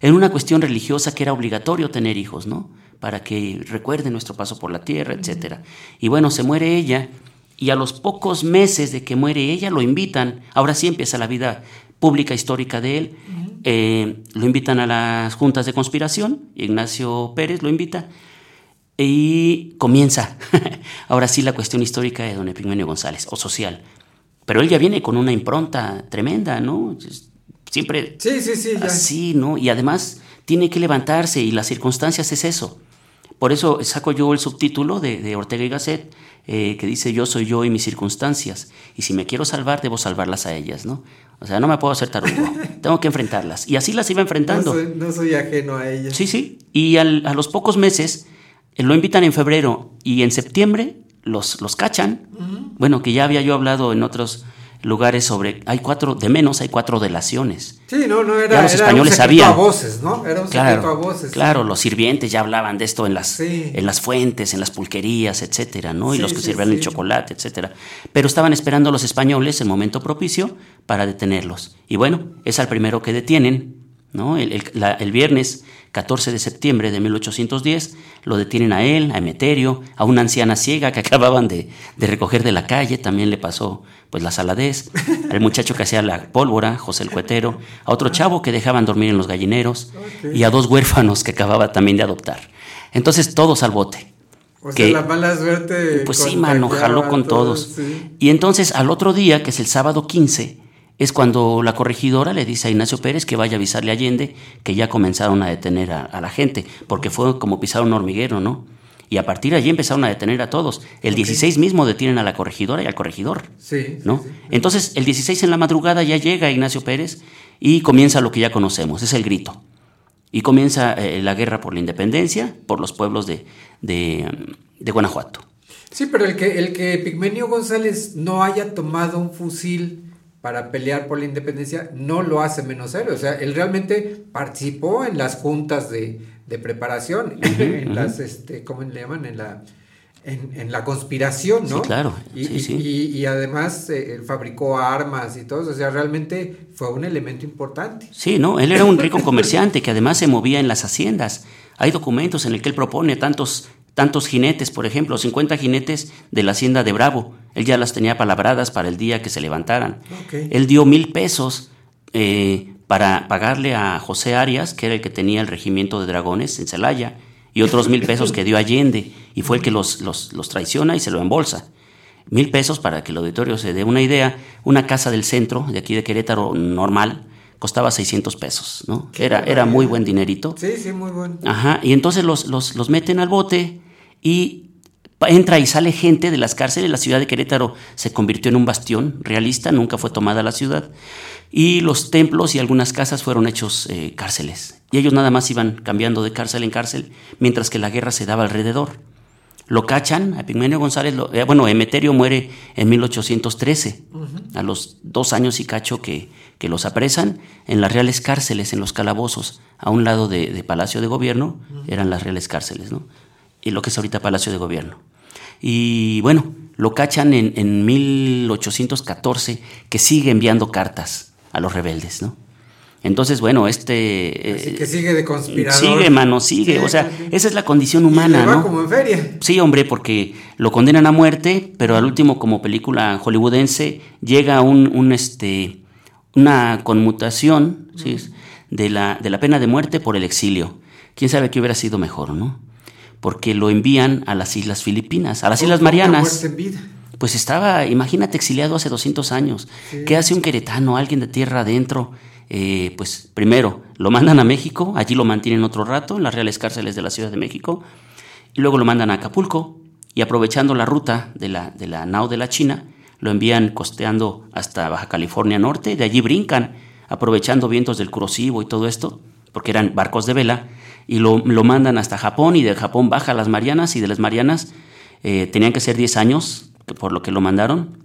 En una cuestión religiosa que era obligatorio tener hijos, ¿no? Para que recuerden nuestro paso por la tierra, etcétera. Y bueno, se muere ella y a los pocos meses de que muere ella lo invitan. Ahora sí empieza la vida pública histórica de él. Eh, lo invitan a las juntas de conspiración. Ignacio Pérez lo invita. Y comienza, [laughs] ahora sí, la cuestión histórica de don Epigmenio González, o social. Pero él ya viene con una impronta tremenda, ¿no? Siempre Sí, sí, sí, ya. así, ¿no? Y además tiene que levantarse y las circunstancias es eso. Por eso saco yo el subtítulo de, de Ortega y Gasset, eh, que dice yo soy yo y mis circunstancias. Y si me quiero salvar, debo salvarlas a ellas, ¿no? O sea, no me puedo hacer tarugo, [laughs] tengo que enfrentarlas. Y así las iba No enfrentando. soy, no soy ajeno a ella. Sí, sí. Y al- a los pocos meses eh, lo invitan en febrero y en septiembre los, los cachan. Bueno, que ya había yo hablado en otros lugares sobre, hay cuatro, de menos hay cuatro delaciones. Sí, no, no era, Ya los era españoles un sabían. a voces, ¿no? Era un Claro, secreto a voces. claro, los sirvientes ya hablaban de esto en las, Sí. en las fuentes, en las pulquerías, etcétera, ¿no? Y Sí, los que sirvían el chocolate, etcétera. Pero estaban esperando los españoles el momento propicio para detenerlos. Y bueno, es al primero que detienen, ¿no? El, el- la- el viernes 14 de septiembre de 1810 lo detienen a él, a Emeterio, a una anciana ciega que [laughs] acababan de, de recoger de la calle, también le pasó pues la saladez, al muchacho que hacía la pólvora, José el Cuetero, a otro chavo que dejaban dormir en los gallineros y a dos huérfanos que acababa también de adoptar. Entonces todos al bote. O sea, la mala suerte. Pues sí, mano, jaló con todos. sí. Y entonces al otro día, que es el sábado 15, es cuando la corregidora le dice a Ignacio Pérez que vaya a avisarle a Allende que ya comenzaron a detener a, a la gente, porque fue como pisar un hormiguero, ¿no? Y a partir de allí empezaron a detener a todos. El 16 mismo detienen a la corregidora y al corregidor, Sí. ¿no? Entonces el 16 en la madrugada ya llega Ignacio Pérez y comienza lo que ya conocemos, es el grito. Y comienza eh, la guerra por la independencia, por los pueblos de, de, de Guanajuato. Sí, pero el que, el que Pigmenio González no haya tomado un fusil para pelear por la independencia no lo hace menos héroe. O sea, él realmente participó en las juntas de, de preparación, en las, este, ¿cómo le llaman? En la, en, en la conspiración, ¿no? Sí, claro. Y, Sí, y- sí. y- y además eh, él fabricó armas y todo, o sea, realmente fue un elemento importante. Sí, no, él era un rico comerciante que además se movía en las haciendas. Hay documentos en el que él propone tantos, tantos jinetes, por ejemplo, 50 jinetes de la hacienda de Bravo. Él ya las tenía palabradas para el día que se levantaran. Él dio mil pesos eh, para pagarle a José Arias, que era el que tenía el regimiento de dragones en Celaya, y otros mil pesos que dio Allende, y fue el que los, los, los traiciona y se lo embolsa. Mil pesos, para que el auditorio se dé una idea, una casa del centro, de aquí de Querétaro, normal, costaba 600 pesos, ¿no? Era, era muy buen dinerito. Sí, sí, muy bueno. Ajá, y entonces los, los, los meten al bote y entra y sale gente de las cárceles. La ciudad de Querétaro se convirtió en un bastión realista, nunca fue tomada la ciudad. Y los templos y algunas casas fueron hechos eh, cárceles. Y ellos nada más iban cambiando de cárcel en cárcel, mientras que la guerra se daba alrededor. Lo cachan, a Pigmenio González, lo- eh, bueno, Emeterio muere en 1813, a los dos años y cacho que, que los apresan en las reales cárceles, en los calabozos, a un lado de, de Palacio de Gobierno, eran las reales cárceles, ¿no? Y lo que es ahorita Palacio de Gobierno. Y bueno, lo cachan en, en 1814, que sigue enviando cartas a los rebeldes, ¿no? Entonces, bueno, este... Así eh, que sigue de conspirador. Sigue, mano, sigue. O sea, esa es la condición Y humana, le va ¿no? como en feria. Sí, hombre, porque lo condenan a muerte, pero al último, como película hollywoodense, llega un, un, este, una conmutación ¿sí? de, la, de la pena de muerte por el exilio. Quién sabe qué hubiera sido mejor, ¿no? Porque lo envían a las Islas Filipinas, a las Islas Una Marianas. muerte en vida. Pues estaba, imagínate, exiliado hace 200 años. Sí. ¿Qué hace un queretano, alguien de tierra adentro? Eh, pues primero, lo mandan a México, allí lo mantienen otro rato, en las reales cárceles de la Ciudad de México, y luego lo mandan a Acapulco, y aprovechando la ruta de la, de la nao de la China, lo envían costeando hasta Baja California Norte, de allí brincan, aprovechando vientos del Kurosivo y todo esto, porque eran barcos de vela, y lo, lo mandan hasta Japón, y de Japón baja a las Marianas, y de las Marianas eh, tenían que ser 10 años, por lo que lo mandaron,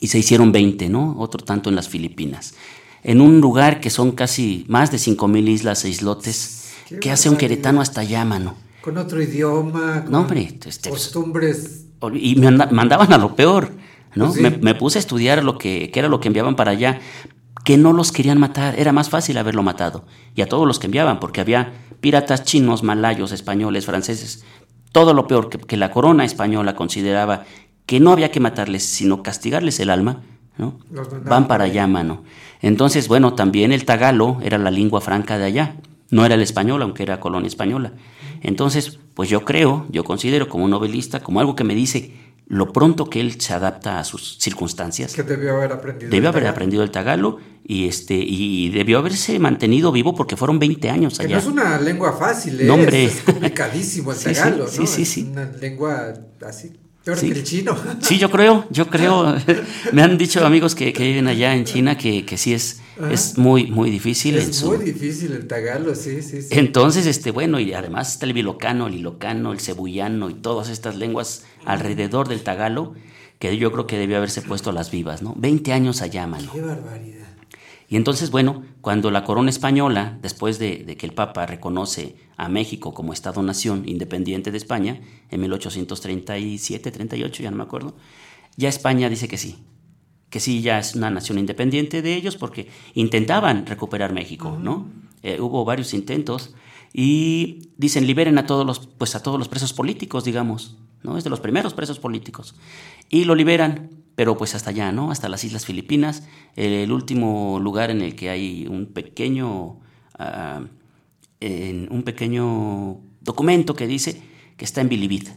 y se hicieron 20, ¿no? Otro tanto en las Filipinas. En un lugar que son casi más de 5.000 islas e islotes, Qué ¿qué hace un queretano hasta allá, mano? Con otro idioma, con No, hombre, este, costumbres. y me anda- mandaban a lo peor, ¿no? Pues sí. me, me puse a estudiar lo que, qué era lo que enviaban para allá, que no los querían matar, era más fácil haberlo matado, y a todos los que enviaban, porque había piratas chinos, malayos, españoles, franceses, todo lo peor que, que la corona española consideraba que no había que matarles, sino castigarles el alma, ¿no? Van para allá, mano. Entonces, bueno, también el tagalo era la lengua franca de allá, no era el español, aunque era colonia española. Entonces, pues yo creo, yo considero como un novelista, como algo que me dice lo pronto que él se adapta a sus circunstancias. Que debió haber aprendido. Debió el haber tagalo. aprendido el tagalo y este y debió haberse mantenido vivo porque fueron 20 años Que allá. no es una lengua fácil, ¿eh? No, hombre. Es complicadísimo el [laughs] Sí, tagalo, sí, ¿no? sí, Es sí. una lengua así, peor Sí. que el chino. Sí, yo creo, yo creo. [laughs] [laughs] Me han dicho amigos que, que viven allá en China que, que sí es, Ajá. es muy, muy difícil. en Es su- muy difícil el tagalo, sí, sí, sí. Entonces, este, bueno, y además está el bilocano, el ilocano, el cebullano y todas estas lenguas alrededor del tagalo, que yo creo que debió haberse puesto a las vivas, ¿no? 20 años allá, mano. Qué barbaridad. Y entonces, bueno, cuando la corona española, después de, de que el Papa reconoce a México como Estado-nación independiente de España, en 1837, 38, ya no me acuerdo, ya España dice que sí, que sí, ya es una nación independiente de ellos porque intentaban recuperar México, ¿no? Eh, hubo varios intentos y dicen liberen a todos los, pues a todos los presos políticos, digamos, ¿no? Es de los primeros presos políticos. Y lo liberan, pero pues hasta allá, ¿no? Hasta las Islas Filipinas, el último lugar en el que hay un pequeño, ah, en un pequeño documento que dice que está en Bilibid.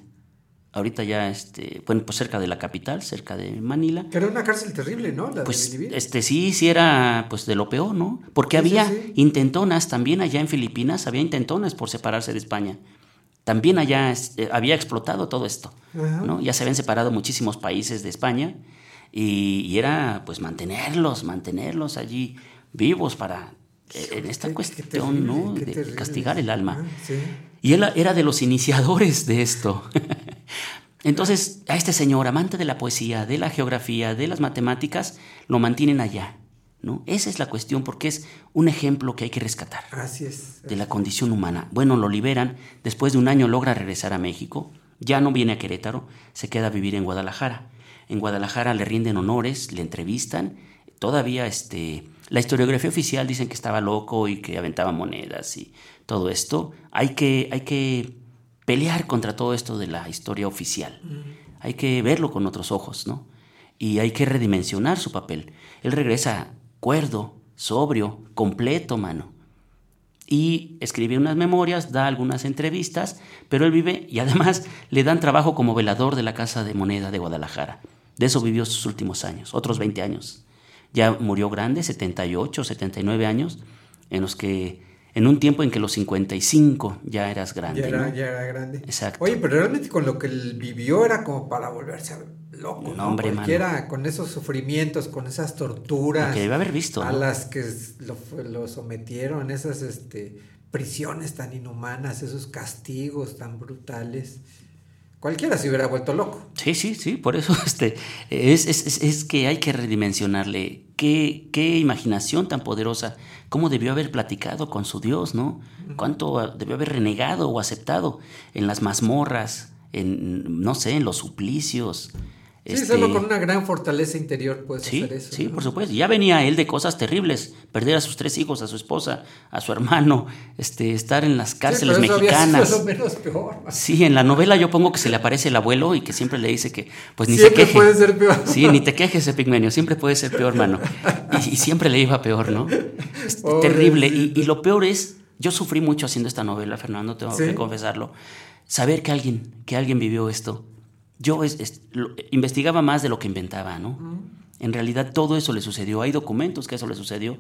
Ahorita ya, este, bueno, pues cerca de la capital, cerca de Manila. Que era una cárcel terrible, ¿no? La Pues de este sí, sí era pues de lo peor, ¿no? Porque Sí, había sí. intentonas también allá en Filipinas, había intentonas por separarse de España. También allá este, había explotado todo esto, Ajá. ¿no? Ya se habían separado muchísimos países de España y, y era pues mantenerlos, mantenerlos allí vivos para eh, en esta cuestión, ¿no? De castigar el alma. Ah, sí. Y él era de los iniciadores de esto. [laughs] Entonces, a este señor, amante de la poesía, de la geografía, de las matemáticas, lo mantienen allá. ¿no? Esa es la cuestión porque es un ejemplo que hay que rescatar Así es. de la condición humana. Bueno, lo liberan, después de un año logra regresar a México, Ya no viene a Querétaro, se queda a vivir en Guadalajara. En Guadalajara le rinden honores, le entrevistan. Todavía este, la historiografía oficial dicen que estaba loco y que aventaba monedas y todo esto. Hay que, hay que pelear contra todo esto de la historia oficial. Hay que verlo con otros ojos, ¿no? Y hay que redimensionar su papel. Él regresa cuerdo, sobrio, completo, mano. Y escribe unas memorias, da algunas entrevistas, pero él vive y además [laughs] le dan trabajo como velador de la Casa de Moneda de Guadalajara. De eso vivió sus últimos años, otros 20 años. Ya murió grande, 78, 79 años, en los que en un tiempo en que los 55 ya eras grande. Ya era, ¿no? ya era grande. Exacto. Oye, pero realmente con lo que él vivió era como para volverse loco. No, ¿no? hombre, Cualquiera con esos sufrimientos, con esas torturas. Lo que debe haber visto, A ¿no? las que lo, lo sometieron, esas este, prisiones tan inhumanas, esos castigos tan brutales. Cualquiera se hubiera vuelto loco. Sí, sí, sí, por eso [laughs] este, es, es, es, que hay que redimensionarle qué, qué imaginación tan poderosa, cómo debió haber platicado con su Dios, ¿no? Cuánto debió haber renegado o aceptado en las mazmorras, en, no sé, en los suplicios. Sí, este, solo con una gran fortaleza interior puedes Sí, hacer eso. sí, ¿no? por supuesto. Ya venía él de cosas terribles, perder a sus tres hijos, a su esposa, a su hermano, este, estar en las cárceles Sí, pero eso mexicanas. sido lo menos peor. Sí, en la novela yo pongo que se le aparece el abuelo y que siempre le dice que pues ni Siempre se queje. puede ser peor. Sí, ni te quejes, Epigmenio, siempre puede ser peor, mano. Y, y siempre le iba peor, ¿no? [laughs] Terrible. Y, y lo peor es, yo sufrí mucho haciendo esta novela, Fernando, tengo Sí. que confesarlo. Saber que alguien, que alguien vivió esto. Yo es- es- lo- investigaba más de lo que inventaba, ¿no? En realidad todo eso le sucedió. Hay documentos que eso le sucedió.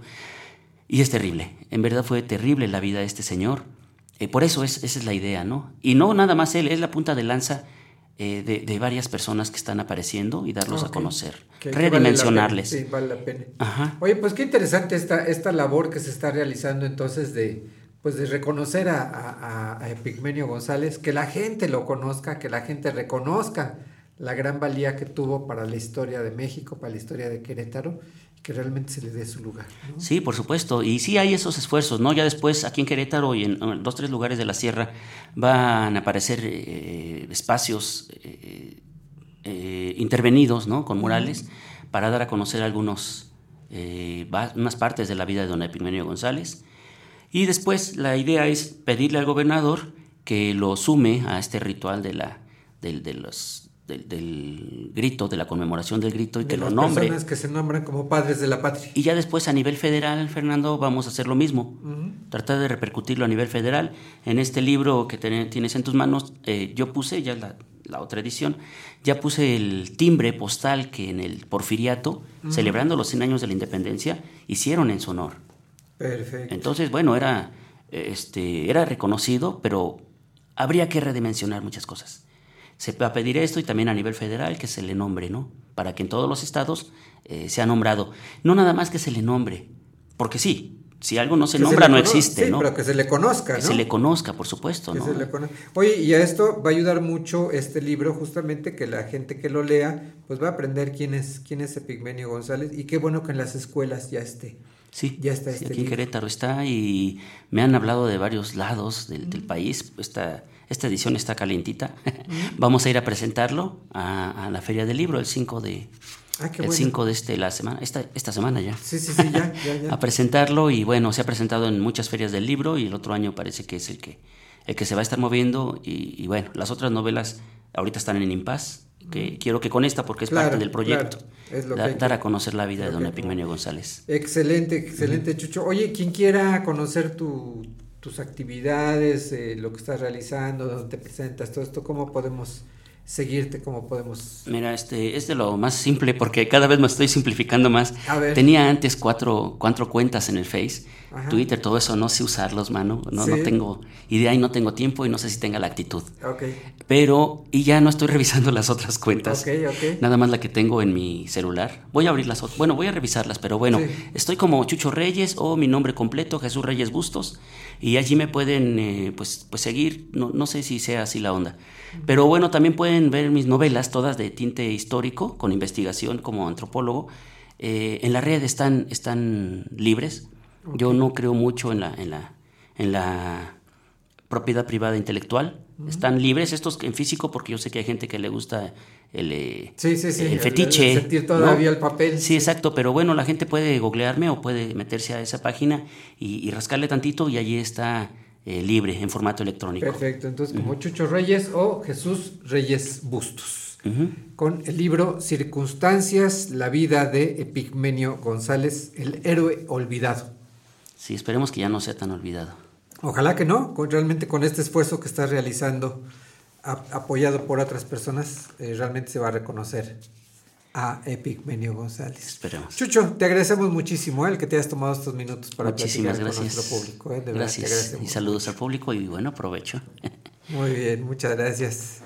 Y es terrible. En verdad fue terrible la vida de este señor. Eh, por eso es, esa es la idea, ¿no? Y no nada más él, es la punta de lanza eh, de, de varias personas que están apareciendo y darlos a conocer. Que- que vale la pena, Redimensionarles. Sí, vale la pena. Ajá. Oye, pues qué interesante esta, esta labor que se está realizando entonces de, pues de reconocer a, a- a Epigmenio González, que la gente lo conozca, que la gente reconozca la gran valía que tuvo para la historia de México, para la historia de Querétaro, que realmente se le dé su lugar. ¿no? Sí, por supuesto. Y sí hay esos esfuerzos, ¿no? Ya después aquí en Querétaro y en, en dos, tres lugares de la sierra van a aparecer eh, espacios eh, eh, intervenidos, ¿no? Con murales para dar a conocer algunos, unas partes de la vida de don Epigmenio González. Y después la idea es pedirle al gobernador que lo sume a este ritual de la, del, de los, del, del grito, de la conmemoración del grito y De que lo las nombre. personas que se nombran como padres de la patria. Y ya después a nivel federal, Fernando, vamos a hacer lo mismo. Tratar de repercutirlo a nivel federal. En este libro que ten- tienes en tus manos, eh, yo puse ya la, la otra edición, ya puse el timbre postal que en el Porfiriato, celebrando los 100 años de la independencia, hicieron en su honor. Perfecto. Entonces, bueno, era, este, era reconocido, pero habría que redimensionar muchas cosas. Se va a pedir esto y también a nivel federal que se le nombre, ¿no? Para que en todos los estados eh, sea nombrado. No nada más que se le nombre, porque sí, si algo no se Que nombra no existe, sí, ¿no? pero que se le conozca, Que ¿no? se le conozca, por supuesto, Que ¿no? se le Oye, y a esto va a ayudar mucho este libro, justamente que la gente que lo lea, pues va a aprender quién es, quién es Epigmenio González y qué bueno que en las escuelas ya esté. Sí, ya está Sí, este aquí en libro. Querétaro está y me han hablado de varios lados del, del país. Esta, esta edición está calientita. [laughs] Vamos a ir a presentarlo a, a la Feria del Libro el 5 de, Ah, qué el bueno. 5 de este, la semana, esta, esta semana ya. Sí, sí, sí, ya, [laughs] ya, ya. A presentarlo y bueno, se ha presentado en muchas ferias del libro y el otro año parece que es el que, el que se va a estar moviendo y, y bueno, las otras novelas ahorita están en impasse. Que quiero que con esta, porque es Claro, parte del proyecto, claro, es lo que dar, hay que- dar a conocer la vida de don Epigmenio González. Excelente, excelente, Chucho. Oye, quien quiera conocer tu- tus actividades, eh, lo que estás realizando, dónde te presentas, todo esto, ¿cómo podemos seguirte? ¿Cómo podemos...? Mira, este es de lo más simple porque cada vez me estoy simplificando más. A ver. Tenía antes cuatro, cuatro cuentas en el Face, Ajá. Twitter, todo eso, no sé usarlos, mano. No, no tengo idea y no tengo tiempo y no sé si tenga la actitud. Pero, y ya no estoy [laughs] revisando las otras cuentas. Nada más la que tengo en mi celular. Voy a abrir las otras. Bueno, voy a revisarlas, pero bueno, Sí. estoy como Chucho Reyes o mi nombre completo, Jesús Reyes Bustos. Y allí me pueden eh, pues, pues seguir. No, no sé si sea así la onda. Pero bueno, también pueden ver mis novelas, todas de tinte histórico, con investigación como antropólogo. Eh, en la red están, están libres. Yo no creo mucho en la, en la, en la propiedad privada intelectual. Están libres estos en físico porque yo sé que hay gente que le gusta el, eh, Sí, sí, sí, el el- fetiche. el sentir todavía ¿no? el papel. Sí, exacto, pero bueno, la gente puede googlearme o puede meterse a esa página y, y rascarle tantito y allí está eh, libre en formato electrónico. Perfecto, entonces como Chucho Reyes o Jesús Reyes Bustos. Con el libro Circunstancias, la vida de Epigmenio González, el héroe olvidado. Sí, esperemos que ya no sea tan olvidado. Ojalá que no, con- realmente con este esfuerzo que estás realizando, a- apoyado por otras personas, eh, realmente se va a reconocer a Epigmenio González. Esperemos. Chucho, te agradecemos muchísimo eh, el que te hayas tomado estos minutos para Muchísimas platicar gracias. con nuestro público. eh, de verdad, te gracias. agradecemos. Y saludos al público y bueno, provecho. [laughs] Muy bien, muchas gracias.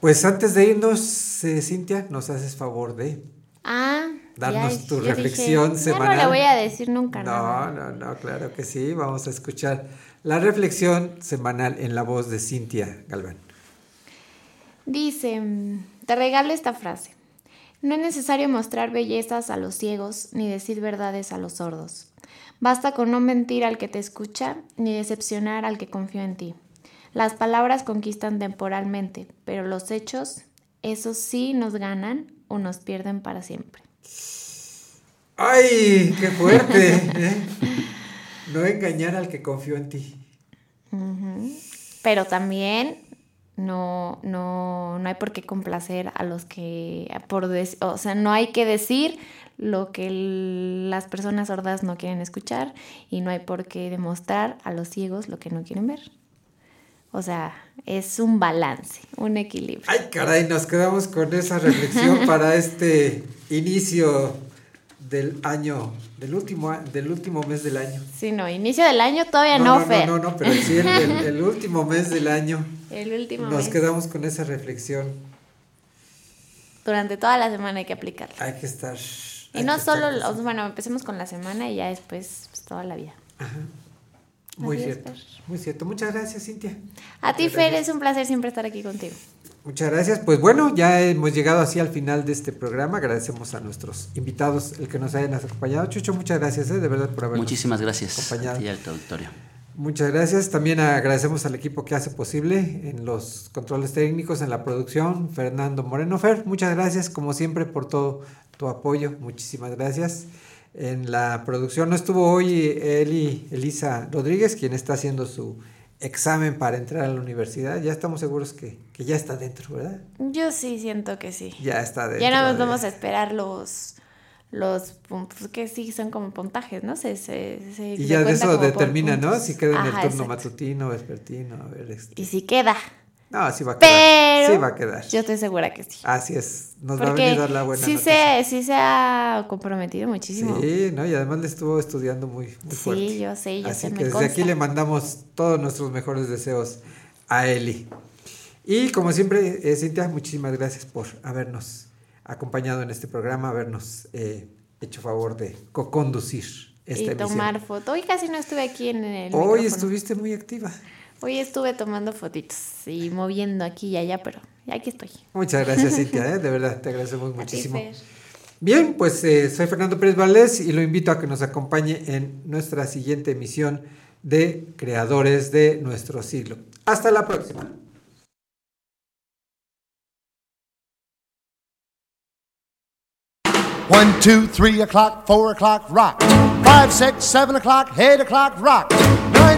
Pues antes de irnos, eh, Cintia, nos haces favor de Ah, darnos ya- tu yo dije, reflexión "Ya semanal. No le voy a decir nunca No, nada. no, no, claro que sí. Vamos a escuchar la reflexión semanal en la voz de Cintia Galván. Dice, te regalo esta frase. No es necesario mostrar bellezas a los ciegos ni decir verdades a los sordos. Basta con no mentir al que te escucha ni decepcionar al que confía en ti. Las palabras conquistan temporalmente, pero los hechos, esos sí nos ganan o nos pierden para siempre. ¡Ay, qué fuerte! ¿eh? No engañar al que confió en ti. Pero también no, no, no hay por qué complacer a los que, por o sea, no hay que decir lo que las personas sordas no quieren escuchar y no hay por qué demostrar a los ciegos lo que no quieren ver. O sea, es un balance, un equilibrio. Ay, caray, nos quedamos con esa reflexión para [laughs] este inicio del año, del último, del último mes del año. Sí, no, inicio del año todavía no, no, Fer. no, no, pero sí el, el- [laughs] el último mes del año. El último Nos mes. quedamos con esa reflexión. Durante toda la semana hay que aplicarlo. Hay que estar. Y no solo, los- bueno, empecemos con la semana y ya después pues, toda la vida. Muy Así es, cierto. Muy cierto. Muchas gracias, Cintia. A ti, Fer, es un placer siempre estar aquí contigo. Muchas gracias. Pues bueno, ya hemos llegado así al final de este programa. Agradecemos a nuestros invitados el que nos hayan acompañado. Chucho, muchas gracias, ¿eh? de verdad, por habernos Muchísimas gracias acompañado. y al auditorio. Muchas gracias. También agradecemos al equipo que hace posible en los controles técnicos, en la producción, Fernando Moreno Fer. Muchas gracias, como siempre, por todo tu apoyo. Muchísimas gracias. En la producción no estuvo hoy Eli Elisa Rodríguez, quien está haciendo su examen para entrar a la universidad. Ya estamos seguros que, que ya está dentro, ¿verdad? Yo sí siento que sí. Ya está dentro. Ya no nos de- vamos a esperar los, los pun- pues, que sí son como puntajes, ¿no? Se, se, se- Y ya de eso determina, ¿no? puntos. Si queda en el turno exacto. matutino, vespertino, a ver. este- Y si queda. No, sí va a quedar. Pero Sí va a quedar. yo estoy segura que sí. Así es. Nos va a Porque venir a dar la buena sí noticia. se, sí se ha comprometido muchísimo. Sí, ¿no? Y además le estuvo estudiando muy, muy fuerte. Sí, yo sé, yo Así sé, que desde consta. aquí le mandamos todos nuestros mejores deseos a Eli. Y como siempre, eh, Cintia, muchísimas gracias por habernos acompañado en este programa, habernos eh, hecho favor de co-conducir esta y emisión. tomar foto. Hoy casi no estuve aquí en el Hoy micrófono. estuviste muy activa. Hoy estuve tomando fotitos y moviendo aquí y allá, pero aquí estoy. Muchas gracias, Cintia, ¿eh? de verdad, te agradecemos [laughs] muchísimo. Bien, pues eh, soy Fernando Pérez Valdés y lo invito a que nos acompañe en nuestra siguiente emisión de Creadores de nuestro siglo. Hasta la próxima. One, two, three o'clock, four o'clock, rock. Five, six, seven o'clock, eight o'clock, rock.